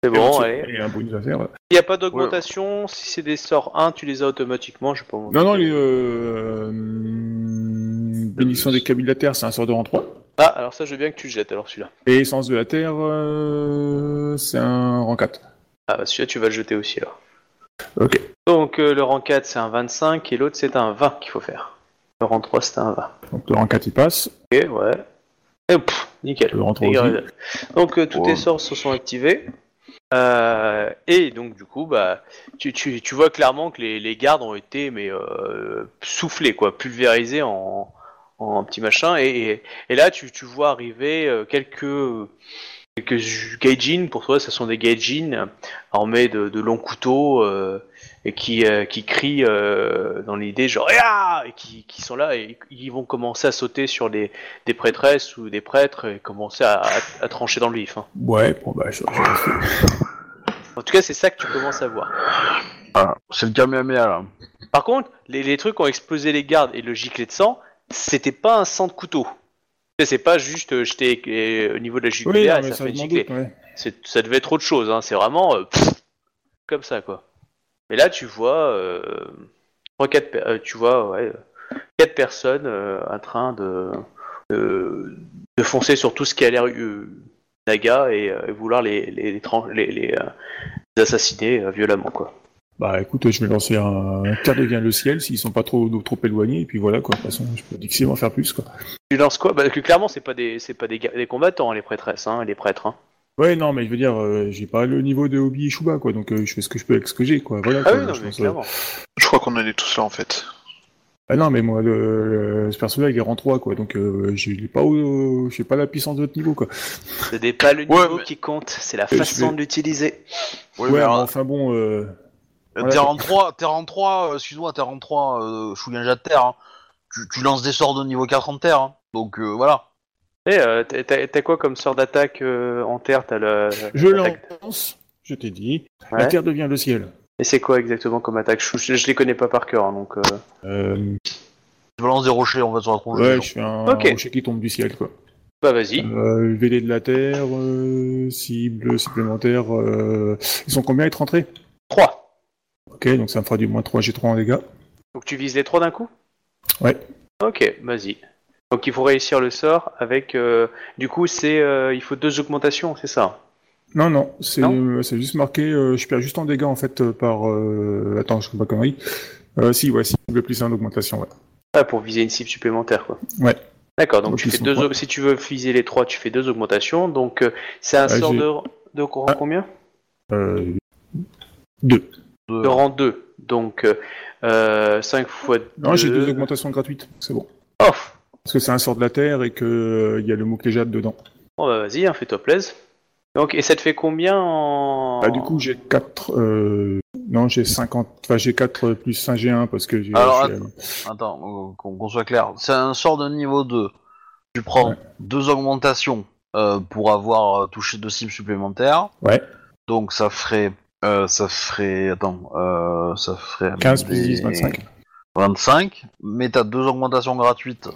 C'est bon, et, allez. Et un bonus à terre. Il n'y a pas d'augmentation, si c'est des sorts 1, tu les as automatiquement, je sais pas. Non, non, les euh, hum, bénédiction des cabines de la terre, c'est un sort de rang 3. Ah, alors ça, je veux bien que tu le jettes, alors celui-là. Et essence de la terre, euh, c'est un rang 4. Ah, bah celui-là, tu vas le jeter aussi, alors. Ok. Donc, euh, le rang 4, c'est un 25, et l'autre, c'est un 20 qu'il faut faire. Le rang 3, c'est un 20. Donc le rang 4 il passe. Ok, ouais. Et pff, nickel. Le rang 3 Et, aussi. euh, Donc, euh, tous tes sorts se sont activés. Euh, et donc, du coup, bah, tu, tu, tu vois clairement que les, les gardes ont été mais, euh, soufflés, quoi, pulvérisés en, en petit machin. Et, et, et là, tu, tu vois arriver euh, quelques, quelques gaijin. Pour toi, ce sont des gaijin armés de, de longs couteaux euh, et qui, euh, qui crient euh, dans l'idée genre Ah et qui, qui sont là et ils vont commencer à sauter sur les, des prêtresses ou des prêtres et commencer à, à, à trancher dans le vif. hein. Ouais, bon bah je, je- En tout cas, c'est ça que tu commences à voir. Voilà. C'est le Kamehameha, là. Par contre, les, les trucs ont explosé les gardes et le giclet de sang, c'était pas un sang de couteau. C'est pas juste euh, jeter euh, au niveau de la Oui, jugulaire non, et mais ça ça fait doute, ouais. C'est- Ça devait être autre chose, hein. c'est vraiment euh, pff, comme ça quoi. Mais là tu vois, euh, trois, quatre, per- euh, tu vois ouais, euh, quatre personnes en train de, de, de foncer sur tout ce qui a l'air naga et, et vouloir les, les, assassiner violemment quoi. Bah écoute, je vais lancer un Terre devient le ciel s'ils sont pas trop trop éloignés et puis voilà quoi. De toute façon, je peux difficilement faire plus quoi. Tu lances quoi? Bah que clairement c'est pas des c'est pas des, combattants hein, les prêtresses, hein, les prêtres. Hein. Ouais, non, mais je veux dire, euh, j'ai pas le niveau de Obi et Shuba quoi, donc euh, je fais ce que je peux avec ce que j'ai quoi. Voilà. Ah quoi, oui non je mais pense, euh, clairement. Je crois qu'on en est tous là en fait. Ah non, mais moi, le, le- ce perso-là, il est rang 3 quoi, donc euh, j'ai pas au, j'ai pas la puissance de votre niveau quoi. Ce n'est pas le Ouais, niveau mais- qui compte, c'est la façon vais- de l'utiliser. Ouais, mais mais alors, enfin bon. Euh... voilà, T'es quoi. en 3, t'es en 3, euh, excuse-moi, t'es en 3, euh, Shugenja de terre. hein. Tu, tu lances des sorts de niveau 4 en terre. hein. Donc euh, voilà. Et euh, t'as- quoi comme sort d'attaque euh, en terre? T'as le. Je l'attaque- lance, je t'ai dit, Ouais. la terre devient le ciel. Et c'est quoi exactement comme attaque? Je, je, je les connais pas par cœur, hein, donc. euh, Euh, Tu balances des rochers en fait sur la tronche. ouais, des je fais un Ok. rocher qui tombe du ciel quoi. Bah vas-y. Euh, VD de la terre, euh, cible supplémentaire. Euh... Ils sont combien être rentrés? 3. Ok, donc ça me fera du moins 3 G3 en dégâts. Donc tu vises les trois d'un coup? Ouais. Ok, vas-y. Donc il faut réussir le sort avec. euh, du coup, c'est euh, il faut deux augmentations, c'est ça? Non, non, c'est Non? euh, c'est juste marqué, euh, je perds juste en dégâts en fait euh, par... Euh... Attends, je ne pas connerie. Euh, si, ouais, cible plus 1 d'augmentation, ouais. Ah, pour viser une cible supplémentaire, quoi. Ouais. D'accord, donc Donc, tu ils fais sont deux. trois. au- Si tu veux viser les trois, tu fais deux augmentations. Donc euh, c'est un Ouais, sort j'ai- de de rang Ah. combien? Euh... 2. De- De rang 2. Donc euh, 5 fois 2. Non, j'ai deux augmentations gratuites, c'est bon. Oh Parce que c'est un sort de la Terre et que euh, il y a le mot-clé jade dedans. Bon bah vas-y, hein, fais-toi plaise. Donc, et ça te fait combien en... Bah, du coup, j'ai 4... Euh... Non, j'ai 50... Enfin, j'ai 4 plus 1 G1 parce que j'ai... Alors, j'ai- attends. Attends, euh, qu'on qu'on soit clair. C'est un sort de niveau 2. Tu prends Ouais. deux augmentations euh, pour avoir euh, touché deux cibles supplémentaires. Ouais. Donc ça ferait. Euh, ça ferait. Attends. Euh, ça ferait. 15 plus des- 10, 25. 25. Mais t'as deux augmentations gratuites.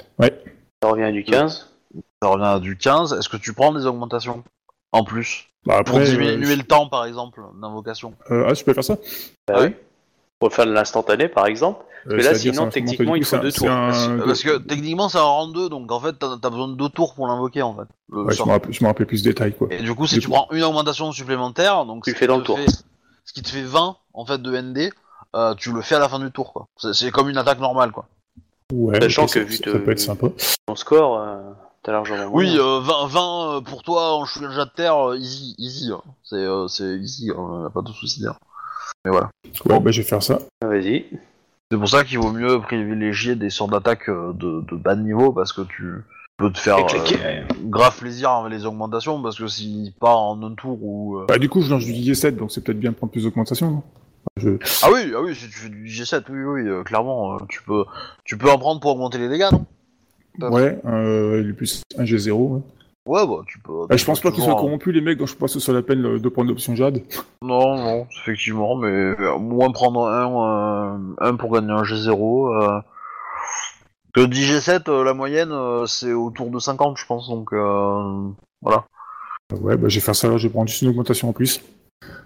Ça revient à du 15. Ça revient à du 15. Est-ce que tu prends des augmentations En plus Bah, Pour après... diminuer euh, le temps, par exemple, d'invocation. euh, Ah, je peux faire ça Bah Ouais. oui. Pour faire de l'instantané, par exemple. Euh, là, c'est-à-dire, sinon, techniquement, il faut deux tours. un- Parce que techniquement, c'est un rang 2, donc en fait, t'as as besoin de deux tours pour l'invoquer, en fait. Ouais, je me rappelle, plus de détails, quoi. Et du coup, si Du tu coup- prends une augmentation supplémentaire, donc Tu fais dans le tour. fait- ce qui te fait 20 en fait de ND, euh, tu le fais à la fin du tour, quoi. C'est- C'est comme une attaque normale, quoi. Ouais, Sachant que ça- vu ça, peut être sympa. Ton score, euh, t'as largement. Oui, moins. euh, 20, 20 euh, pour toi en chouïa de terre, euh, easy, easy. hein. C'est euh, c'est easy, hein, y a pas de souci là. Mais voilà. Ouais, bah, je vais faire ça. Ah, Vas-y. C'est pour ça qu'il vaut mieux privilégier des sorts d'attaque euh, de, de bas de niveau parce que tu peux te faire euh, grave plaisir avec les augmentations parce que s'il part en un tour ou. euh, Bah, du coup, je lance du G7, donc c'est peut-être bien de prendre plus d'augmentation, non je... Ah oui, ah oui, si tu fais du G7, oui, oui, euh, clairement, euh, tu peux, tu peux en prendre pour augmenter les dégâts, non? D'accord. Ouais, euh, du plus un G0. Ouais. Ouais, bah tu peux. Bah, je pense pas qu'ils soient toujours, corrompus, les mecs, donc je pense que ce soit la peine euh, de prendre l'option Jade. Non, non, effectivement, mais euh, moins prendre un, euh, un pour gagner un G0. Euh... Que 10 G7, euh, la moyenne, euh, c'est autour de 50, je pense, donc euh, voilà. Ouais, bah, je vais faire ça, alors je vais prendre juste une augmentation en plus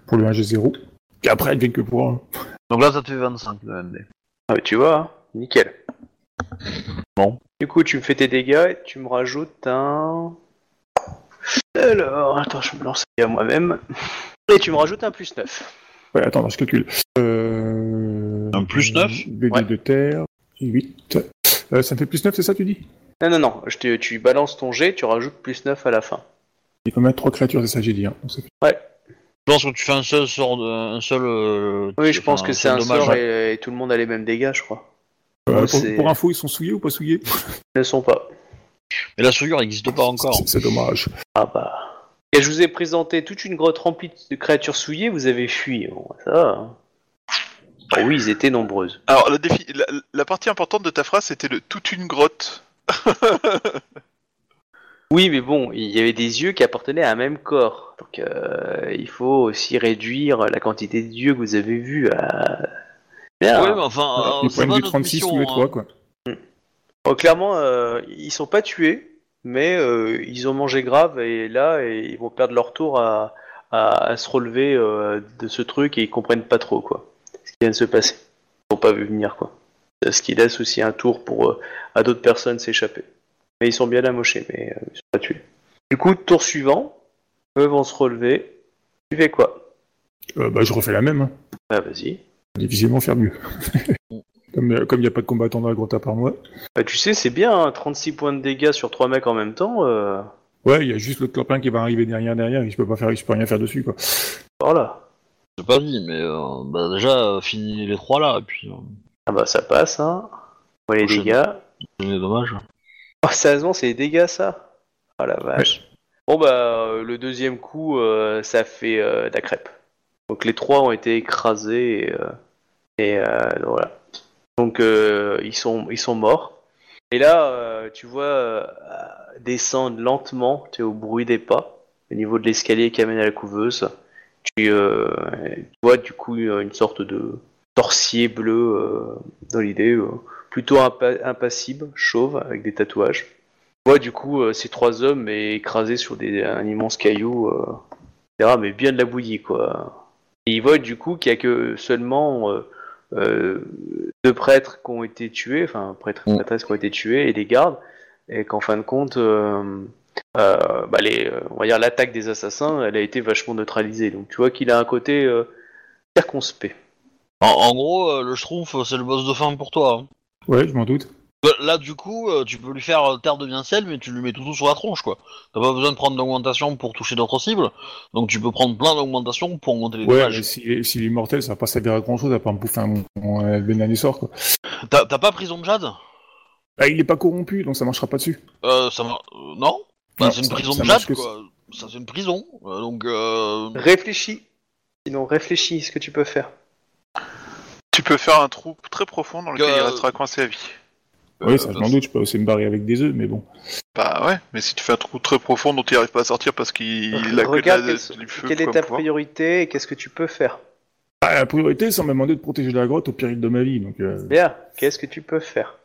pour le 1G0. Puis après, elle vient que pour un. Donc là, ça te fait 25 de ND. Ah, mais tu vois, hein, nickel. Bon. Du coup, tu me fais tes dégâts et tu me rajoutes un. Alors, attends, je me lance à moi-même. Et tu me rajoutes un plus 9. Ouais, attends, je calcule. Euh... Un plus 9? BD Ouais. de terre, 8. Euh, ça me fait plus 9, c'est ça, tu dis? Non, non, non, je te- tu balances ton jet, tu rajoutes plus 9 à la fin. Il faut mettre 3 créatures, c'est ça, j'ai dit. Hein. Donc, fait- Je pense que tu fais un seul sort, de, un seul. euh, Oui, je pense que c'est un dommage. sort et, et tout le monde a les mêmes dégâts, je crois. Euh, pour, info, ils sont souillés ou pas souillés? Ils ne sont pas. Mais la souillure n'existe pas encore. C'est- C'est dommage. Ah bah. Et je vous ai présenté toute une grotte remplie de créatures souillées, vous avez fui. Bon, ça va. hein. Ah oui, ils étaient nombreuses. Alors, le défi, la, la partie importante de ta phrase, c'était le toute une grotte. Oui, mais bon, il y avait des yeux qui appartenaient à un même corps. Donc euh, il faut aussi réduire la quantité de yeux que vous avez vus à. Bien. Ouais, mais enfin, euh, c'est pas du notre 36 mission, les hein. 3, quoi. Bon, clairement, euh, ils sont pas tués, mais euh, ils ont mangé grave et là, et ils vont perdre leur tour à, à- à se relever euh, de ce truc et ils comprennent pas trop quoi. Vient de se passer. Ils n'ont pas vu venir quoi. Ce qui laisse aussi un tour pour euh, à d'autres personnes s'échapper. Mais ils sont bien amochés, mais euh, ils sont pas tués. Du coup, tour suivant, eux vont se relever. Tu fais quoi? Euh, bah, je refais la même. Bah vas-y. Difficilement faire mieux. comme il n'y a pas de combattant dans la grotte à part moi. Bah tu sais, c'est bien, hein, 36 points de dégâts sur 3 mecs en même temps. euh, Ouais, il y a juste l'autre copain qui va arriver derrière, derrière, et je peux pas faire, je peux rien faire dessus, quoi. Voilà. J'ai pas dit, mais euh, bah, déjà, euh, finis les trois là, et puis euh, Ah bah ça passe, hein. Ouais, les Prochaine. dégâts. c'est dommage. Oh, sérieusement, c'est des dégâts, ça Oh la vache. Bon, bah, euh, le deuxième coup, euh, ça fait euh, de la crêpe. Donc, les trois ont été écrasés et, euh, et, euh, voilà. Donc, euh, ils, sont, ils sont morts. Et là, euh, tu vois euh, descendre lentement, tu es au bruit des pas, au niveau de l'escalier qui amène à la couveuse. Tu, euh, tu vois, du coup, une sorte de torsier bleu euh, dans l'idée. euh, plutôt impa- impassible, chauve, avec des tatouages. On voit du coup euh, ces trois hommes écrasés sur des, un immense caillou, etc., mais bien de la bouillie quoi. Et il voit du coup qu'il y a que seulement deux prêtres qui ont été tués, enfin prêtres et Mm. prêtresses qui ont été tués, et des gardes. et qu'en fin de compte, bah, les, euh, on va dire l'attaque des assassins, elle a été vachement neutralisée. Donc tu vois qu'il a un côté euh, circonspect. En, en gros, euh, le Schtroumpf, c'est le boss de fin pour toi. hein. Ouais, je m'en doute. Bah, Là, du coup, euh, tu peux lui faire euh, terre de bien ciel, mais tu lui mets tout, tout sur la tronche, quoi. T'as pas besoin de prendre d'augmentation pour toucher d'autres cibles, donc tu peux prendre plein d'augmentations pour augmenter les Ouais, dommages. mais s'il s'il est mortel, ça va pas servir à grand chose à part me bouffer un, un bénanisor, quoi. T'as t'as pas prison de jade? Bah, il est pas corrompu, donc ça marchera pas dessus. euh, ça va... euh, Non? Bah, c'est une prison ça de jade, quoi. Ça, c'est une prison. Euh, donc, euh... Réfléchis. Sinon, réfléchis ce que tu peux faire. Tu peux faire un trou très profond dans lequel Euh, il restera coincé à vie. Oui, ça, euh, je m'en doute, je peux aussi me barrer avec des œufs, mais bon. Bah ouais, mais si tu fais un trou très profond dont il arrive pas à sortir parce qu'il a que de Regarde la- quelle- du feu quelle est comme ta pouvoir. priorité et qu'est-ce que tu peux faire. Ah, la priorité, c'est m'a demandé de protéger la grotte au péril de ma vie, donc... euh, Bien, qu'est-ce que tu peux faire?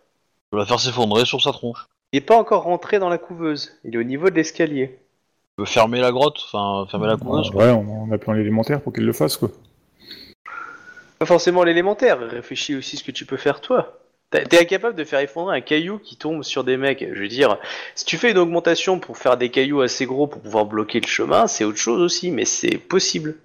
Tu vas faire s'effondrer sur sa tronche. Il n'est pas encore rentré dans la couveuse. Il est au niveau de l'escalier. Tu peux fermer la grotte, enfin, fermer la couveuse, quoi. Ouais, on, on a plein l'élémentaire pour qu'elle le fasse, quoi. Pas forcément l'élémentaire. Réfléchis aussi ce que tu peux faire toi. T'as- T'es incapable de faire effondrer un caillou qui tombe sur des mecs. Je veux dire, si tu fais une augmentation pour faire des cailloux assez gros pour pouvoir bloquer le chemin, c'est autre chose aussi, mais c'est possible. Tu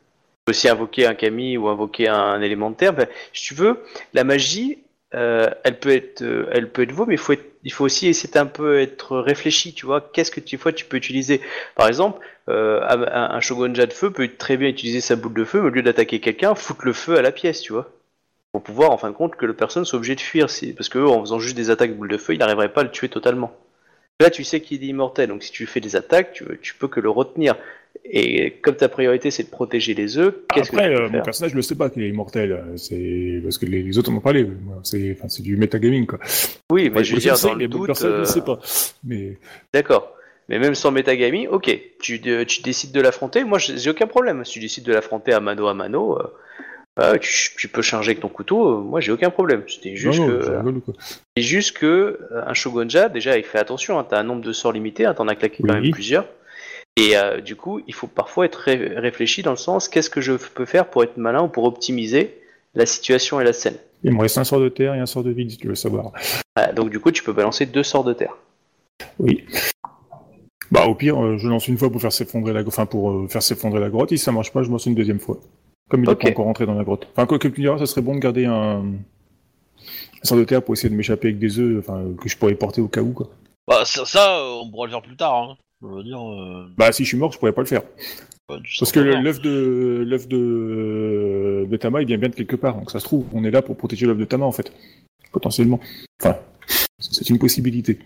peux aussi invoquer un Kami ou invoquer un élémentaire. Ben, si tu veux, la magie, euh, elle peut être, euh, elle peut être beau, mais il faut, être- il faut aussi essayer d'un peu être réfléchi. Tu vois, qu'est-ce que tu, fois tu peux utiliser? Par exemple, euh, un, un shogunja de feu peut très bien utiliser sa boule de feu, mais au lieu d'attaquer quelqu'un, foutre le feu à la pièce, tu vois pour pouvoir en fin de compte que la personne soit obligée de fuir. Parce que en faisant juste des attaques boule de feu, il n'arriverait pas à le tuer totalement. Là, tu sais qu'il est immortel, donc si tu fais des attaques, tu, tu peux que le retenir. Et comme ta priorité c'est de protéger les œufs, qu'est-ce que tu euh, mon personnage ne le sait pas qu'il est immortel, euh, c'est parce que les, les autres en ont parlé. C'est enfin, c'est du metagaming, quoi. Oui, mais Ouais, je veux dire, dans le doute, ne euh, le sait pas. Mais D'accord. Mais même sans métagami, ok, tu, de- tu décides de l'affronter. Moi, j'ai aucun problème. Si tu décides de l'affronter à mano à mano, euh, euh, tu, tu peux charger avec ton couteau. euh, moi, j'ai aucun problème. C'était juste non, non, que, je. C'est juste que un shogunja, déjà, il fait attention, hein, t'as un nombre de sorts limité, hein, t'en as claqué quand même plusieurs. Et euh, du coup, il faut parfois être ré- réfléchi dans le sens qu'est-ce que je peux faire pour être malin ou pour optimiser la situation et la scène? Il me reste un sort de terre et un sort de vide, si tu veux savoir. Donc du coup, tu peux balancer deux sorts de terre. Oui. Bah, au pire, euh, je lance une fois pour faire s'effondrer la, enfin, pour euh, faire s'effondrer la grotte. Et si ça marche pas, je lance une deuxième fois. Comme il est Ok. pas encore rentré dans la grotte. Enfin, quoi que tu diras, ça serait bon de garder un, un sort de terre pour essayer de m'échapper avec des œufs, enfin, que je pourrais porter au cas où, quoi. Bah, ça, ça, on pourra le faire plus tard, hein. Je veux dire... Euh... Bah, si je suis mort, je pourrais pas le faire. bah, tu Parce que pas l'œuf de l'œuf de de Tama, il vient bien de quelque part. Donc ça se trouve, on est là pour protéger l'œuf de Tama en fait, potentiellement. Enfin, c'est une possibilité.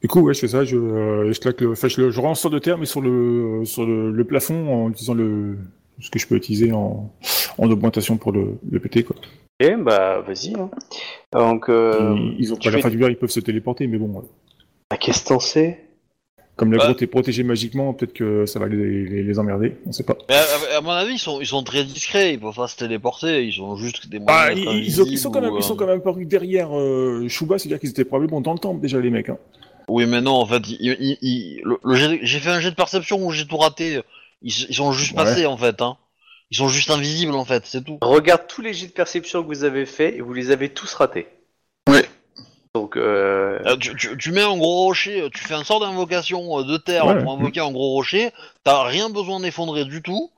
Du coup, ouais, je fais ça. Je, euh, je claque le, enfin, je, le- je rends un sort de terre, mais sur le sur le, le plafond en utilisant le ce que je peux utiliser en en augmentation pour le, le péter quoi. Ok, bah vas-y. hein. Donc, euh, ils, ils ont tu pas la fais- fin du verre, ils peuvent se téléporter, mais bon, euh, bah, qu'est-ce que t'en sais? Comme la Bah. grotte est protégée magiquement, peut-être que ça va les, les, les emmerder. On sait pas. Mais à, à mon avis, ils sont, ils sont très discrets, ils peuvent pas se téléporter, ils sont juste des Bah, ils, d'être ils ont- ils sont quand même, invisibles ils sont ou, quand même parus derrière euh, Shuba, c'est-à-dire qu'ils étaient probablement dans le temple déjà les mecs. Hein. euh, Oui, mais non, en fait, le- le j'ai fait un jet de perception où j'ai tout raté. Ils, ils sont juste Ouais. passés, en fait. Hein. Ils sont juste invisibles, en fait, c'est tout. Regarde tous les jets de perception que vous avez faits et vous les avez tous ratés. Ouais. Donc, euh, Euh, tu, tu- tu mets un gros rocher, tu fais un sort d'invocation euh, de terre Ouais. pour invoquer un gros rocher, t'as rien besoin d'effondrer du tout,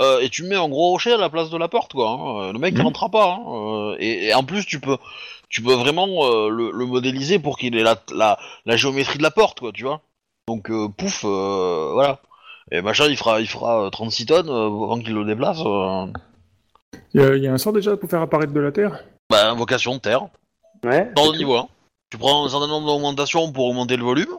euh, et tu mets un gros rocher à la place de la porte, quoi. hein. Euh, Le mec, il Mhm. rentrera pas. hein. Euh, et, et en plus, tu peux, tu peux vraiment euh, le, le modéliser pour qu'il ait la, la, la géométrie de la porte, quoi, tu vois. Donc, euh, pouf, euh, voilà. Et machin, il fera, il fera euh, 36 tonnes euh, avant qu'il le déplace. euh. Il y, a, il y a un sort déjà pour faire apparaître de la terre? Bah, invocation de terre. ouais. Dans le niveau 1. Tu prends un certain nombre d'augmentations pour augmenter le volume.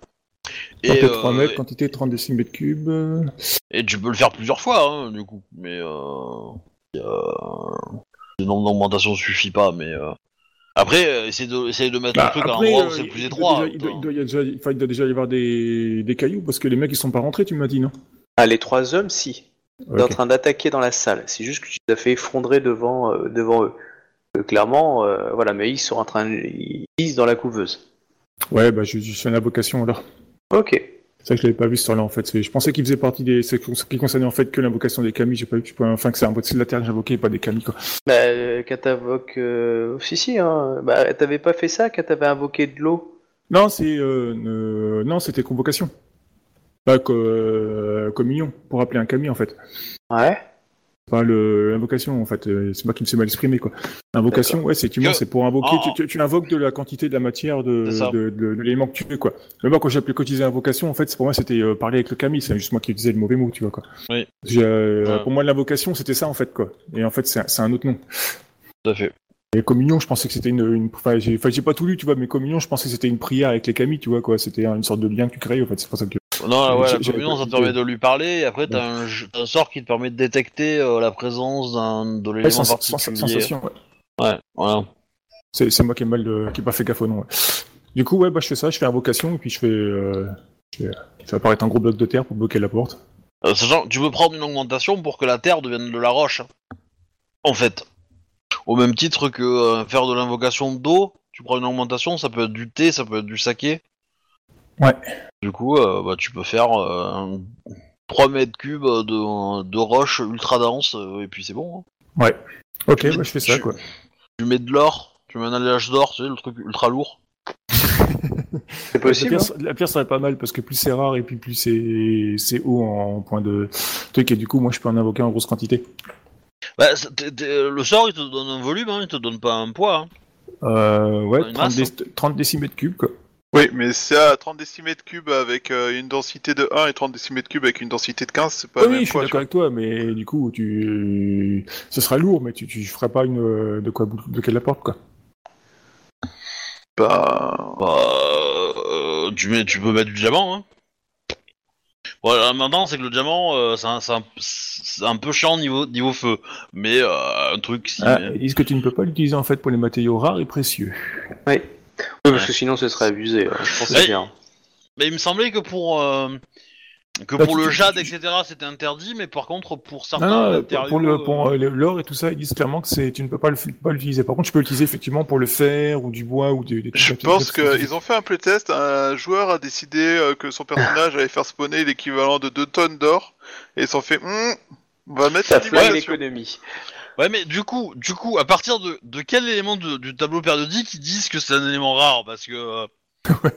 Et, Quantité 3 euh, mètres, quantité 30 décimètres cubes. euh, et tu peux le faire plusieurs fois, hein, du coup. Mais euh, le nombre d'augmentations suffit pas, mais euh, après, euh, essaye de, essaye de mettre Bah, le truc à un endroit où euh, c'est plus étroit. il, doit, il déjà, enfin, il doit déjà y avoir des, des cailloux parce que les mecs ils sont pas rentrés, tu m'as dit non? Ah, les trois hommes, si. T'es en train d'attaquer dans la salle. C'est juste que tu t'as fait effondrer devant, euh, devant eux. Clairement, euh, voilà, mais ils sont en train de... Ils visent dans la couveuse. Ouais, bah je, je fais une invocation alors. Ok. C'est ça que je l'avais pas vu ce temps-là en fait. Je pensais qu'il faisait partie des. Ce qui concernait en fait que l'invocation des kami. J'ai pas vu. Enfin, que c'est un de la terre que j'invoquais pas des kami quoi. Bah, euh, quand t'invoques... euh, Si, si, hein. Bah, t'avais pas fait ça quand t'avais invoqué de l'eau? Non, c'est euh, euh, non, c'était convocation. Pas que euh, communion pour appeler un camion en fait. Ouais. Pas l'invocation en fait. euh, C'est moi qui me suis mal exprimé quoi. Invocation, ouais, c'est effectivement, Que- c'est pour invoquer. Oh, tu, tu- tu invoques de la quantité de la matière de, de, de- de l'élément que tu veux quoi. Mais moi quand j'ai appelé cotiser invocation, en fait, pour moi c'était euh, parler avec le Camille. C'est juste moi qui utilisais le mauvais mot, tu vois quoi. Oui. Euh, Ouais. Pour moi l'invocation c'était ça en fait quoi. Et en fait c'est un- autre nom. Tout à fait. Et communion, je pensais que c'était une, une enfin, j'ai, pas tout lu, tu vois, mais communion, je pensais que c'était une prière avec les camis, tu vois, quoi. C'était une sorte de lien que tu crées, en fait. C'est pour ça que. Non, ouais, la communion, ça te permet de lui parler, et après, t'as un, un sort qui te permet de détecter euh, la présence d'un, de Ouais, l'élément particulier. sensation, ouais. Ouais, voilà. C'est, moi qui ai mal, de- qui ai pas fait gaffe au nom. ouais. Du coup, ouais, bah, je fais ça, je fais invocation, et puis je fais, euh, je fais, je fais apparaître un gros bloc de terre pour bloquer la porte. Euh, sachant que tu veux prendre une augmentation pour que la terre devienne de la roche. hein. En fait. Au même titre que euh, faire de l'invocation d'eau, tu prends une augmentation, ça peut être du thé, ça peut être du saké. Ouais. Du coup, euh, bah, tu peux faire euh, 3 mètres cubes de, de roche ultra dense, euh, et puis c'est bon. hein. Ok, Tu mets- bah, je fais ça, tu- quoi. Tu mets de l'or, tu mets un alliage d'or, tu sais, le truc ultra lourd. C'est possible. La hein. pierre, la pierre serait pas mal parce que plus c'est rare et puis plus c'est, c'est haut en, point de truc et du coup moi je peux en invoquer en grosse quantité. Bah, t'es- le sort, il te donne un volume, hein, il te donne pas un poids. hein. Euh, ouais, Une 30, masse, déc- 30 décimètres cubes quoi. Oui, mais c'est à 30 décimètres cubes avec euh, une densité de 1 et 30 décimètres cubes avec une densité de 15, c'est pas Oui, oui, même je suis d'accord avec toi, mais du coup, tu, ce sera lourd, mais tu, tu feras pas une, euh, de quoi bloquer la porte, quoi. Bah... Bah, euh, tu, mets, tu peux mettre du diamant. Hein. Voilà, maintenant, c'est que le diamant, euh, c'est un, peu chiant niveau, niveau feu. Mais euh, un truc, si. Ah, disent que tu ne peux pas l'utiliser en fait pour les matériaux rares et précieux? Oui. Oui, parce que sinon ce serait abusé. hein. Je pense que Ouais. c'est bien. Mais il me semblait que pour, euh, que Bah, pour tu- le tu- jade, tu- etc., c'était interdit, mais par contre, pour certains Non, non, pour, matériaux, pour le, pour euh, euh, le- l'or et tout ça, ils disent clairement que c'est, tu ne peux pas le- pas l'utiliser. Par contre, tu peux l'utiliser effectivement pour le fer ou du bois ou des. des Je pense qu'ils ont fait un playtest, un joueur a décidé euh, que son personnage allait faire spawner l'équivalent de 2 tonnes d'or, et ils s'en fait, Hmm, on va mettre Ça flingue l'économie. Ouais, mais du coup, du coup, à partir de, de quel élément de- du tableau périodique ils disent que c'est un élément rare Parce que. euh,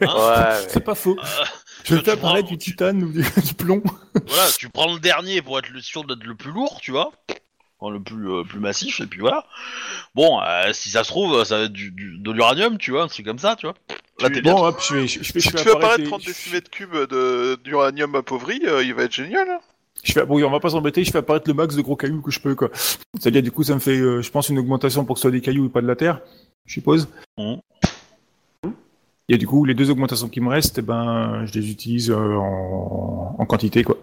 hein. C'est pas faux. euh, Je vais tu faire prends- du titane ou du, du plomb. voilà, tu prends le dernier pour être le- sûr d'être le plus lourd, tu vois, Enfin, le plus euh, plus massif, et puis voilà. Bon, euh, si ça se trouve, ça va être du, du- de l'uranium, tu vois, un truc comme ça, tu vois. Là, t'es bien. Bon, hop, je vais, je, je fais, Si je tu fais fais apparaître apparaître les- 30 je- décimètres cubes de- d'uranium appauvri, euh, il va être génial. hein. Je fais, bon, on va pas s'embêter, je fais apparaître le max de gros cailloux que je peux, quoi. C'est-à-dire, du coup, ça me fait, euh, je pense, une augmentation pour que ce soit des cailloux et pas de la terre, je suppose. Mhm. Et du coup, les deux augmentations qui me restent, eh ben, je les utilise euh, en, en quantité, quoi.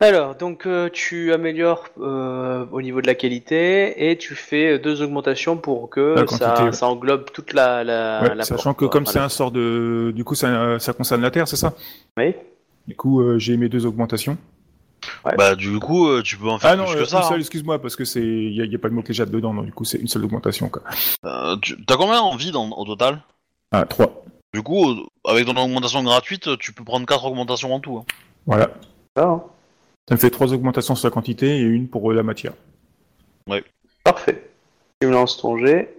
Alors, donc euh, tu améliores au niveau de la qualité et tu fais deux augmentations pour que quantité, ça, ouais. ça englobe toute la, la, Ouais, la sachant porte, que comme c'est un sort de, du coup, ça, ça concerne la terre, c'est ça? Oui. Du coup, j'ai mes deux augmentations. Bah, du coup, euh, tu peux en faire Ah non, plus euh, que ça. une seule, hein. excuse-moi, parce que c'est, il y, a- y a pas de mot jade dedans, donc du coup, c'est une seule augmentation, quoi. Euh, tu- T'as combien en vide en- au total? Ah, trois. Du coup, euh, avec ton augmentation gratuite, tu peux prendre 4 augmentations en tout. hein. Voilà. Ah, hein. Ça me fait trois augmentations sur la quantité et une pour euh, la matière. Parfait. Tu me lances ton jet.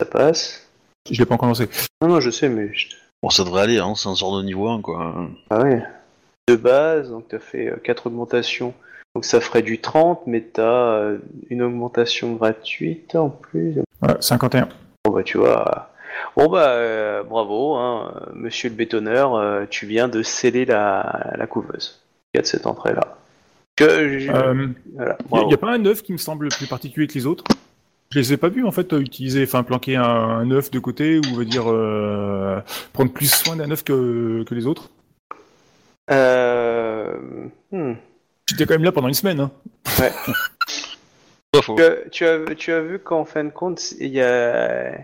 Ça passe. Je l'ai pas encore lancé. Non, non, je sais, mais. je- Bon, ça devrait aller, hein, c'est un sort de niveau 1, quoi. Ah ouais. De base, donc tu as fait 4 augmentations. Donc ça ferait du 30, mais tu as une augmentation gratuite en plus. Voilà, 51. Bon bah tu vois. Bon bah euh, bravo, hein, euh, monsieur le bétonneur, euh, tu viens de sceller la, la couveuse. Il y a de cette entrée-là. Que Euh, voilà, Il n'y a, pas un œuf qui me semble plus particulier que les autres? Je les ai pas vus en fait euh, utiliser, enfin planquer un, un œuf de côté ou on va dire euh, prendre plus soin d'un œuf que, que les autres? Euh, hmm. J'étais quand même là pendant une semaine. Hein. Tu, as, tu, as, tu as vu qu'en fin de compte, il y a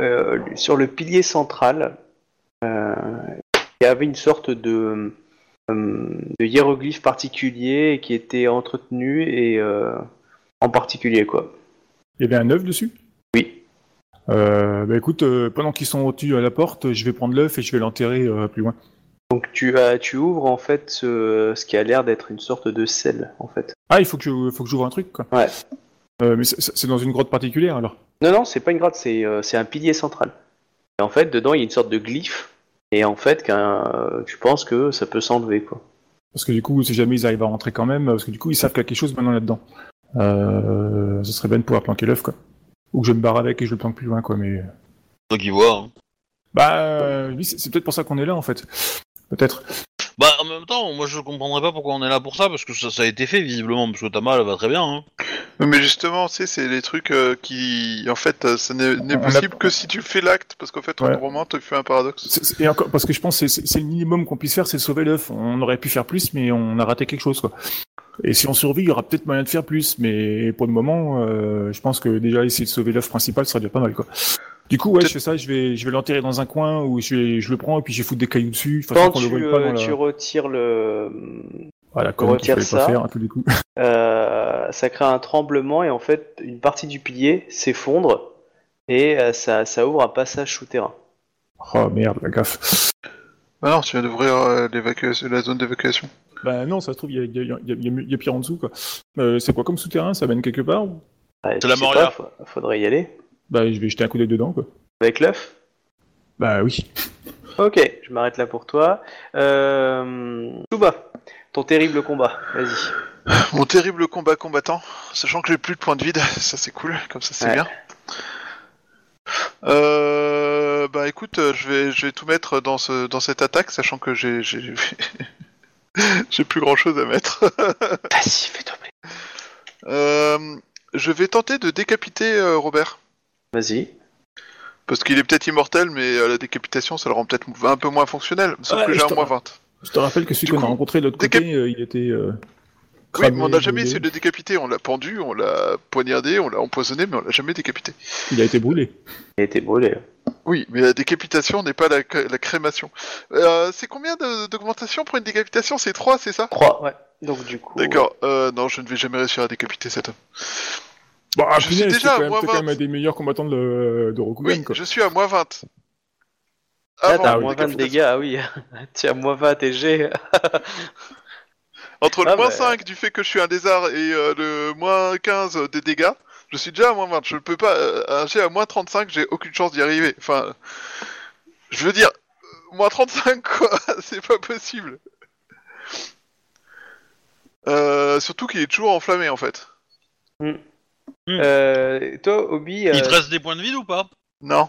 euh, sur le pilier central, euh, il y avait une sorte de, euh, de hiéroglyphe particulier qui était entretenu et euh, en particulier quoi. Il y avait un œuf dessus? Oui. Euh, bah écoute, euh, pendant qu'ils sont au-dessus à la porte, je vais prendre l'œuf et je vais l'enterrer euh, plus loin. Donc tu as, tu ouvres en fait ce, ce qui a l'air d'être une sorte de sel en fait. Ah, il faut que je, faut que j'ouvre un truc quoi. Ouais. Euh, mais c'est- c'est dans une grotte particulière alors. Non non, c'est pas une grotte, c'est euh, c'est un pilier central. Et en fait, dedans, il y a une sorte de glyphe. Et en fait, qu'un, euh, tu penses que ça peut s'enlever, quoi. Parce que du coup, si jamais ils arrivent à rentrer quand même, parce que du coup, ils savent qu'il y a quelque chose maintenant là-dedans. Euh, ce serait bien de pouvoir planquer l'œuf, quoi. Ou que je me barre avec et je le planque plus loin, quoi, mais... Toi qui vois. hein. Bah, euh, oui, c'est c'est peut-être pour ça qu'on est là, en fait. Peut-être. Bah en même temps, moi je comprendrais pas pourquoi on est là pour ça, parce que ça, ça a été fait visiblement, parce que Tama elle va très bien. Hein. Mais justement, tu sais, c'est les trucs euh, qui, en fait, euh, ça n'est n'est On a- possible que si tu fais l'acte, parce qu'en fait, en Ouais. roman, tu fais un paradoxe. C'est- c'est- Et encore, parce que je pense que c'est- c'est c'est le minimum qu'on puisse faire, c'est sauver l'œuf. On aurait pu faire plus, mais on a raté quelque chose, quoi. Et si on survit, il y aura peut-être moyen de faire plus, mais pour le moment, euh, je pense que déjà essayer de sauver l'œuf principal, ça serait déjà pas mal, quoi. Du coup, ouais, je fais ça, je vais, je vais l'enterrer dans un coin où je, le prends et puis je vais foutre des cailloux dessus. Quand le pas euh, dans la- tu retires le, Voilà, comme retires pas ça. faire à tous les coups. euh, ça crée un tremblement et en fait, une partie du pilier s'effondre et euh, ça, ça ouvre un passage souterrain. Oh merde, la gaffe. Bah non, tu viens d'ouvrir euh, l'évacuation- la zone d'évacuation. Bah non, ça se trouve, il y a, il y, a, il y, a, il y a- il y a pire en dessous, quoi. Euh, c'est quoi comme souterrain? Ça mène quelque part ou... Je la sais Moria. pas, faudrait y aller. Bah, je vais jeter un coup d'œil dedans, quoi. Avec l'œuf? Bah oui. Ok, je m'arrête là pour toi. Euh... Chouba, ton terrible combat, vas-y. Mon terrible combat combattant, sachant que j'ai plus de points de vide, ça c'est cool, comme ça c'est Ouais. bien. Euh, bah écoute, euh, je vais, je vais tout mettre dans, ce, dans cette attaque, sachant que j'ai, j'ai, j'ai plus grand chose à mettre. Vas-y, fais tomber. Euh, je vais tenter de décapiter euh, Robert. Vas-y. Parce qu'il est peut-être immortel, mais euh, la décapitation, ça le rend peut-être un peu moins fonctionnel. Sauf Ouais, que j'ai je un te moins ra- 20. Je te rappelle que celui qu'on a rencontré de l'autre décap- côté, euh, il était. Euh, Oui, mais on n'a jamais essayé de le décapiter. On l'a pendu, on l'a poignardé, on l'a empoisonné, mais on l'a jamais décapité. Il a été brûlé. Il a été brûlé. Oui, mais la décapitation n'est pas la, la crémation. Euh, c'est combien de- d'augmentation pour une décapitation? C'est 3, c'est ça? 3, ouais. Donc du coup... D'accord. Euh, non, je ne vais jamais réussir à décapiter cet homme. Bon, ah, Je suis punaise, déjà à quand même, moins t'es quand 20. même un des meilleurs combattants de, de Rokugan, Oui, quoi. je suis à moins 20. Là, Avant t'as moins 20 de dégâts, ah oui. tu as moins 20 et G. Entre le Ah, moins bah. 5 du fait que je suis un lézard et euh, le moins 15 des dégâts, je suis déjà à moins 20. Je ne peux pas. Euh, un jet à moins 35, j'ai aucune chance d'y arriver. Enfin. Je veux dire. euh, Moins 35, quoi. C'est pas possible. Euh, surtout qu'il est toujours enflammé en fait. Euh, toi, Obi, euh, Il te reste des points de vide ou pas? Non.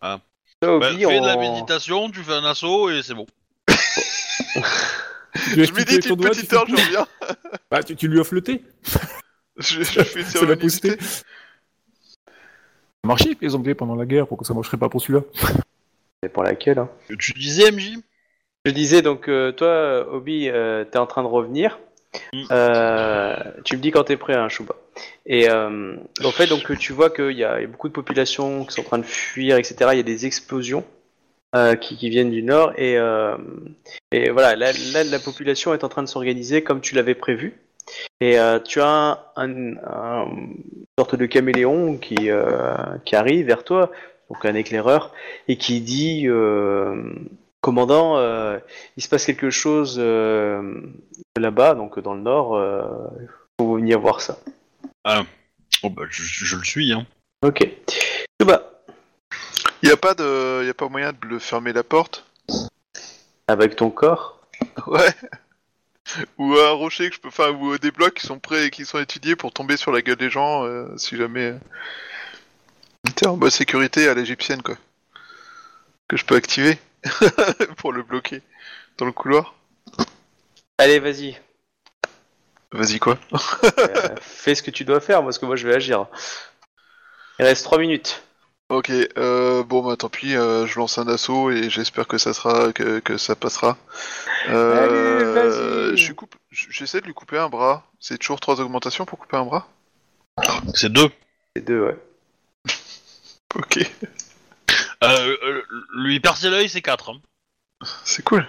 toi, Bah, Obi, Fais de la méditation, tu fais un assaut et c'est bon. Tu lui Je médite ton une doigt, petite tu heure, je reviens. Bah, tu, tu lui offres le thé. Je, je fais une Ça a marché avec les Anglais pendant la guerre, pourquoi ça marcherait pas pour celui-là C'est pour laquelle hein. Tu disais MJ Je disais donc, euh, toi, Obi, euh, t'es en train de revenir. Mm. Euh, tu me dis quand t'es prêt, hein, Chouba. Et euh, en fait, donc tu vois qu'il y, a beaucoup de populations qui sont en train de fuir, etc. Il y a des explosions euh, qui, viennent du nord et, euh, voilà, là, là, la population est en train de s'organiser comme tu l'avais prévu. Et euh, tu as un, un- un- une sorte de caméléon qui, euh, arrive vers toi, donc un éclaireur, et qui dit euh, Commandant, euh, il se passe quelque chose euh, là-bas, donc dans le nord, euh, il faut venir voir ça. Oh bah je, je le suis hein. Ok. Chouba, Il n'y a pas de, y a pas moyen de le fermer la porte? avec ton corps? Ouais. Ou un rocher que je peux, enfin, ou des blocs qui sont prêts et qui sont étudiés pour tomber sur la gueule des gens, euh, si jamais. T'es en mode sécurité à l'égyptienne, quoi. Que je peux activer pour le bloquer dans le couloir. Allez, vas-y. Vas-y, quoi. Euh, fais ce que tu dois faire, parce que moi je vais agir. Il reste 3 minutes. Ok, euh, bon bah tant pis, euh, je lance un assaut et j'espère que ça sera que, que ça passera. Euh, Allez, vas-y. je suis coupe- j'essaie de lui couper un bras. C'est toujours trois augmentations pour couper un bras? C'est deux. C'est deux, ouais. Ok, Euh, euh, lui percer l'œil c'est quatre. hein. c'est cool.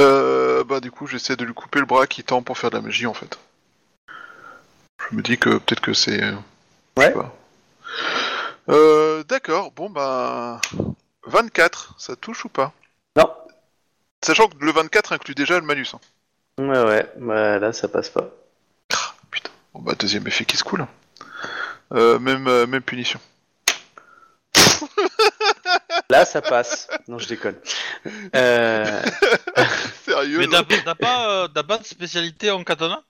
Euh, bah du coup j'essaie de lui couper le bras qui tend pour faire de la magie en fait. Je me dis que peut-être que c'est. euh, Ouais. Euh, D'accord, bon bah 24, ça touche ou pas? Non. Sachant que le 24 inclut déjà le malus. hein. Ouais, ouais, bah, là ça passe pas. Putain. Bon bah deuxième effet qui se coule. Euh, même, euh, même punition. Là, ça passe. Non, je déconne. Euh, Sérieux Mais t'as t'as pas, euh, t'as pas de spécialité en katana?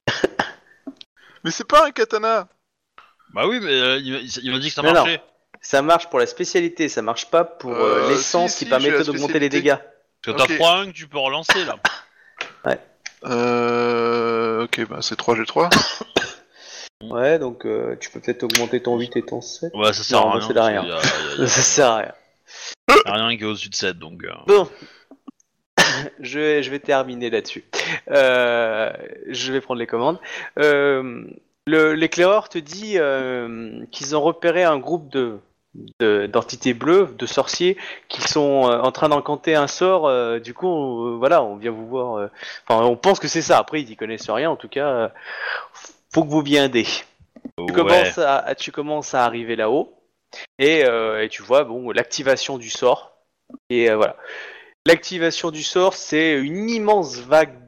Mais c'est pas un katana Bah oui, mais euh, il, il- m'a dit que ça Non, marchait. ça marche pour la spécialité, ça marche pas pour euh, Euh, l'essence si, qui si, permet j'ai la d'augmenter les spécialité. dégâts. Parce que t'as Ok. 3-1 que tu peux relancer là. Euh... Ok, bah c'est 3G3. Ouais, donc euh, tu peux peut-être augmenter ton 8 et ton 7. Ouais, ça sert Non, à rien. c'est de rien. parce qu'il y a- il y a- Ça sert à rien. Il y a rien qui est au-dessus de 7 donc. euh. Bon, je vais, je vais terminer là-dessus. Euh, je vais prendre les commandes. Euh, le- L'éclaireur te dit euh, qu'ils ont repéré un groupe de de- d'entités bleues, de sorciers, qui sont euh, en train d'encanter un sort. euh, du coup, on- voilà, on vient vous voir. euh, Enfin, on pense que c'est ça. Après, ils y connaissent rien. En tout cas, euh, faut que vous viendez. Tu, Ouais. commences à, à- tu commences à arriver là-haut et, euh, et tu vois bon l'activation du sort et euh, voilà l'activation du sort c'est une immense vague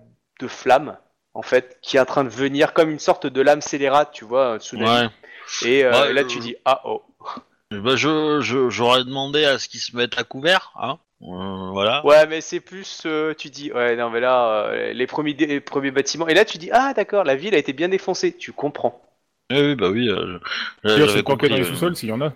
de flammes en fait qui est en train de venir comme une sorte de lame scélérate tu vois un tsunami Ouais. et euh, Ouais, là euh, tu dis ah oh Bah, je, je, j'aurais demandé à ce qu'ils se mettent à couvert, hein. Euh, voilà. ouais mais c'est plus euh, tu dis ouais non mais là euh, les premiers les premiers bâtiments et là tu dis ah d'accord la ville a été bien défoncée tu comprends Oui, oui, bah oui. euh, je- j'avais c'est planqué dans les euh, sous-sols s'il y en a?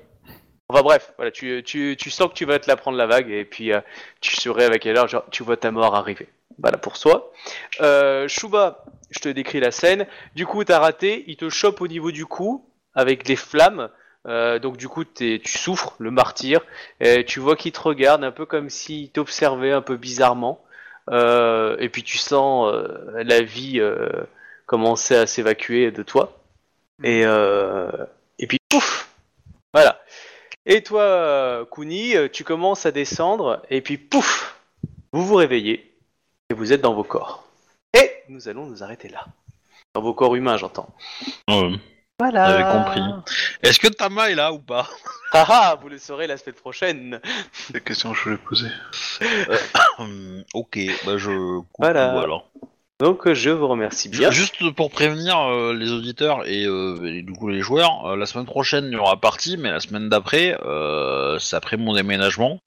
Enfin bref, voilà, tu, sens que tu vas te la prendre la vague et puis euh, tu serais avec elle, genre, tu vois ta mort arriver. Voilà pour soi. Euh, Shuba, je te décris la scène. Du coup, t'as raté, il te chope au niveau du cou avec des flammes. Euh, donc du coup, t'es- tu souffres, le martyr. Tu vois qu'il te regarde un peu comme s'il t'observait un peu bizarrement. Euh, et puis tu sens euh, la vie euh, commencer à s'évacuer de toi. Et, puis pouf. Et toi, euh, Kuni, euh, tu commences à descendre, et puis pouf Vous vous réveillez, et vous êtes dans vos corps. Et nous allons nous arrêter là. Dans vos corps humains, j'entends. ouais. Voilà. J'avais compris. Est-ce que Tama est là ou pas? Ah ah, vous le saurez la semaine prochaine. C'est la question que je voulais poser. Hum, Ok, bah je coupe Voilà. alors. Donc, euh, je vous remercie bien. Juste pour prévenir euh, les auditeurs et, euh, du coup les joueurs, euh, la semaine prochaine il y aura partie, mais la semaine d'après, c'est après mon déménagement.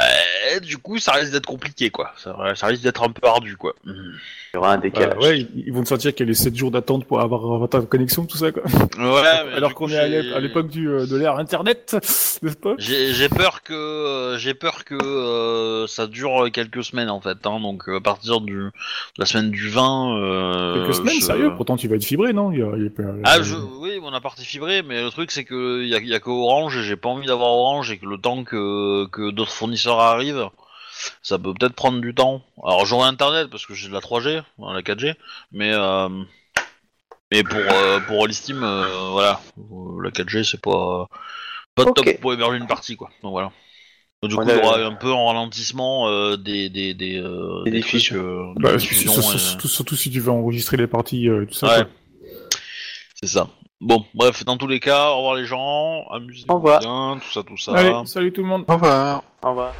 Euh, du coup, ça risque d'être compliqué, quoi. Ça, ça risque d'être un peu ardu, quoi. Il y aura un Bah, décalage. ouais, ils ils vont te sentir qu'il y a les 7 jours d'attente pour avoir ta connexion, tout ça, quoi. Ouais, mais Alors qu'on est à l'époque du, euh, de l'ère Internet, n'est-ce pas? J'ai peur que euh, j'ai peur que euh, ça dure quelques semaines en fait, hein, donc euh, à partir du de la semaine du 20. Euh, Quelques semaines, je- sérieux? Pourtant, tu vas être fibré, non? Il y a- il y a- Ah je, oui, mon appart est fibré, mais le truc c'est que y a, y a que Orange et j'ai pas envie d'avoir Orange et que le temps que que d'autres fournisseurs arrivent, ça peut peut-être prendre du temps. Alors j'aurai internet parce que j'ai de la 3G, hein, la 4G, mais euh, mais pour euh, pour l'Steam, euh, voilà, Euh, la 4G c'est pas pas top pour héberger une partie quoi. Donc voilà. Du coup, il y a- aura un peu en ralentissement euh, des des des, euh, Des des fiches. trucs, de Bah, diffusion surtout, et- surtout- surtout si tu veux enregistrer les parties, euh, tout ça. Ouais. C'est ça. Bon, bref, dans tous les cas, au revoir les gens, amusez-vous bien, tout ça, tout ça. Allez, salut tout le monde Au revoir. Au revoir.